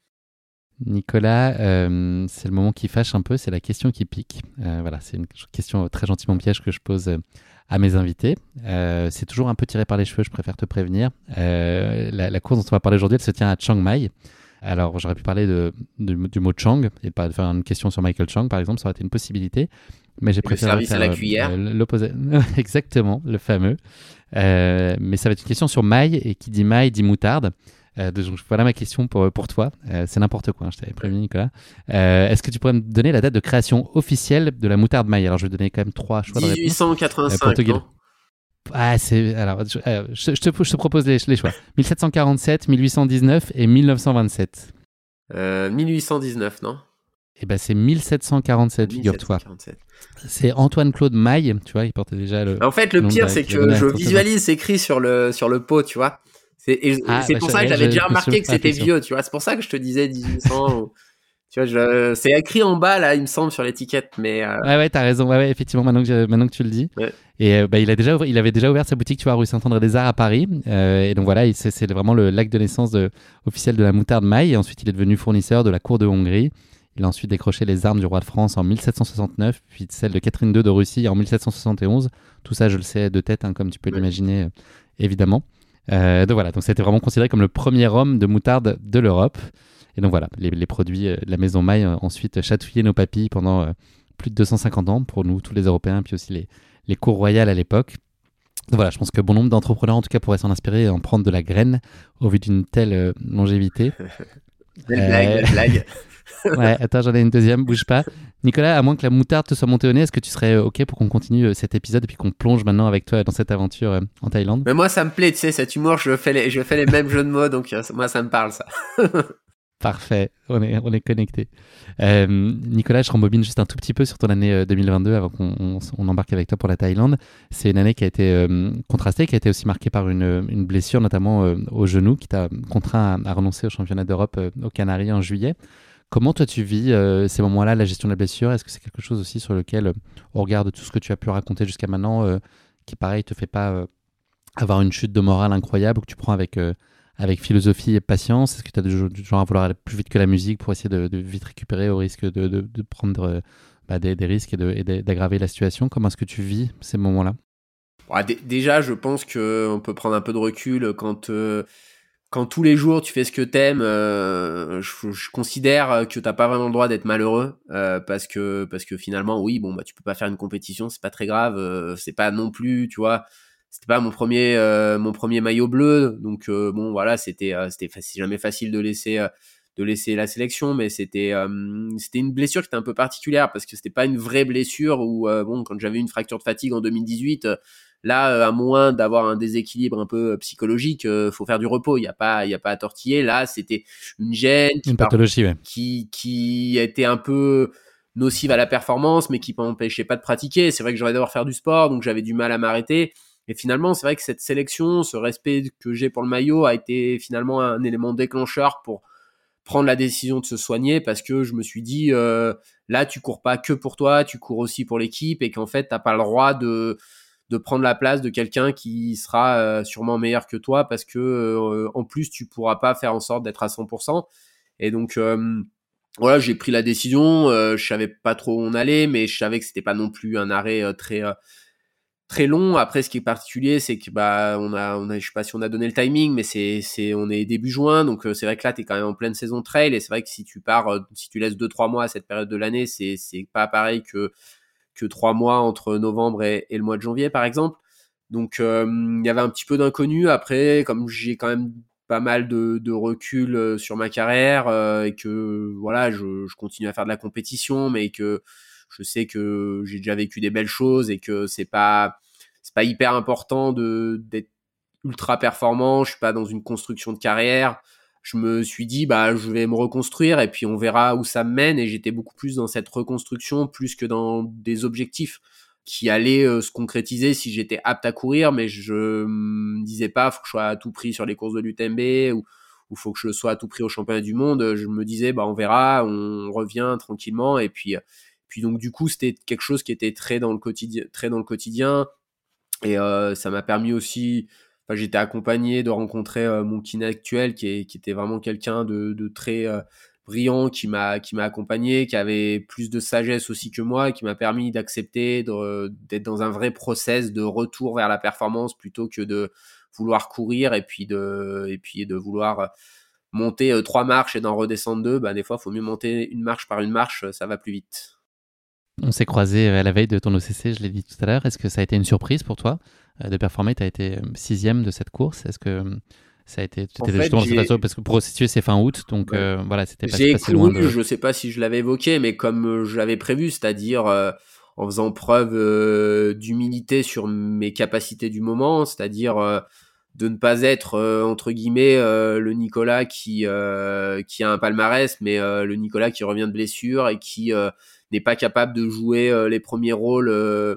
Nicolas, euh, c'est le moment qui fâche un peu, c'est la question qui pique. Euh, voilà, c'est une question très gentiment piège que je pose euh, à mes invités. c'est toujours un peu tiré par les cheveux, je préfère te prévenir. La, course dont on va parler aujourd'hui, elle se tient à Chiang Mai. Alors, j'aurais pu parler de, du mot Chang et pas de faire une question sur Michael Chang, par exemple, ça aurait été une possibilité. Mais j'ai préféré. Le service à la cuillère. L'opposé. Exactement, le fameux. mais ça va être une question sur Mai, et qui dit Mai dit moutarde. Euh, voilà ma question pour, pour toi. Euh, c'est n'importe quoi, hein, je t'avais prévenu, Nicolas. Euh, est-ce que tu pourrais me donner la date de création officielle de la moutarde maille? Alors, je vais donner quand même trois choix 1885. De ah, c'est alors je, je, te, je, te, propose les, les, choix 1747, 1819 et 1927. 1819, non? Eh ben c'est 1747, figure-toi. C'est Antoine Claude Maille, tu vois, il portait déjà le. En fait, le pire, c'est que je visualise écrit sur le sur le pot, tu vois. C'est ah, bah, pour ça que j'avais déjà remarqué que c'était vieux, tu vois. C'est pour ça que je te disais 1800. tu vois, c'est écrit en bas là, il me semble, sur l'étiquette, mais. Euh... Ouais, ouais, t'as raison. Ouais, ouais, effectivement, maintenant que, maintenant que tu le dis. Et euh, bah, il a déjà, il avait déjà ouvert sa boutique, tu vois, rue Saint-André des Arts à Paris. Euh, et donc voilà, c'est vraiment le lac de naissance de, officiel de la moutarde maille. Et ensuite, il est devenu fournisseur de la cour de Hongrie. Il a ensuite décroché les armes du roi de France en 1769, puis celles de Catherine II de Russie en 1771. Tout ça, je le sais de tête, hein, comme tu peux l'imaginer, euh, évidemment. Euh, donc voilà, donc c'était vraiment considéré comme le premier homme de moutarde de l'Europe. Et donc voilà, les, produits euh, de la maison Maille ont ensuite chatouillé nos papilles pendant euh, plus de 250 ans pour nous, tous les Européens, puis aussi les, les cours royales à l'époque. Donc voilà, je pense que bon nombre d'entrepreneurs en tout cas pourraient s'en inspirer et en prendre de la graine au vu d'une telle longévité. belle blague, belle blague. ouais, attends, j'en ai une deuxième, bouge pas. Nicolas, à moins que la moutarde te soit montée au nez, est-ce que tu serais euh, OK pour qu'on continue euh, cet épisode et puis qu'on plonge maintenant avec toi dans cette aventure euh, en Thaïlande? Mais moi, ça me plaît, tu sais, cet humour, je fais les, je fais les mêmes jeux de mots, donc moi, ça me parle, ça. Parfait, on est, on est connecté. Nicolas, je rembobine juste un tout petit peu sur ton année 2022 avant qu'on on, embarque avec toi pour la Thaïlande. C'est une année qui a été contrastée, qui a été aussi marquée par une, une blessure, notamment au genou, qui t'a contraint à, à, renoncer au championnat d'Europe aux Canaries en juillet. Comment toi tu vis euh, ces moments-là, la gestion de la blessure? Est-ce que c'est quelque chose aussi sur lequel, euh, au regard de tout ce que tu as pu raconter jusqu'à maintenant, euh, qui pareil te fait pas avoir une chute de morale incroyable ou que tu prends avec, philosophie et patience? Est-ce que tu as du genre à vouloir aller plus vite que la musique pour essayer de, vite récupérer au risque de, prendre bah, des, des, risques et d'aggraver la situation? Comment est-ce que tu vis ces moments-là? Déjà, je pense qu'on peut prendre un peu de recul quand quand tous les jours tu fais ce que t'aimes, euh, je, considère que t'as pas vraiment le droit d'être malheureux euh, parce que parce que finalement oui bon bah tu peux pas faire une compétition c'est pas très grave euh, c'est pas non plus tu vois c'était pas mon premier euh, mon premier maillot bleu. Donc bon voilà c'était c'était jamais facile de laisser de laisser la sélection mais c'était c'était une blessure qui était un peu particulière parce que c'était pas une vraie blessure où bon quand j'avais une fracture de fatigue en 2018 Là, euh, à moins d'avoir un déséquilibre un peu euh, psychologique, euh, faut faire du repos. Il n'y a pas, il y a pas à tortiller. Là, c'était une gêne, une pathologie, qui qui était un peu nocive à la performance, mais qui m'empêchait pas de pratiquer. C'est vrai que j'aurais devoir faire du sport, donc j'avais du mal à m'arrêter. Et finalement, c'est vrai que cette sélection, ce respect que j'ai pour le maillot a été finalement un élément déclencheur pour prendre la décision de se soigner parce que je me suis dit euh, là tu cours pas que pour toi, tu cours aussi pour l'équipe et qu'en fait t'as pas le droit de de prendre la place de quelqu'un qui sera euh, sûrement meilleur que toi parce que euh, en plus tu pourras pas faire en sorte d'être à 100%. Et donc euh, voilà, j'ai pris la décision. je savais pas trop où on allait, mais je savais que c'était pas non plus un arrêt très très long. Après, ce qui est particulier, c'est que bah on a, on a, je sais pas si on a donné le timing, mais c'est, c'est, on est début juin, donc c'est vrai que là, tu es quand même en pleine saison trail, et c'est vrai que si tu pars, si tu laisses deux trois mois à cette période de l'année, c'est, c'est pas pareil que que trois mois entre novembre et, le mois de janvier, par exemple. Donc, euh, il y avait un petit peu d'inconnu. Après, comme j'ai quand même pas mal de, recul euh, sur ma carrière euh, et que voilà, je, continue à faire de la compétition, mais que je sais que j'ai déjà vécu des belles choses et que c'est pas c'est pas hyper important de d'être ultra performant. Je suis pas dans une construction de carrière je me suis dit bah je vais me reconstruire et puis on verra où ça me mène et j'étais beaucoup plus dans cette reconstruction plus que dans des objectifs qui allaient euh, se concrétiser si j'étais apte à courir mais je me disais pas faut que je sois à tout prix sur les courses de l'UTMB ou, il faut que je sois à tout prix au championnat du monde, je me disais, bah, on verra, on revient tranquillement. Et puis, puis donc, du coup, c'était quelque chose qui était très dans le quotidien. Très dans le quotidien et ça m'a permis aussi, j'étais accompagné de rencontrer mon kiné actuel qui, était vraiment quelqu'un de, très brillant, qui m'a qui m'a accompagné, qui avait plus de sagesse aussi que moi, qui m'a permis d'accepter d'être dans un vrai process de retour vers la performance plutôt que de vouloir courir et puis de et puis de vouloir monter trois marches et d'en redescendre deux. Bah, des fois, faut mieux monter une marche par une marche, ça va plus vite. On s'est croisé à la veille de ton OCC, je l'ai dit tout à l'heure. Est-ce que ça a été une surprise pour toi euh, de performer? Tu as été euh, sixième de cette course. Est-ce que euh, ça a été en justement parce que pour situer c'est fin août donc voilà c'était pas, pas loin de... je sais pas si je l'avais évoqué mais comme je l'avais prévu c'est-à-dire en faisant preuve d'humilité sur mes capacités du moment c'est-à-dire de ne pas être entre guillemets le Nicolas qui qui a un palmarès mais le Nicolas qui revient de blessure et qui n'est pas capable de jouer euh, les premiers rôles euh,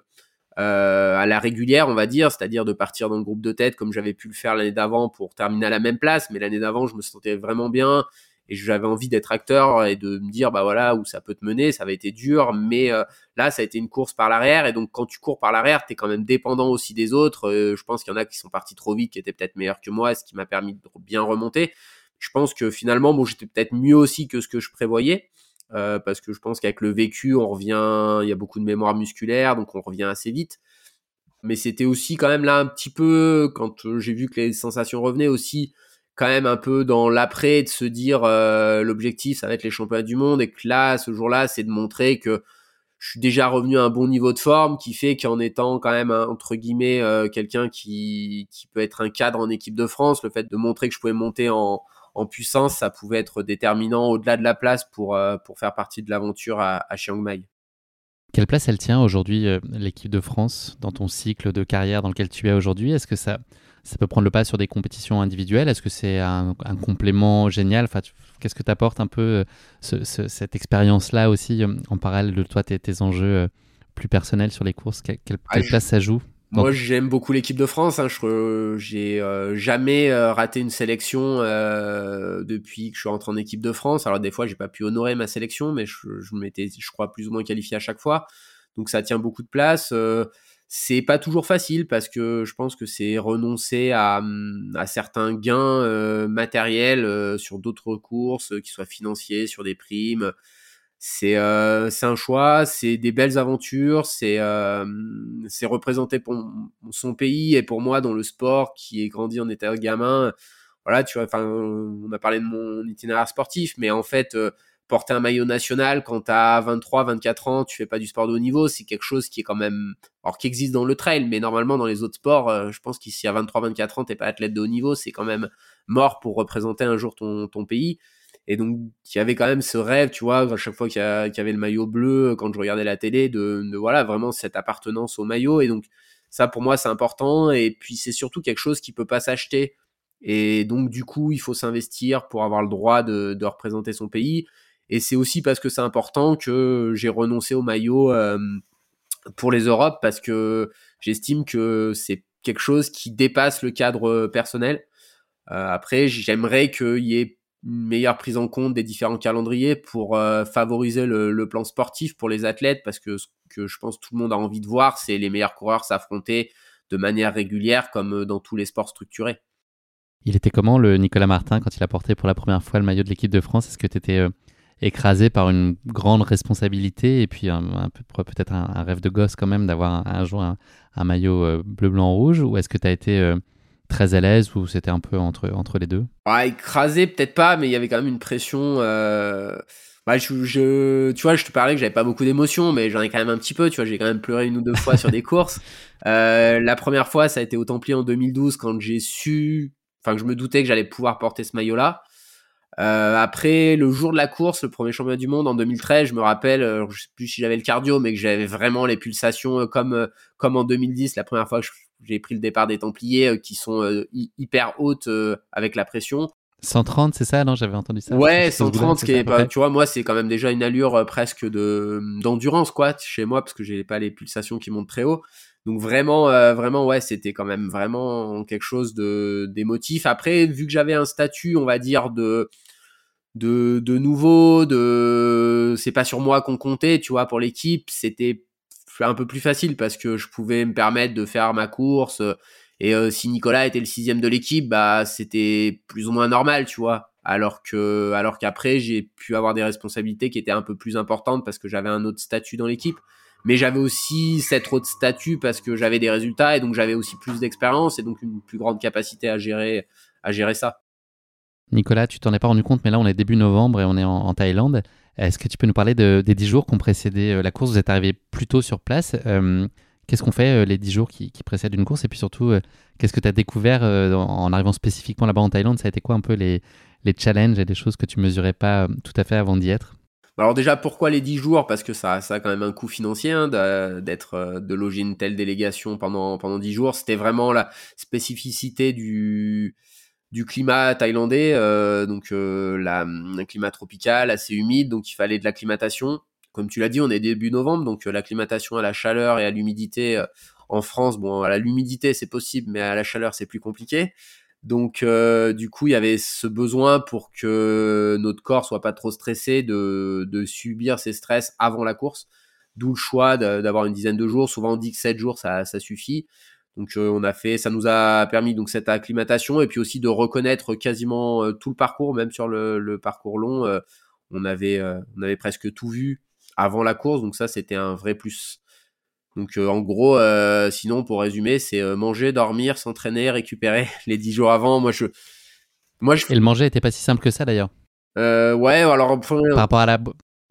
euh, à la régulière, on va dire, c'est-à-dire de partir dans le groupe de tête comme j'avais pu le faire l'année d'avant pour terminer à la même place, mais l'année d'avant, je me sentais vraiment bien et j'avais envie d'être acteur et de me dire bah voilà où ça peut te mener. Ça avait été dur mais là ça a été une course par l'arrière. Et donc quand tu cours par l'arrière tu es quand même dépendant aussi des autres. Je pense qu'il y en a qui sont partis trop vite qui étaient peut-être meilleurs que moi ce qui m'a permis de bien remonter. Je pense que finalement bon j'étais peut-être mieux aussi que ce que je prévoyais euh, parce que je pense qu'avec le vécu, on revient, il y a beaucoup de mémoire musculaire, donc on revient assez vite. Mais c'était aussi quand même là un petit peu, quand euh, j'ai vu que les sensations revenaient aussi, quand même un peu dans l'après, de se dire euh, l'objectif, ça va être les championnats du monde, et que là, ce jour-là, c'est de montrer que je suis déjà revenu à un bon niveau de forme, qui fait qu'en étant quand même, entre guillemets, quelqu'un qui, qui peut être un cadre en équipe de France, le fait de montrer que je pouvais monter en, en puissance, ça pouvait être déterminant au-delà de la place pour, euh, pour faire partie de l'aventure à, Chiang Mai. Quelle place elle tient aujourd'hui, euh, l'équipe de France, dans ton cycle de carrière dans lequel tu es aujourd'hui? Est-ce que ça, ça peut prendre le pas sur des compétitions individuelles? Est-ce que c'est un, complément génial? Enfin, Qu'est-ce que t'apporte un peu euh, cette expérience-là aussi, en parallèle de toi, tes, tes enjeux plus personnels sur les courses? Quelle, ah, place ça joue? Moi, j'aime beaucoup l'équipe de France. Hein. Je j'ai euh, jamais euh, raté une sélection euh, depuis que je suis rentré en équipe de France. Alors des fois, j'ai pas pu honorer ma sélection, mais je, je m'étais, je crois, plus ou moins qualifié à chaque fois. Donc ça tient beaucoup de place. c'est pas toujours facile parce que je pense que c'est renoncer à, à certains gains matériels sur d'autres courses, qui soient financiers, sur des primes c'est euh, c'est un choix, c'est des belles aventures, c'est euh, représenter pour son pays et pour moi dans le sport qui est grandi en état gamin. Voilà, tu vois, enfin, on a parlé de mon itinéraire sportif, mais en fait, euh, porter un maillot national quand t'as 23, 24 ans, tu fais pas du sport de haut niveau, c'est quelque chose qui est quand même, alors qui existe dans le trail, mais normalement dans les autres sports, je pense qu'ici à 23, 24 ans, t'es pas athlète de haut niveau, c'est quand même mort pour représenter un jour ton pays. Et donc, il y avait quand même ce rêve, tu vois, à chaque fois qu'il y, avait le maillot bleu, quand je regardais la télé, de, de, voilà, vraiment cette appartenance au maillot. Et donc, ça, pour moi, c'est important. Et puis, c'est surtout quelque chose qui peut pas s'acheter. Et donc, du coup, il faut s'investir pour avoir le droit de, de représenter son pays. Et c'est aussi parce que c'est important que j'ai renoncé au maillot euh, pour les Europes, parce que j'estime que c'est quelque chose qui dépasse le cadre personnel. Euh, après, j'aimerais qu'il y ait une meilleure prise en compte des différents calendriers pour euh, favoriser le, plan sportif pour les athlètes parce que ce que je pense tout le monde a envie de voir, c'est les meilleurs coureurs s'affronter de manière régulière comme euh, dans tous les sports structurés. Il était comment le Nicolas Martin quand il a porté pour la première fois le maillot de l'équipe de France? Est-ce que tu étais euh, écrasé par une grande responsabilité et puis un, peu peut-être un, rêve de gosse quand même d'avoir un, jour un, maillot bleu, blanc, rouge? Ou est-ce que tu as été très à l'aise ou c'était un peu entre, entre les deux? Ah, Écrasé, peut-être pas, mais il y avait quand même une pression. Euh... Bah, je, tu vois, je te parlais que j'avais pas beaucoup d'émotions, mais j'en ai quand même un petit peu. Tu vois, j'ai quand même pleuré une ou deux fois sur des courses. Euh, la première fois, ça a été au Templier en 2012 quand j'ai su, enfin, que je me doutais que j'allais pouvoir porter ce maillot-là. Euh, après, le jour de la course, le premier championnat du monde en 2013, je me rappelle, je sais plus si j'avais le cardio, mais que j'avais vraiment les pulsations comme comme en 2010, la première fois que j'ai pris le départ des Templiers, qui sont hyper hautes avec la pression. 130, c'est ça Non, j'avais entendu ça. Ouais, 130, ce qui est pas, tu vois, moi, c'est quand même déjà une allure presque de d'endurance, quoi, chez moi, parce que j'ai pas les pulsations qui montent très haut. Donc vraiment, vraiment, ouais, c'était quand même vraiment quelque chose de d'émotif. Après, vu que j'avais un statut, on va dire de de, de nouveau, de c'est pas sur moi qu'on comptait, tu vois, pour l'équipe, c'était un peu plus facile parce que je pouvais me permettre de faire ma course. Et euh, si Nicolas était le sixième de l'équipe, bah c'était plus ou moins normal, tu vois. Alors que, alors qu'après, j'ai pu avoir des responsabilités qui étaient un peu plus importantes parce que j'avais un autre statut dans l'équipe. Mais j'avais aussi cet autre statut parce que j'avais des résultats et donc j'avais aussi plus d'expérience et donc une plus grande capacité à gérer, à gérer ça. Nicolas, tu t'en es pas rendu compte, mais là on est début novembre et on est en, Thaïlande. Est-ce que tu peux nous parler des dix jours qui ont précédé euh, la course? Vous êtes arrivé plus tôt sur place. Euh, qu'est-ce qu'on fait euh, les dix jours qui, précèdent une course? Et puis surtout, qu'est-ce que tu as découvert en arrivant spécifiquement là-bas en Thaïlande? Ça a été quoi un peu les, les challenges et des choses que tu mesurais pas tout à fait avant d'y être? Alors déjà, pourquoi les dix jours? Parce que ça, ça a quand même un coût financier hein, d'être de loger une telle délégation pendant pendant dix jours. C'était vraiment la spécificité du du climat thaïlandais, euh, donc euh, la, un climat tropical assez humide, donc il fallait de l'acclimatation. Comme tu l'as dit, on est début novembre, donc euh, l'acclimatation à la chaleur et à l'humidité en France, bon, à l'humidité c'est possible, mais à la chaleur c'est plus compliqué. Donc du coup, il y avait ce besoin pour que notre corps soit pas trop stressé de, de subir ces stress avant la course. D'où le choix d'avoir une dizaine de jours. Souvent on dit que 7 jours ça, ça suffit. Donc euh, on a fait, ça nous a permis donc cette acclimatation et puis aussi de reconnaître quasiment euh, tout le parcours, même sur le, parcours long, euh, on avait on avait presque tout vu avant la course, donc ça c'était un vrai plus. Donc en gros, sinon pour résumer, c'est manger, dormir, s'entraîner, récupérer les dix jours avant. Moi je, moi je. Et le manger était pas si simple que ça d'ailleurs? ouais, alors par rapport à la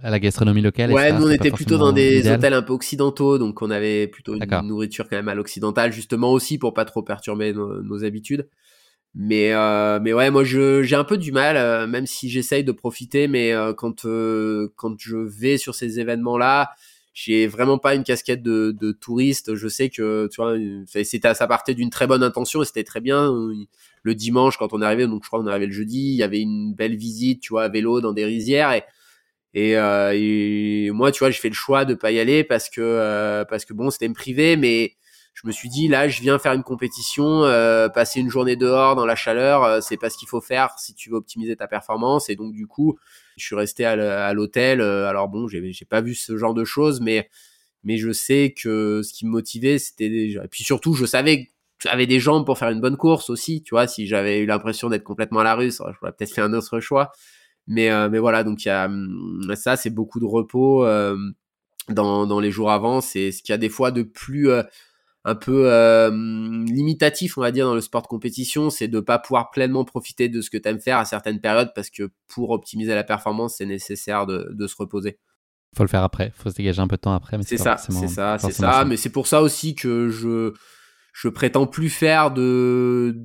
à la gastronomie locale Ouais, nous on était plutôt dans des hôtels un peu occidentaux, donc on avait plutôt une nourriture quand même à l'occidental, justement aussi pour pas trop perturber nos, habitudes. Mais euh, mais ouais, moi je j'ai un peu du mal, euh, même si j'essaye de profiter, mais euh, quand quand je vais sur ces événements là, j'ai vraiment pas une casquette de, de touriste. Je sais que tu vois, c'était ça partait d'une très bonne intention et c'était très bien. Le dimanche quand on est arrivé, donc je crois qu'on est arrivé le jeudi, il y avait une belle visite, tu vois, à vélo dans des rizières et et, euh, et, moi, tu vois, j'ai fait le choix de pas y aller parce que euh, parce que bon, c'était me priver, mais je me suis dit là, je viens faire une compétition, euh, passer une journée dehors dans la chaleur, euh, c'est pas ce qu'il faut faire si tu veux optimiser ta performance. Et donc du coup, je suis resté à l'hôtel. Euh, alors bon, j'ai j'ai pas vu ce genre de choses, mais mais je sais que ce qui me motivait, c'était et puis surtout, je savais que j'avais des jambes pour faire une bonne course aussi, tu vois. Si j'avais eu l'impression d'être complètement à la rue, j'aurais peut-être fait un autre choix. Mais, euh, mais voilà, donc il y a hum, ça, c'est beaucoup de repos euh, dans, dans les jours avant. C'est ce qu'il y a des fois de plus euh, un peu limitatif, on va dire, dans le sport de compétition, c'est de pas pouvoir pleinement profiter de ce que tu aimes faire à certaines périodes parce que pour optimiser la performance, c'est nécessaire de, de se reposer faut le faire après, faut se dégager un peu de temps après. C'est ça, c'est ça, c'est ça. Mais c'est pour ça aussi que je je prétends plus faire de,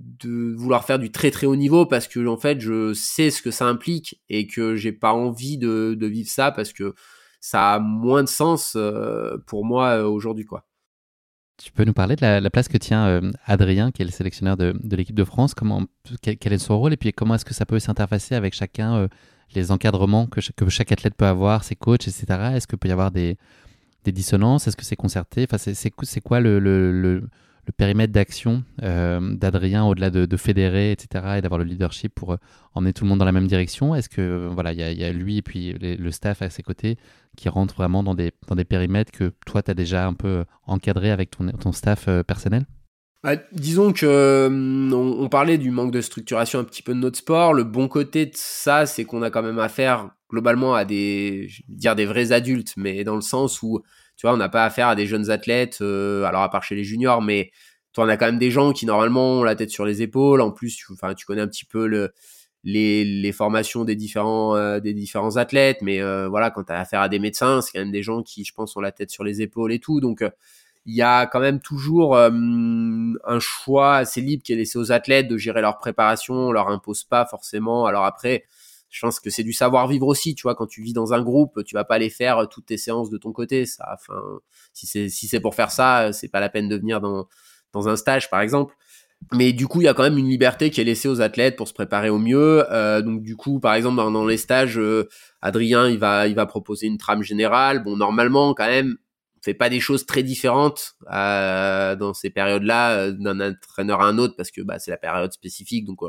vouloir faire du très très haut niveau parce que en fait je sais ce que ça implique et que j'ai pas envie de, vivre ça parce que ça a moins de sens euh, pour moi euh, aujourd'hui quoi. Tu peux nous parler de la, place que tient euh, Adrien, qui est le sélectionneur de, l'équipe de France. Comment, quel, est son rôle et puis comment est-ce que ça peut s'interfacer avec chacun, les encadrements que, que, chaque athlète peut avoir, ses coachs, etc. Est-ce qu'il peut y avoir des, des dissonances? Est-ce que c'est concerté? Enfin, C'est quoi le périmètre d'action euh, d'Adrien au-delà de, fédérer, etc., et d'avoir le leadership pour euh, emmener tout le monde dans la même direction Est-ce que voilà, il y, a lui et puis le staff à ses côtés qui rentrent vraiment dans des, périmètres que toi, tu as déjà un peu encadré avec ton, staff euh, personnel? Bah, disons que parlait du manque de structuration un petit peu de notre sport. Le bon côté de ça, c'est qu'on a quand même affaire globalement à des, dire des vrais adultes, mais dans le sens où tu vois, on n'a pas affaire à des jeunes athlètes, euh, alors à part chez les juniors, mais toi, on a quand même des gens qui normalement ont la tête sur les épaules. En plus, tu, tu connais un petit peu le, les, les formations des différents, euh, des différents athlètes, mais euh, voilà, quand tu as affaire à des médecins, c'est quand même des gens qui, je pense, ont la tête sur les épaules et tout. Donc, il y a quand même toujours un choix assez libre qui est laissé aux athlètes de gérer leur préparation. On leur impose pas forcément. Alors après, je pense que c'est du savoir-vivre aussi, tu vois, quand tu vis dans un groupe, tu vas pas aller faire euh, toutes tes séances de ton côté, ça, enfin, si c'est, si c'est pour faire ça, euh, c'est pas la peine de venir dans, dans un stage, par exemple. Mais du coup, il y a quand même une liberté qui est laissée aux athlètes pour se préparer au mieux. Euh, donc du coup, par exemple, dans, les stages, Adrien, il va, il va proposer une trame générale. Bon, normalement, quand même, fait pas des choses très différentes euh, dans ces périodes-là d'un entraîneur à un autre parce que bah, c'est la période spécifique. Donc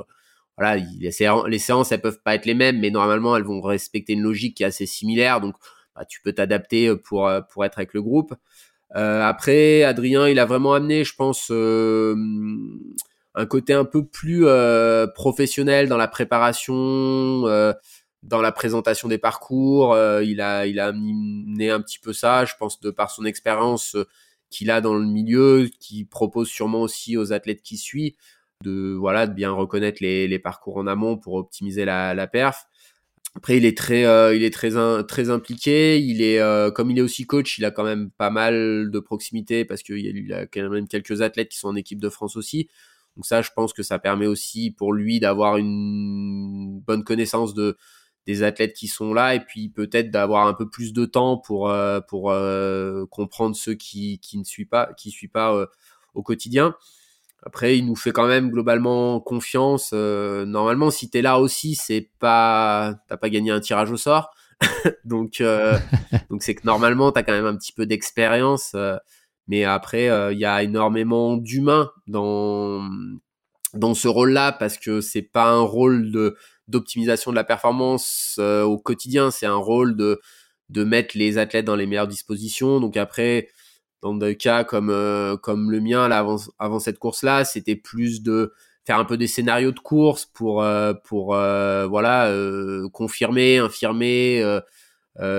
voilà, les, séances, les elles peuvent pas être les mêmes, mais normalement, elles vont respecter une logique qui est assez similaire. Donc bah, tu peux t'adapter pour, pour être avec le groupe. après, Adrien, il a vraiment amené, je pense, un côté un peu plus professionnel dans la préparation dans la présentation des parcours. Euh, il a il a amené un petit peu ça, je pense, de par son expérience euh, qu'il a dans le milieu, qui propose sûrement aussi aux athlètes qui suivent de voilà de bien reconnaître les, les parcours en amont pour optimiser la, la perf. Après, il est très, euh, il est très, très impliqué. Il est, comme il est aussi coach, il a quand même pas mal de proximité parce qu'il a quand même quelques athlètes qui sont en équipe de France aussi. Donc ça, je pense que ça permet aussi pour lui d'avoir une bonne connaissance de, des athlètes qui sont là et puis peut-être d'avoir un peu plus de temps pour euh, pour euh, comprendre ceux qui qui ne suivent pas qui suivent pas euh, au quotidien. Après, il nous fait quand même globalement confiance. normalement, si tu es là aussi, c'est pas t'as pas gagné un tirage au sort. donc donc c'est que normalement, tu as quand même un petit peu d'expérience mais après il y a énormément d'humains dans dans ce rôle-là parce que c'est pas un rôle de d'optimisation de la performance euh, au quotidien. C'est un rôle de, de mettre les athlètes dans les meilleures dispositions. Donc après, dans des cas comme, euh, comme le mien, là, avant, avant cette course-là, c'était plus de faire un peu des scénarios de course pour, euh, pour voilà, confirmer, infirmer.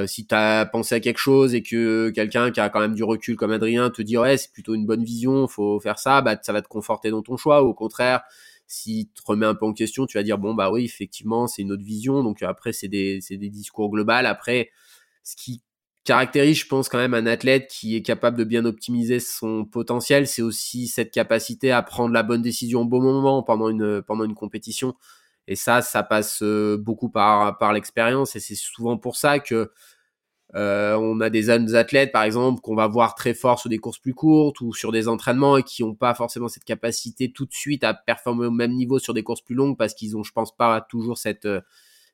si tu as pensé à quelque chose et que quelqu'un qui a quand même du recul comme Adrien te dit ouais c'est plutôt une bonne vision, faut faire ça, bah ça va te conforter dans ton choix. Ou au contraire, si tu te remets un peu en question, tu vas dire bon bah oui effectivement c'est une autre vision. Donc après c'est des c'est des discours globaux. Après ce qui caractérise je pense quand même un athlète qui est capable de bien optimiser son potentiel, c'est aussi cette capacité à prendre la bonne décision au bon moment pendant une pendant une compétition. Et ça ça passe euh, beaucoup par par l'expérience et c'est souvent pour ça que euh, on a des athlètes, par exemple, qu'on va voir très fort sur des courses plus courtes ou sur des entraînements et qui n'ont pas forcément cette capacité tout de suite à performer au même niveau sur des courses plus longues parce qu'ils ont, je pense, pas toujours cette euh,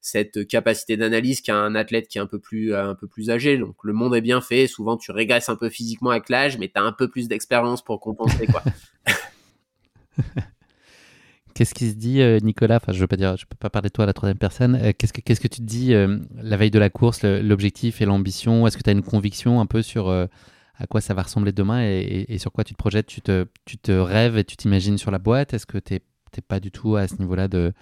cette capacité d'analyse qu'a un athlète qui est un peu plus un peu plus âgé. Donc le monde est bien fait. Souvent, tu régresses un peu physiquement avec l'âge, mais tu as un peu plus d'expérience pour compenser, quoi. Qu'est-ce qui se dit, euh, Nicolas? Enfin, je veux pas dire, je peux pas parler de toi à la troisième personne. Euh, qu'est-ce que qu'est-ce que tu te dis euh, la veille de la course, l'objectif et l'ambition? Est-ce que tu as une conviction un peu sur à quoi ça va ressembler demain et, sur quoi tu te projettes? Tu te tu te rêves et tu t'imagines sur la boîte? Est-ce que tu n'es pas du tout à ce niveau-là de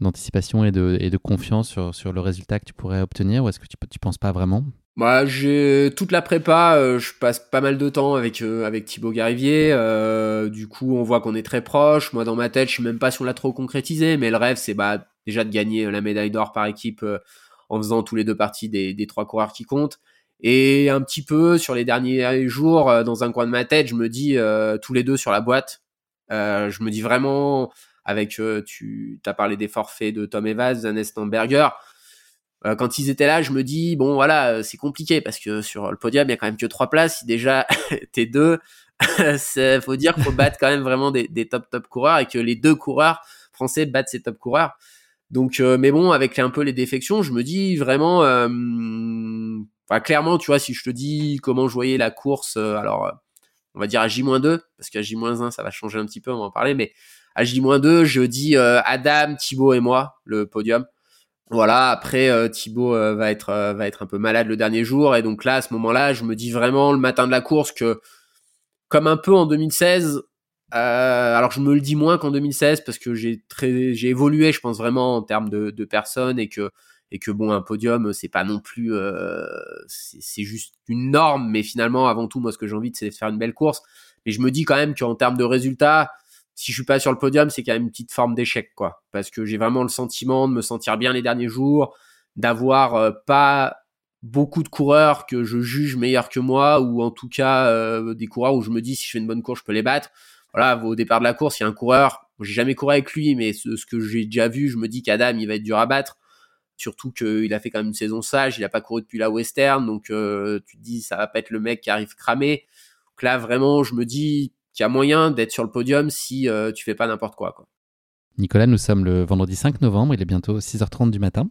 d'anticipation et de, et de confiance sur, sur le résultat que tu pourrais obtenir ou est-ce que tu tu penses pas vraiment? Bah, j'ai toute la prépa, euh, je passe pas mal de temps avec euh, avec Thibaut Garivier. Euh, du coup, on voit qu'on est très proche. Moi, dans ma tête, je sais même pas si on l'a trop concrétisé, mais le rêve, c'est bah déjà de gagner la médaille d'or par équipe en faisant tous les deux parties des, des trois coureurs qui comptent. Et un petit peu sur les derniers jours, dans un coin de ma tête, je me dis tous les deux sur la boîte. je me dis vraiment avec tu as parlé des forfaits de Tom Evans, Ernest Berger euh, quand ils étaient là, je me dis bon voilà, euh, c'est compliqué parce que sur le podium il y a quand même que trois places. Déjà t'es deux, faut dire qu'il faut battre quand même vraiment des, top top coureurs et que les deux coureurs français battent ces top coureurs. Donc, euh, mais bon, avec un peu les défections, je me dis vraiment, clairement, tu vois, si je te dis comment je voyais la course, alors on va dire à J-2 parce qu'à J-1 ça va changer un petit peu, on va en parler, mais à J-2 je dis Adam, Thibaut et moi le podium. Voilà, après euh, Thibaut euh, va être euh, va être un peu malade le dernier jour. Et donc là à ce moment-là, je me dis vraiment le matin de la course que comme un peu en 2016 alors je me le dis moins qu'en 2016 parce que j'ai très j'ai évolué je pense vraiment en termes de, de personnes et que et que bon un podium c'est pas non plus c'est juste une norme. Mais finalement avant tout moi ce que j'ai envie c'est de faire une belle course. Mais je me dis quand même qu'en termes de résultats si je suis pas sur le podium, c'est quand même une petite forme d'échec, quoi. Parce que j'ai vraiment le sentiment de me sentir bien les derniers jours, d'avoir euh, pas beaucoup de coureurs que je juge meilleurs que moi, ou en tout cas euh, des coureurs où je me dis si je fais une bonne course, je peux les battre. Voilà, au départ de la course, il y a un coureur, j'ai jamais couru avec lui, mais ce, ce que j'ai déjà vu, je me dis qu'Adam, il va être dur à battre. Surtout qu'il a fait quand même une saison sage, il a pas couru depuis la Western, donc euh, tu te dis ça va pas être le mec qui arrive cramé. Donc là, vraiment, je me dis qu'il y a moyen d'être sur le podium si euh, tu fais pas n'importe quoi, quoi. Nicolas, nous sommes le vendredi 5 novembre, il est bientôt 6h30 du matin.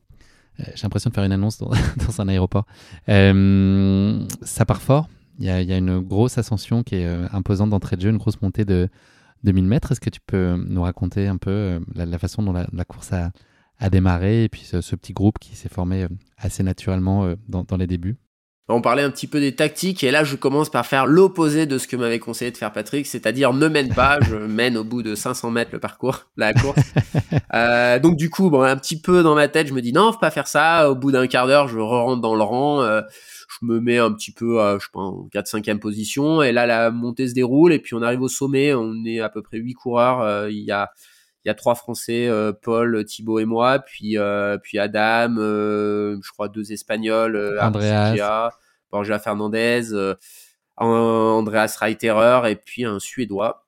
Euh, j'ai l'impression de faire une annonce dans, un aéroport. Euh, ça part fort. Il y, a, une grosse ascension qui est imposante d'entrée de jeu, une grosse montée de, 2000 mètres. Est-ce que tu peux nous raconter un peu la, façon dont la, course a, démarré et puis ce, petit groupe qui s'est formé assez naturellement dans les débuts? On parlait un petit peu des tactiques et là je commence par faire l'opposé de ce que m'avait conseillé de faire Patrick, c'est-à-dire ne mène pas, je mène au bout de 500 mètres le parcours, la course. euh, donc du coup, bon, un petit peu dans ma tête, je me dis non, faut pas faire ça. Au bout d'un quart d'heure, je rentre dans le rang, euh, je me mets un petit peu, à, je sais pas, en 4-5e position et là la montée se déroule et puis on arrive au sommet, on est à peu près 8 coureurs, euh, il y a il y a trois Français, euh, Paul, Thibaut et moi, puis euh, puis Adam, euh, je crois deux Espagnols, Andreas, Borja Fernandez, Andreas Reiterer et puis un Suédois.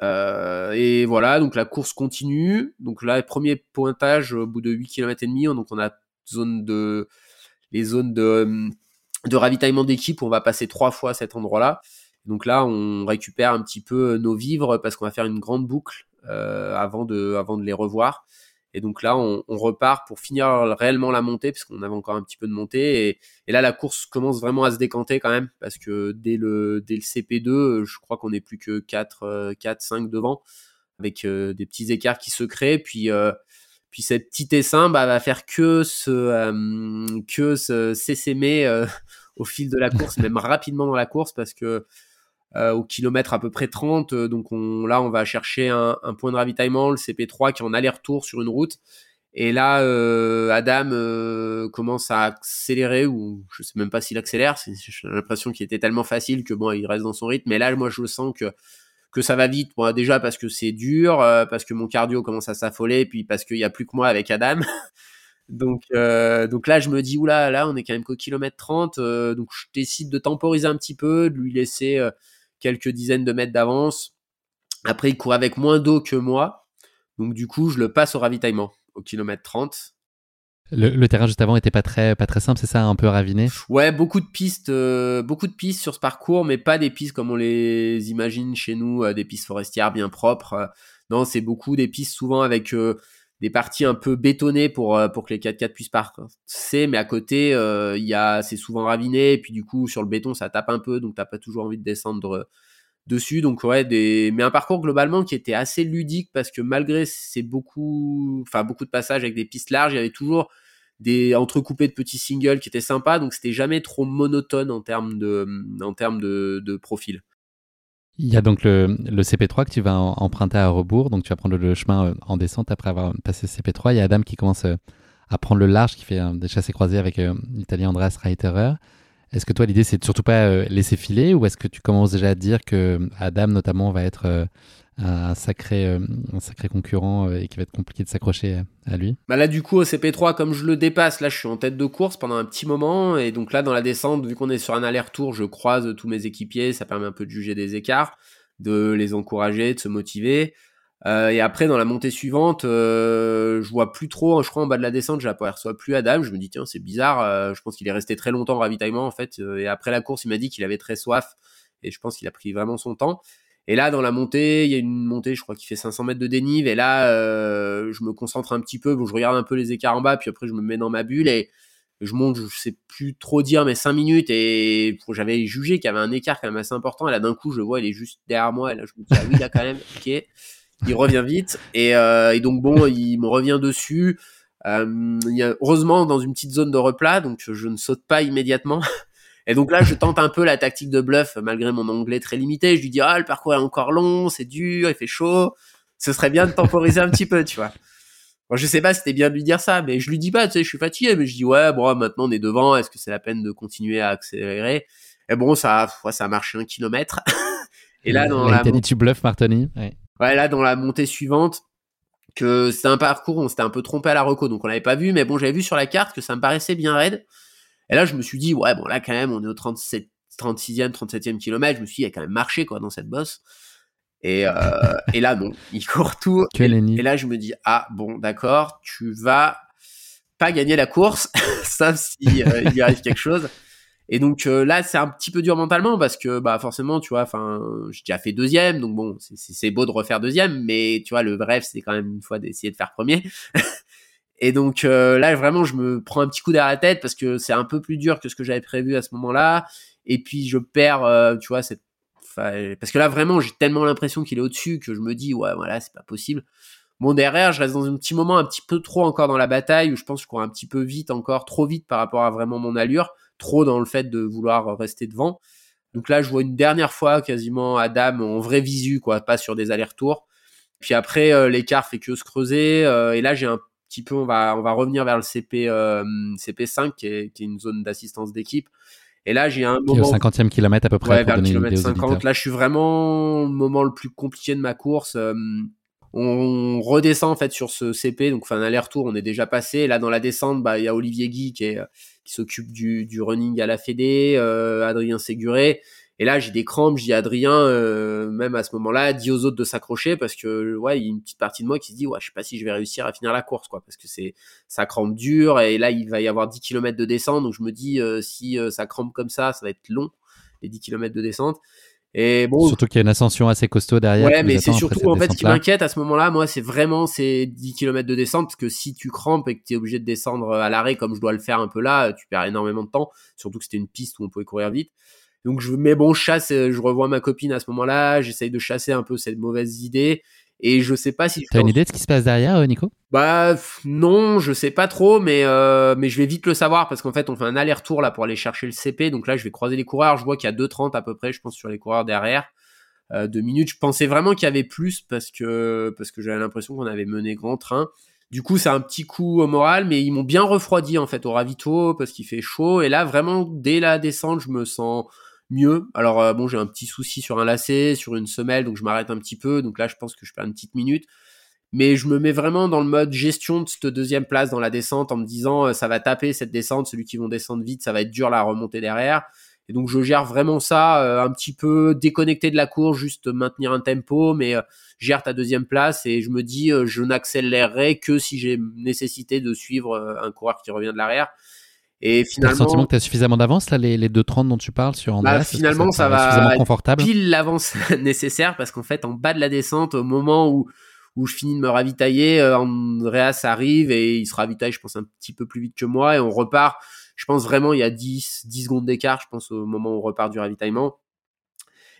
et voilà, donc la course continue. Donc là, premier pointage au bout de 8 km et demi, donc on a zone de les zones de, de ravitaillement d'équipe, on va passer trois fois à cet endroit-là. Donc là, on récupère un petit peu nos vivres parce qu'on va faire une grande boucle avant, de, avant de les revoir. Et donc là, on, repart pour finir réellement la montée, parce qu'on avait encore un petit peu de montée. Et, là, la course commence vraiment à se décanter quand même, parce que dès le, dès le CP2, je crois qu'on est plus que 4, 4 5 devant, avec euh, des petits écarts qui se créent. Puis, euh, puis cette petite essaim bah, va faire que se, que se s'essaimer au fil de la course, même rapidement dans la course, parce que euh, au kilomètre à peu près 30. Euh, donc on, là, on va chercher un, point de ravitaillement, le CP3 qui est en aller-retour sur une route. Et là, euh, Adam commence à accélérer, ou je sais même pas s'il accélère. J'ai l'impression qu'il était tellement facile que bon, il reste dans son rythme. Mais là, moi, je le sens que que ça va vite. Bon, déjà parce que c'est dur, parce que mon cardio commence à s'affoler, puis parce qu'il y a plus que moi avec Adam. donc donc là, je me dis oula, là, on est quand même qu'au kilomètre 30. donc je décide de temporiser un petit peu, de lui laisser quelques dizaines de mètres d'avance. Après, il court avec moins d'eau que moi. Donc, du coup, je le passe au ravitaillement au kilomètre 30. Le, terrain juste avant était pas très pas très simple, c'est ça, un peu raviné? Ouais, beaucoup de pistes, euh, beaucoup de pistes sur ce parcours, mais pas des pistes comme on les imagine chez nous, euh, des pistes forestières bien propres. non, c'est beaucoup des pistes souvent avec euh, des parties un peu bétonnées pour pour que les 4x4 puissent passer, mais à côté, il y a c'est souvent raviné, et puis du coup sur le béton ça tape un peu, donc t'as pas toujours envie de descendre dessus. Donc ouais, des... mais un parcours globalement qui était assez ludique parce que malgré c'est beaucoup, enfin beaucoup de passages avec des pistes larges, il y avait toujours des entrecoupés de petits singles qui étaient sympas. Donc c'était jamais trop monotone en termes de, en termes de profil. Il y a donc le, le, CP3 que tu vas emprunter à rebours, donc tu vas prendre le chemin euh, en descente après avoir passé le CP3. Il y a Adam qui commence euh, à prendre le large, qui fait des chassés croisés avec euh, l'Italien Andreas Reiterer. Est-ce que toi, l'idée, c'est de surtout pas laisser filer ou est-ce que tu commences déjà à dire que Adam, notamment, va être un, sacré, euh, un sacré concurrent et qu'il va être compliqué de s'accrocher à lui bah Là, du coup, au CP3, comme je le dépasse, là, je suis en tête de course pendant un petit moment. Et donc là, dans la descente, vu qu'on est sur un aller-retour, je croise tous mes équipiers. Ça permet un peu de juger des écarts, de les encourager, de se motiver. Euh, et après, dans la montée suivante, euh, je vois plus trop. Je crois en bas de la descente, j'aperçois plus Adam. Je me dis tiens, c'est bizarre. Euh, je pense qu'il est resté très longtemps en ravitaillement en fait. et après la course, il m'a dit qu'il avait très soif. Et je pense qu'il a pris vraiment son temps. Et là, dans la montée, il y a une montée, je crois, qui fait 500 mètres de dénive. Et là, je me concentre un petit peu. Bon, je regarde un peu les écarts en bas, puis après, je me mets dans ma bulle et je monte. Je sais plus trop dire, mais 5 minutes. Et j'avais jugé qu'il y avait un écart quand même assez important. Et là, d'un coup, je vois, il est juste derrière moi. Et là, je me dis ah oui, là quand même, ok il revient vite et, euh, et, donc bon, il me revient dessus. Euh, il y a, heureusement dans une petite zone de replat, donc je ne saute pas immédiatement. Et donc là, je tente un peu la tactique de bluff, malgré mon anglais très limité. Je lui dis ah le parcours est encore long, c'est dur, il fait chaud. Ce serait bien de temporiser un petit peu, tu vois. Bon, je sais pas si c'était bien de lui dire ça, mais je lui dis pas, tu sais, je suis fatigué, mais je dis ouais, bon, maintenant on est devant, est-ce que c'est la peine de continuer à accélérer? Et bon, ça, ça a marché un kilomètre. Et là, dans la, dit tu bluffes, Martoni. Ouais ouais, là, dans la montée suivante, que c'est un parcours, on s'était un peu trompé à la reco, donc on l'avait pas vu, mais bon, j'avais vu sur la carte que ça me paraissait bien raide. Et là, je me suis dit, ouais, bon, là, quand même, on est au 37, 36e, 37e kilomètre, je me suis dit, il y a quand même marché, quoi, dans cette bosse. Et, euh, et là, non, il court tout. Et, et, là, je me dis, ah, bon, d'accord, tu vas pas gagner la course, sauf si euh, il y arrive quelque chose. Et donc euh, là, c'est un petit peu dur mentalement parce que bah forcément, tu vois, enfin, j'ai déjà fait deuxième, donc bon, c'est beau de refaire deuxième, mais tu vois, le rêve, c'est quand même une fois d'essayer de faire premier. Et donc là, vraiment, je me prends un petit coup derrière la tête parce que c'est un peu plus dur que ce que j'avais prévu à ce moment-là. Et puis je perds, tu vois, cette parce que là vraiment j'ai tellement l'impression qu'il est au-dessus que je me dis ouais voilà c'est pas possible. Bon derrière je reste dans un petit moment un petit peu trop encore dans la bataille où je pense que je cours un petit peu vite encore trop vite par rapport à vraiment mon allure, trop dans le fait de vouloir rester devant. Donc là je vois une dernière fois quasiment Adam en vrai visu quoi, pas sur des allers-retours. Puis après euh, l'écart fait que se creuser euh, et là j'ai un petit peu on va on va revenir vers le CP euh, CP5 qui est, qui est une zone d'assistance d'équipe et là, j'ai un moment. Au 50e kilomètre à peu près. Ouais, vers le kilomètre 50. Là, je suis vraiment au moment le plus compliqué de ma course. Euh, on redescend en fait sur ce CP, donc enfin un aller-retour, on est déjà passé. là, dans la descente, bah il y a Olivier Guy qui est qui s'occupe du, du running à la Fédé, euh, Adrien Séguré. Et là, j'ai des crampes, à Adrien, euh, même à ce moment-là, dis aux autres de s'accrocher parce que, ouais, il y a une petite partie de moi qui se dit, ouais, je sais pas si je vais réussir à finir la course, quoi, parce que c'est, ça crampe dur et là, il va y avoir 10 km de descente, donc je me dis, euh, si euh, ça crampe comme ça, ça va être long, les 10 km de descente. Et bon. Surtout qu'il y a une ascension assez costaud derrière. Ouais, mais c'est surtout, en fait, ce qui m'inquiète à ce moment-là, moi, c'est vraiment ces 10 km de descente, parce que si tu crampes et que tu es obligé de descendre à l'arrêt, comme je dois le faire un peu là, tu perds énormément de temps, surtout que c'était une piste où on pouvait courir vite. Donc je mais bon, je chasse, euh, je revois ma copine à ce moment-là, j'essaye de chasser un peu cette mauvaise idée et je sais pas si T'as une idée de ce qui se passe derrière euh, Nico? Bah non, je sais pas trop mais euh, mais je vais vite le savoir parce qu'en fait, on fait un aller-retour là pour aller chercher le CP. Donc là, je vais croiser les coureurs, je vois qu'il y a 2:30 à peu près, je pense sur les coureurs derrière. Euh, deux minutes, je pensais vraiment qu'il y avait plus parce que parce que j'avais l'impression qu'on avait mené grand train. Du coup, c'est un petit coup au moral, mais ils m'ont bien refroidi en fait au ravito parce qu'il fait chaud. Et là, vraiment, dès la descente, je me sens mieux. Alors euh, bon, j'ai un petit souci sur un lacet, sur une semelle, donc je m'arrête un petit peu. Donc là, je pense que je perds une petite minute. Mais je me mets vraiment dans le mode gestion de cette deuxième place dans la descente en me disant euh, ça va taper cette descente, celui qui vont descendre vite, ça va être dur la remonter derrière. Et donc je gère vraiment ça euh, un petit peu déconnecté de la course, juste maintenir un tempo, mais gère ta deuxième place et je me dis je n'accélérerai que si j'ai nécessité de suivre un coureur qui revient de l'arrière. Et finalement, le sentiment que tu as suffisamment d'avance là, les, les 2.30 dont tu parles sur Andreas bah, Finalement, ça, va confortable. pile l'avance nécessaire parce qu'en fait, en bas de la descente, au moment où où je finis de me ravitailler, euh, Andreas arrive et il se ravitaille, je pense, un petit peu plus vite que moi et on repart. Je pense vraiment il y a 10, 10 secondes d'écart, je pense, au moment où on repart du ravitaillement.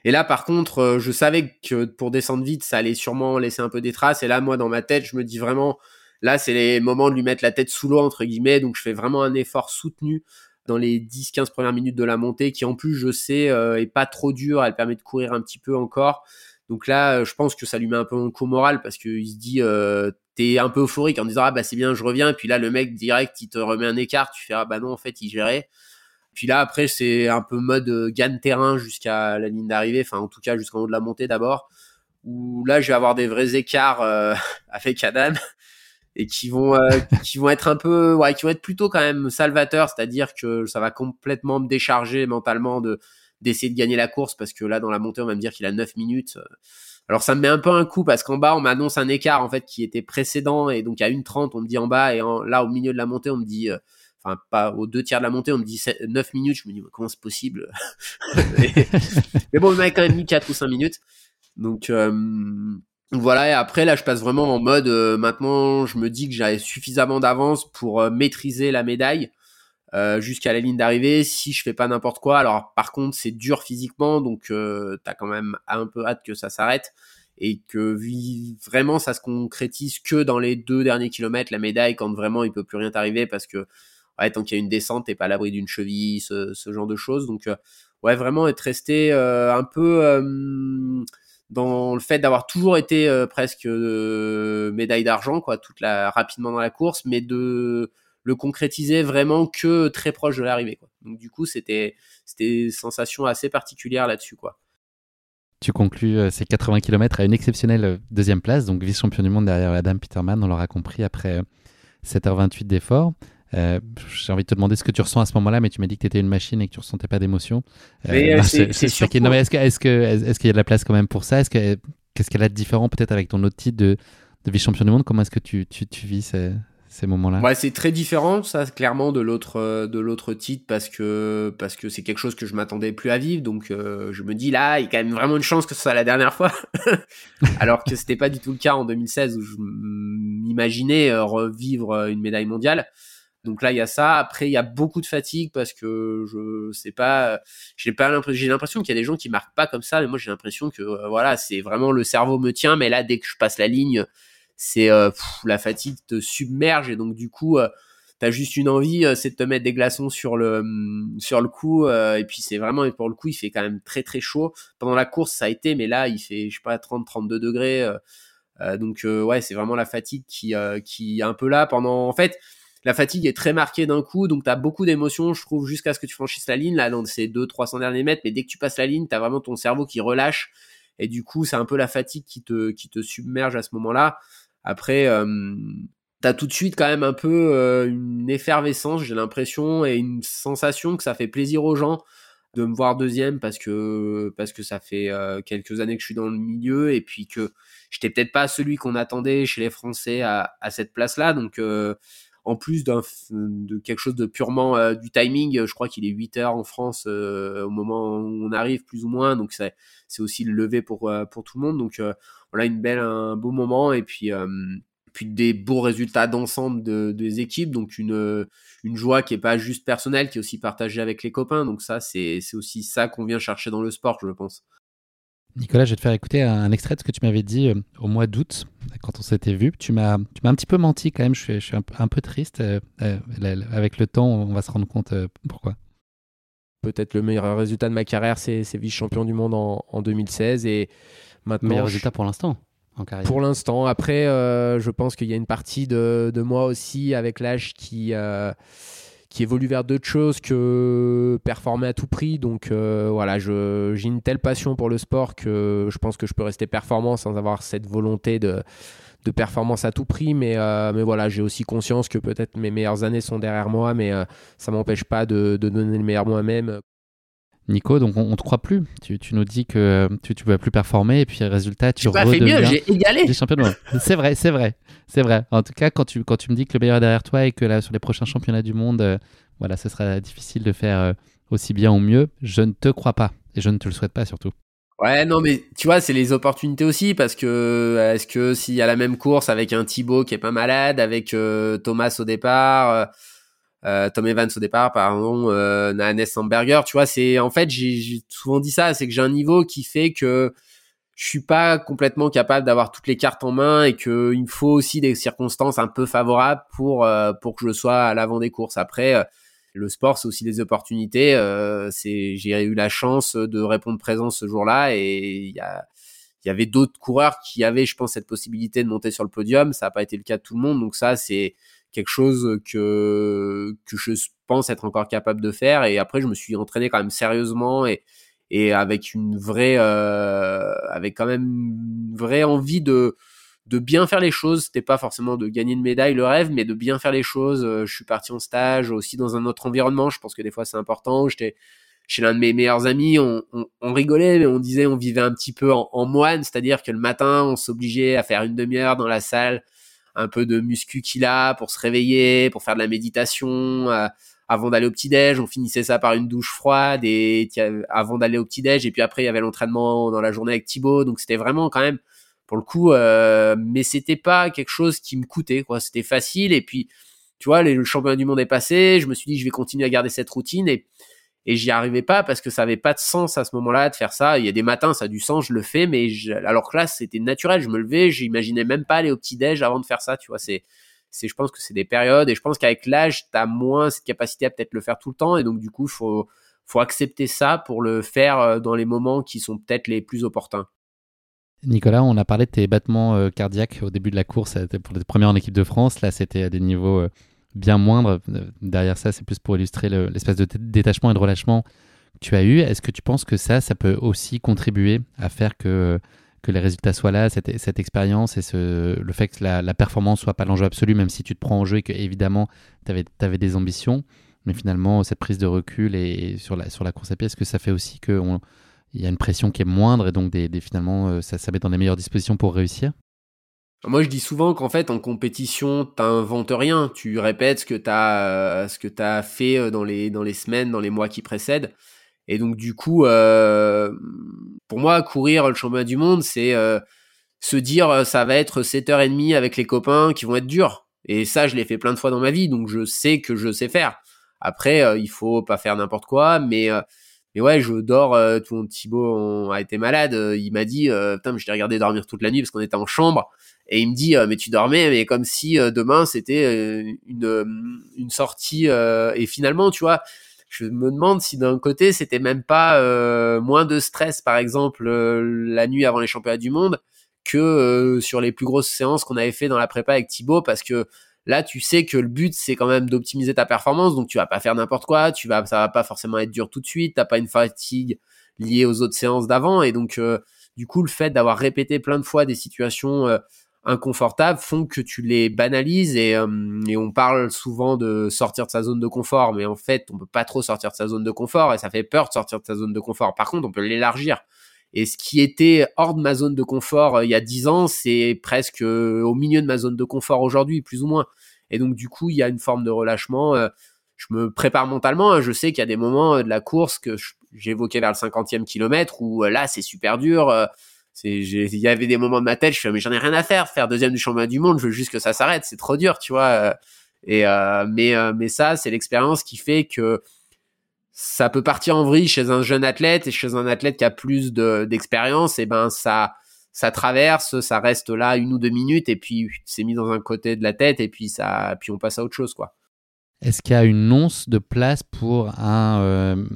Et là, par contre, euh, je savais que pour descendre vite, ça allait sûrement laisser un peu des traces. Et là, moi, dans ma tête, je me dis vraiment, Là, c'est les moments de lui mettre la tête sous l'eau, entre guillemets. Donc, je fais vraiment un effort soutenu dans les 10-15 premières minutes de la montée, qui en plus, je sais, euh, est pas trop dur. Elle permet de courir un petit peu encore. Donc là, euh, je pense que ça lui met un peu un coup moral parce qu'il se dit, euh, t'es un peu euphorique en disant, ah bah c'est bien, je reviens. Puis là, le mec, direct, il te remet un écart. Tu fais, ah bah non, en fait, il gérait. Puis là, après, c'est un peu mode euh, gagne terrain jusqu'à la ligne d'arrivée. Enfin, en tout cas, jusqu'en haut de la montée d'abord. Où là, je vais avoir des vrais écarts avec Adam et qui vont euh, qui vont être un peu ouais qui vont être plutôt quand même salvateurs c'est-à-dire que ça va complètement me décharger mentalement de d'essayer de gagner la course parce que là dans la montée on va me dire qu'il a 9 minutes. Alors ça me met un peu un coup parce qu'en bas on m'annonce un écart en fait qui était précédent et donc à 1.30 on me dit en bas et là au milieu de la montée on me dit euh, enfin pas aux deux tiers de la montée on me dit 9 minutes. Je me dis comment c'est possible? Mais, bon il m'a quand même mis 4 ou 5 minutes. Donc euh, voilà, et après là je passe vraiment en mode euh, maintenant je me dis que j'avais suffisamment d'avance pour euh, maîtriser la médaille euh, jusqu'à la ligne d'arrivée si je fais pas n'importe quoi. Alors par contre c'est dur physiquement donc t'as quand même un peu hâte que ça s'arrête et que vraiment ça se concrétise que dans les deux derniers kilomètres la médaille quand vraiment il peut plus rien t'arriver parce que ouais, tant qu'il y a une descente t'es pas à l'abri d'une cheville ce, ce, genre de choses donc ouais vraiment être resté un peu dans le fait d'avoir toujours été euh, presque euh, médaille d'argent, quoi, toute la rapidement dans la course, mais de le concrétiser vraiment que très proche de l'arrivée. Donc du coup, c'était c'était une sensation assez particulière là-dessus, quoi. Tu conclus euh, ces 80 km à une exceptionnelle deuxième place, donc vice-champion du monde derrière Adam Peterman, on l'aura compris après 7h28 d'effort. Euh, j'ai envie de te demander ce que tu ressens à ce moment-là, mais tu m'as dit que tu étais une machine et que tu ressentais pas d'émotion. Euh, c'est Est-ce qu'il est est est y a de la place quand même pour ça? Est-ce qu'est-ce qu'elle a de différent peut-être avec ton autre titre de, de vice-champion du monde? Comment est-ce que tu, tu, tu vis ces moments-là? Ouais, c'est très différent, ça, clairement, de l'autre de l'autre titre parce que parce que c'est quelque chose que je m'attendais plus à vivre. Donc, je me dis là, il y a quand même vraiment une chance que ce soit la dernière fois, alors que c'était pas du tout le cas en 2016 où je m'imaginais revivre une médaille mondiale. Donc là, il y a ça. Après, il y a beaucoup de fatigue parce que je sais pas, j'ai pas l'impression, j'ai l'impression qu'il y a des gens qui marquent pas comme ça, mais moi j'ai l'impression que euh, voilà, c'est vraiment le cerveau me tient, mais là, dès que je passe la ligne, c'est euh, la fatigue te submerge et donc du coup, euh, t'as juste une envie, c'est de te mettre des glaçons sur le hum, sur le cou et puis c'est vraiment pour le coup, il fait quand même très très chaud. Pendant la course, ça a été, mais là, il fait je sais pas 30 32 degrés. donc ouais, c'est vraiment la fatigue qui qui est un peu là pendant en fait la fatigue est très marquée d'un coup, donc tu as beaucoup d'émotions, je trouve, jusqu'à ce que tu franchisses la ligne, là, dans ces 200-300 derniers mètres, mais dès que tu passes la ligne, tu as vraiment ton cerveau qui relâche, et du coup, c'est un peu la fatigue qui te, qui te submerge à ce moment-là. Après, euh, tu tout de suite quand même un peu euh, une effervescence, j'ai l'impression, et une sensation que ça fait plaisir aux gens de me voir deuxième parce que parce que ça fait euh, quelques années que je suis dans le milieu et puis que j'étais peut-être pas celui qu'on attendait chez les Français à, à cette place-là. Donc euh, en plus de quelque chose de purement euh, du timing, je crois qu'il est 8 heures en France euh, au moment où on arrive plus ou moins, donc c'est aussi le lever pour euh, pour tout le monde. Donc voilà une belle un beau moment et puis des beaux résultats d'ensemble de, des équipes, donc une une joie qui est pas juste personnelle, qui est aussi partagée avec les copains. Donc ça c'est aussi ça qu'on vient chercher dans le sport, je pense. Nicolas, je vais te faire écouter un extrait de ce que tu m'avais dit euh, au mois d'août, quand on s'était vu. Tu m'as, tu m'as un petit peu menti quand même, je suis, je suis un, peu triste. Euh, euh, avec le temps, on va se rendre compte pourquoi. Peut-être le meilleur résultat de ma carrière, c'est, vice-champion du monde en, en, 2016. Et maintenant, meilleur résultat pour l'instant en carrière. Pour l'instant. Après, je pense qu'il y a une partie de, de moi aussi, avec l'âge, qui qui évolue vers d'autres choses que performer à tout prix. Donc euh, voilà, j'ai une telle passion pour le sport que je pense que je peux rester performant sans avoir cette volonté de, de performance à tout prix. Mais, euh, mais voilà, j'ai aussi conscience que peut-être mes meilleures années sont derrière moi, mais euh, ça m'empêche pas de, de, donner le meilleur moi-même. Nico, donc on, ne te croit plus. Tu, tu, nous dis que tu ne vas plus performer et puis résultat, tu pas fait mieux, j'ai égalé. c'est vrai, c'est vrai, c'est vrai. En tout cas, quand tu, quand tu me dis que le meilleur est derrière toi et que là, sur les prochains championnats du monde, euh, voilà, ce sera difficile de faire euh, aussi bien ou mieux, je ne te crois pas et je ne te le souhaite pas surtout. Ouais, non, mais tu vois, c'est les opportunités aussi parce que euh, est-ce que s'il y a la même course avec un Thibaut qui est pas malade, avec Thomas au départ euh, Tom Evans au départ, pardon, euh, Nahanes Hamburger, tu vois, c'est en fait j'ai souvent dit ça, c'est que j'ai un niveau qui fait que je suis pas complètement capable d'avoir toutes les cartes en main et que il me faut aussi des circonstances un peu favorables pour euh, pour que je sois à l'avant des courses. Après, euh, le sport c'est aussi des opportunités. Euh, c'est j'ai eu la chance de répondre présent ce jour-là et il y a il y avait d'autres coureurs qui avaient, je pense, cette possibilité de monter sur le podium. Ça n'a pas été le cas de tout le monde, donc ça c'est quelque chose que que je pense être encore capable de faire. Et après, je me suis entraîné quand même sérieusement et et avec une vraie, euh, avec quand même une vraie envie de de bien faire les choses. C'était pas forcément de gagner une médaille, le rêve, mais de bien faire les choses. Euh, je suis parti en stage aussi dans un autre environnement. Je pense que des fois c'est important. J'étais chez l'un de mes meilleurs amis, on, rigolait, mais on disait on vivait un petit peu en moine, c'est-à-dire que le matin, on s'obligeait à faire une demi-heure dans la salle un peu de muscu qu'il a pour se réveiller, pour faire de la méditation. Euh, avant d'aller au petit-déj, on finissait ça par une douche froide et avant d'aller au petit-déj. Et puis après, il y avait l'entraînement dans la journée avec Thibaut. Donc c'était vraiment quand même, pour le coup, euh, mais c'était pas quelque chose qui me coûtait. quoi. C'était facile. Et puis, tu vois, le championnat du monde est passé. Je me suis dit, je vais continuer à garder cette routine. Et et j'y arrivais pas parce que ça avait pas de sens à ce moment-là de faire ça. Il y a des matins, ça a du sens, je le fais, mais alors que là, c'était naturel. Je me levais, j'imaginais même pas aller au petit déj avant de faire ça. Tu vois, c'est, c'est, je pense que c'est des périodes et je pense qu'avec l'âge, tu as moins cette capacité à peut-être le faire tout le temps et donc du coup, faut, faut accepter ça pour le faire euh, dans les moments qui sont peut-être les plus opportuns. Nicolas, on a parlé de tes battements euh, cardiaques au début de la course pour les premières en équipe de France. Là, c'était à des niveaux euh, bien moindre. Derrière ça, c'est plus pour illustrer l'espèce de détachement et de relâchement que tu as eu. Est-ce que tu penses que ça, ça peut aussi contribuer à faire que, les résultats soient là, cette, expérience et le fait que la, la performance soit pas l'enjeu absolu, même si tu te prends en jeu et que évidemment tu avais, des ambitions, mais finalement cette prise de recul sur, la, sur la course à pied, est-ce que ça fait aussi qu'il y a une pression qui est moindre et donc finalement ça, ça met dans les meilleures dispositions pour réussir? Moi, je dis souvent qu'en fait, en compétition, t'inventes rien. Tu répètes ce que t'as, euh, ce que t'as fait euh, dans les, dans les semaines, dans les mois qui précèdent. Et donc, du coup, euh, pour moi, courir le championnat du monde, c'est se dire, ça va être 7h30 avec les copains qui vont être durs. Et ça, je l'ai fait plein de fois dans ma vie, donc je sais que je sais faire. Après, il faut pas faire n'importe quoi, mais ouais, je dors. tout mon Thibaut a été malade. il m'a dit, putain, mais je t'ai regardé dormir toute la nuit parce qu'on était en chambre. Et il me dit, mais tu dormais, mais comme si demain c'était une une sortie. et finalement, tu vois, je me demande si d'un côté c'était même pas moins de stress, par exemple, la nuit avant les championnats du monde, que sur les plus grosses séances qu'on avait fait dans la prépa avec Thibaut, parce que Là, tu sais que le but, c'est quand même d'optimiser ta performance, donc tu vas pas faire n'importe quoi, tu vas, ça va pas forcément être dur tout de suite, t'as pas une fatigue liée aux autres séances d'avant, et donc euh, du coup, le fait d'avoir répété plein de fois des situations euh, inconfortables font que tu les banalises. Et, euh, et, on parle souvent de sortir de sa zone de confort, mais en fait, on peut pas trop sortir de sa zone de confort. Et ça fait peur de sortir de sa zone de confort. Par contre, on peut l'élargir. Et ce qui était hors de ma zone de confort il y a 10 ans, c'est presque au milieu de ma zone de confort aujourd'hui, plus ou moins. Et donc, du coup, il y a une forme de relâchement. Euh, je me prépare mentalement. Hein. Je sais qu'il y a des moments euh, de la course que j'évoquais vers le 50e kilomètre où euh, là, c'est super dur. Il y avait des moments de ma tête, je fais, mais j'en ai rien à faire. Faire deuxième du championnat du monde, je veux juste que ça s'arrête. C'est trop dur, tu vois. Et, mais, mais ça, c'est l'expérience qui fait que ça peut partir en vrille chez un jeune athlète et chez un athlète qui a plus d'expérience, et ben ça ça traverse, ça reste là une ou deux minutes et puis c'est mis dans un côté de la tête et puis ça, puis on passe à autre chose quoi. Est-ce qu'il y a une once de place pour un euh,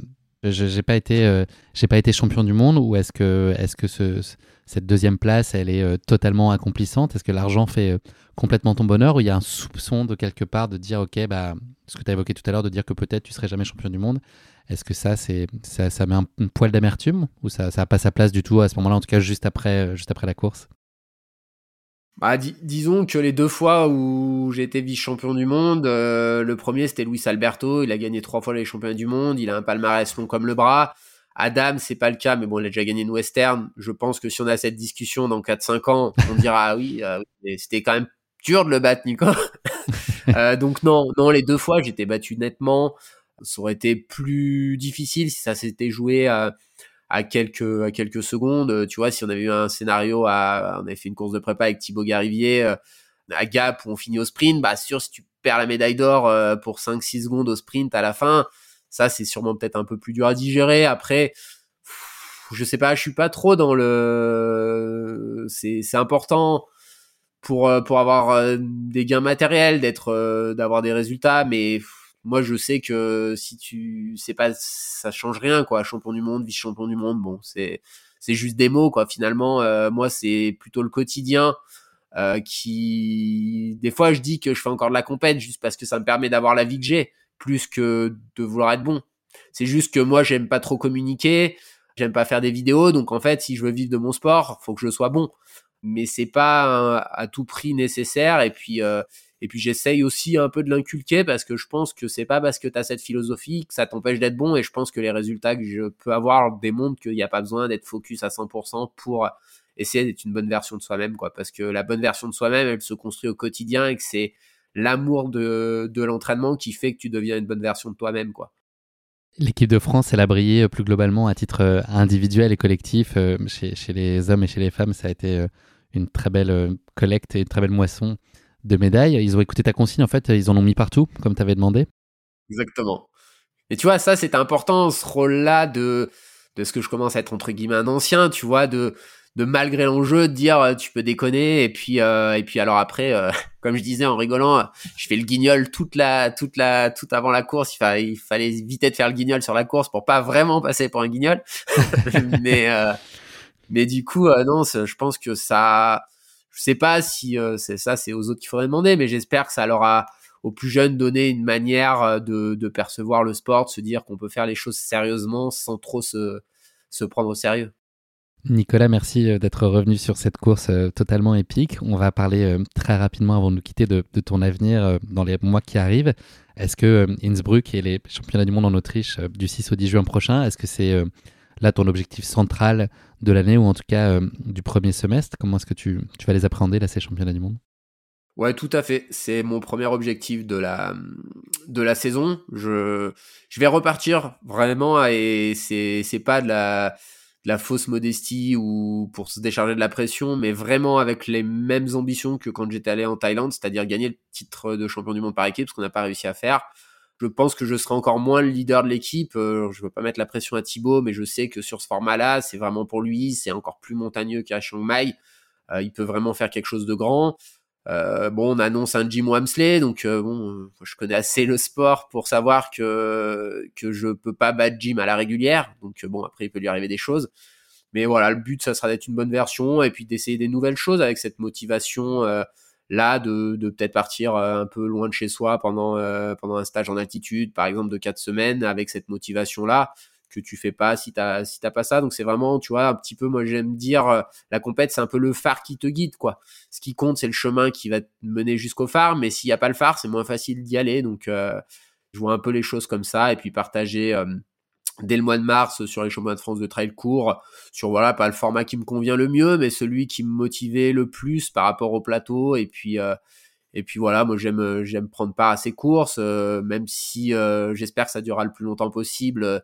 j'ai pas été euh, j'ai pas été champion du monde ou est-ce que est-ce que ce, cette deuxième place elle est euh, totalement accomplissante. Est-ce que l'argent fait complètement ton bonheur ou il y a un soupçon de quelque part de dire ok bah ce que tu as évoqué tout à l'heure de dire que peut-être tu serais jamais champion du monde est-ce que ça, c'est, ça, ça met un, poil d'amertume ou ça n'a pas sa place du tout à ce moment-là, en tout cas juste après, euh, juste après la course? Bah, disons que les deux fois où j'ai été vice-champion du monde, euh, le premier c'était Luis Alberto, il a gagné trois fois les championnats du monde, il a un palmarès long comme le bras. Adam, c'est pas le cas, mais bon, il a déjà gagné une western. Je pense que si on a cette discussion dans 4-5 ans, on dira ah oui, euh, c'était quand même dur de le battre, Nico. donc non, non, les deux fois j'étais battu nettement ça aurait été plus difficile si ça s'était joué à, à, quelques à quelques secondes. Tu vois, si on avait eu un scénario à, on avait fait une course de prépa avec Thibaut Garivier euh, à Gap où on finit au sprint, bah sûr si tu perds la médaille d'or euh, pour 5-6 secondes au sprint à la fin, ça c'est sûrement peut-être un peu plus dur à digérer. Après, je sais pas, je suis pas trop dans le, c'est important pour euh, pour avoir des gains matériels, d'être d'avoir des résultats, mais moi je sais que si tu c'est pas ça change rien quoi. Champion du monde vice champion du monde bon c'est c'est juste des mots quoi. Finalement euh, moi c'est plutôt le quotidien euh, qui des fois je dis que je fais encore de la compète juste parce que ça me permet d'avoir la vie que j'ai plus que de vouloir être bon. C'est juste que moi j'aime pas trop communiquer j'aime pas faire des vidéos donc en fait si je veux vivre de mon sport faut que je sois bon. Mais c'est pas à tout prix nécessaire et puis euh, et puis j'essaye aussi un peu de l'inculquer parce que je pense que c'est pas parce que tu as cette philosophie que ça t'empêche d'être bon et je pense que les résultats que je peux avoir démontrent qu'il n'y a pas besoin d'être focus à 100% pour essayer d'être une bonne version de soi-même quoi. Parce que la bonne version de soi-même elle se construit au quotidien et que c'est l'amour de, de l'entraînement qui fait que tu deviens une bonne version de toi-même quoi. L'équipe de France, elle a brillé euh, plus globalement à titre euh, individuel et collectif. Euh, chez, chez, les hommes et chez les femmes, ça a été une très belle collecte et une très belle moisson de médailles. Ils ont écouté ta consigne, en fait, ils en ont mis partout, comme tu avais demandé. Exactement. Et tu vois, ça, c'est important, ce rôle-là de, de ce que je commence à être, entre guillemets, un ancien, tu vois, de, de malgré l'enjeu, de dire euh, tu peux déconner, et puis, euh, et puis alors après, euh, comme je disais en rigolant, je fais le guignol toute la, toute la, tout avant la course. Il, fallait, il fallait éviter de faire le guignol sur la course pour pas vraiment passer pour un guignol. mais, mais du coup, non, je pense que ça, je sais pas si euh, c'est ça, c'est aux autres qu'il faudrait demander, mais j'espère que ça leur a aux plus jeunes donné une manière euh, de, de percevoir le sport, de se dire qu'on peut faire les choses sérieusement sans trop se, se prendre au sérieux. Nicolas, merci euh, d'être revenu sur cette course totalement épique. On va parler très rapidement avant de nous quitter de, ton avenir dans les mois qui arrivent. Est-ce que Innsbruck et les championnats du monde en Autriche du 6 au 10 juin prochain, est-ce que c'est là ton objectif central de l'année ou en tout cas du premier semestre? Comment est-ce que tu, vas les appréhender là ces championnats du monde? Ouais, tout à fait. C'est mon premier objectif de la, de la saison. Je, je vais repartir vraiment et c'est pas de la, de la fausse modestie ou pour se décharger de la pression, mais vraiment avec les mêmes ambitions que quand j'étais allé en Thaïlande, c'est-à-dire gagner le titre de champion du monde par équipe, ce qu'on n'a pas réussi à faire. Je pense que je serai encore moins le leader de l'équipe. Euh, je veux pas mettre la pression à Thibaut, mais je sais que sur ce format-là, c'est vraiment pour lui. C'est encore plus montagneux qu'à Chiang Mai. Euh, il peut vraiment faire quelque chose de grand. Euh, bon, on annonce un Jim Wamsley, donc euh, bon, euh, je connais assez le sport pour savoir que que je peux pas battre Jim à la régulière. Donc bon, après il peut lui arriver des choses, mais voilà, le but ça sera d'être une bonne version et puis d'essayer des nouvelles choses avec cette motivation là de, de peut-être partir un peu loin de chez soi pendant pendant un stage en altitude, par exemple de quatre semaines, avec cette motivation là que tu fais pas si t'as si t'as pas ça. Donc c'est vraiment, tu vois, un petit peu, moi j'aime dire, euh, la compète c'est un peu le phare qui te guide, quoi. Ce qui compte c'est le chemin qui va te mener jusqu'au phare, mais s'il y a pas le phare, c'est moins facile d'y aller. Donc euh, je vois un peu les choses comme ça et puis partager. Euh, dès le mois de mars sur les championnats de France de trail court, sur voilà pas le format qui me convient le mieux, mais celui qui me motivait le plus par rapport au plateau. Et puis et puis voilà, moi j'aime j'aime prendre part à ces courses, même si j'espère que ça durera le plus longtemps possible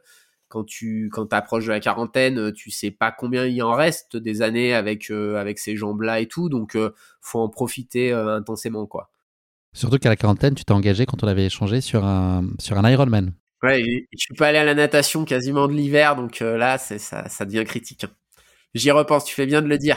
quand tu quand approches de la quarantaine, euh, tu sais pas combien il en reste des années avec euh, avec ces jambes là et tout, donc euh, faut en profiter intensément quoi. Surtout qu'à la quarantaine, tu t'es engagé quand on avait échangé sur un sur un Ironman. Ouais, je suis pas allé à la natation quasiment de l'hiver, donc là c'est ça ça devient critique. Hein. J'y repense, tu fais bien de le dire.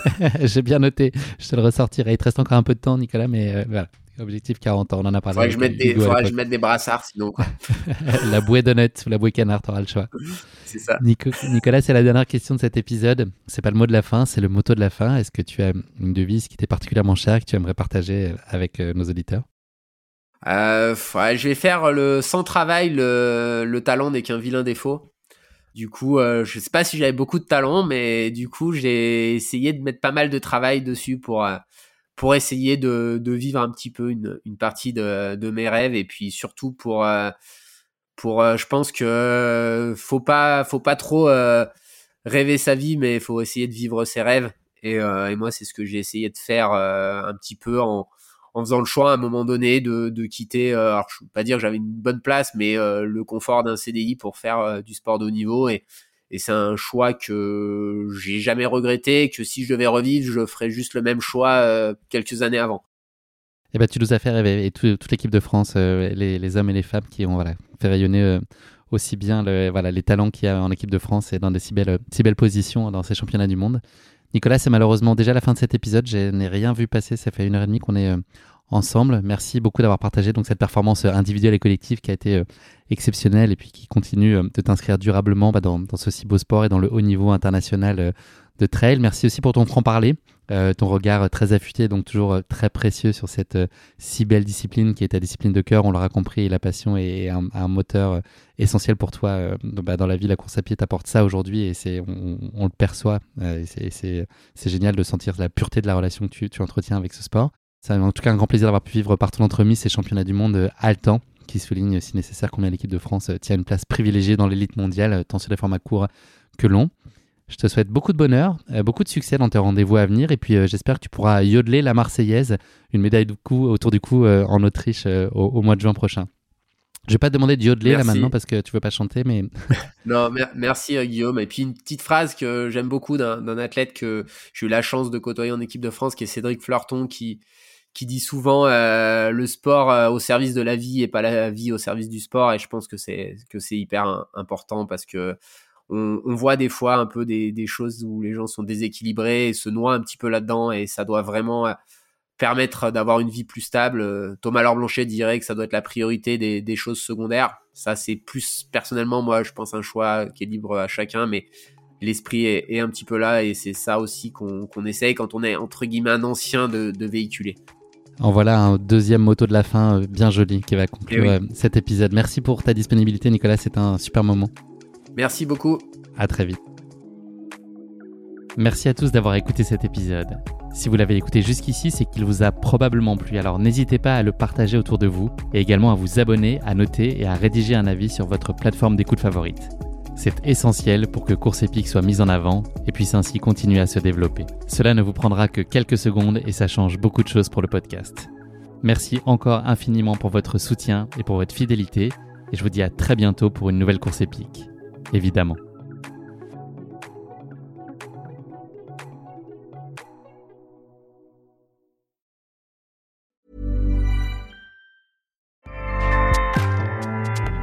J'ai bien noté, je te le ressortirai. Il te reste encore un peu de temps, Nicolas, mais voilà. Objectif 40 ans, on en a parlé. Faudrait que je mette des, faudrait que je mette des brassards sinon. la bouée de ou la bouée canard, t'auras le choix. C'est ça. Nicolas, c'est la dernière question de cet épisode. C'est pas le mot de la fin, c'est le motto de la fin. Est-ce que tu as une devise qui t'est particulièrement chère que tu aimerais partager avec euh, nos auditeurs? Euh, Je vais faire le sans travail, le, le talent n'est qu'un vilain défaut. Du coup, euh, je sais pas si j'avais beaucoup de talent, mais du coup, j'ai essayé de mettre pas mal de travail dessus pour euh, pour essayer de, de, vivre un petit peu une, une partie de, de, mes rêves et puis surtout pour euh, pour euh, je pense que euh, faut pas faut pas trop rêver sa vie mais faut essayer de vivre ses rêves. Et, et moi c'est ce que j'ai essayé de faire un petit peu en, en faisant le choix à un moment donné de, de quitter alors je veux pas dire que j'avais une bonne place mais le confort d'un CDI pour faire du sport de haut niveau et et c'est un choix que j'ai jamais regretté, que si je devais revivre, je ferais juste le même choix euh, quelques années avant. Eh ben, tu nous as fait rêver, et toute l'équipe de France, euh, les, hommes et les femmes qui ont fait rayonner euh, aussi bien voilà, les talents qu'il y a en équipe de France et dans des si belles, si belles positions dans ces championnats du monde. Nicolas, c'est malheureusement déjà la fin de cet épisode. Je n'ai rien vu passer. Ça fait une heure et demie qu'on est ensemble. Merci beaucoup d'avoir partagé donc cette performance individuelle et collective qui a été euh, exceptionnelle et puis qui continue euh, de t'inscrire durablement bah, dans, ce si beau sport et dans le haut niveau international euh, de trail. Merci aussi pour ton franc-parler, ton regard très affûté, donc toujours très précieux sur cette si belle discipline qui est ta discipline de cœur. On l'aura compris, la passion est un, moteur essentiel pour toi bah, dans la vie. La course à pied t'apporte ça aujourd'hui et c'est, on, le perçoit. c'est, génial de sentir la pureté de la relation que tu entretiens avec ce sport. C'est en tout cas un grand plaisir d'avoir pu vivre par ton entremise ces championnats du monde haletants euh, qui soulignent, si nécessaire, combien l'équipe de France euh, tient une place privilégiée dans l'élite mondiale, euh, tant sur les formats courts que longs. Je te souhaite beaucoup de bonheur, beaucoup de succès dans tes rendez-vous à venir, et puis j'espère que tu pourras yodeler la Marseillaise, une médaille de cou autour du cou en Autriche au, mois de juin prochain. Je vais pas te demander de yodeler là maintenant parce que tu veux pas chanter, mais. non, merci Guillaume. Et puis une petite phrase que j'aime beaucoup d'un athlète que j'ai eu la chance de côtoyer en équipe de France, qui est Cédric Fleurton, qui, qui dit souvent euh, le sport euh, au service de la vie et pas la vie au service du sport et je pense que c'est hyper important parce que on, voit des fois un peu des, choses où les gens sont déséquilibrés et se noient un petit peu là-dedans et ça doit vraiment euh, permettre d'avoir une vie plus stable. Thomas Laure Blanchet dirait que ça doit être la priorité des, choses secondaires. Ça c'est plus personnellement moi je pense un choix qui est libre à chacun mais l'esprit est, un petit peu là et c'est ça aussi qu'on essaye quand on est entre guillemets un ancien de véhiculer. En voilà un deuxième moto de la fin euh, bien joli qui va conclure eh euh, cet épisode. Merci pour ta disponibilité Nicolas, c'est un super moment. Merci beaucoup. À très vite. Merci à tous d'avoir écouté cet épisode. Si vous l'avez écouté jusqu'ici, c'est qu'il vous a probablement plu, alors n'hésitez pas à le partager autour de vous et également à vous abonner, à noter et à rédiger un avis sur votre plateforme d'écoute favorite. C'est essentiel pour que Course Épique soit mise en avant et puisse ainsi continuer à se développer. Cela ne vous prendra que quelques secondes et ça change beaucoup de choses pour le podcast. Merci encore infiniment pour votre soutien et pour votre fidélité et je vous dis à très bientôt pour une nouvelle course épique. Évidemment.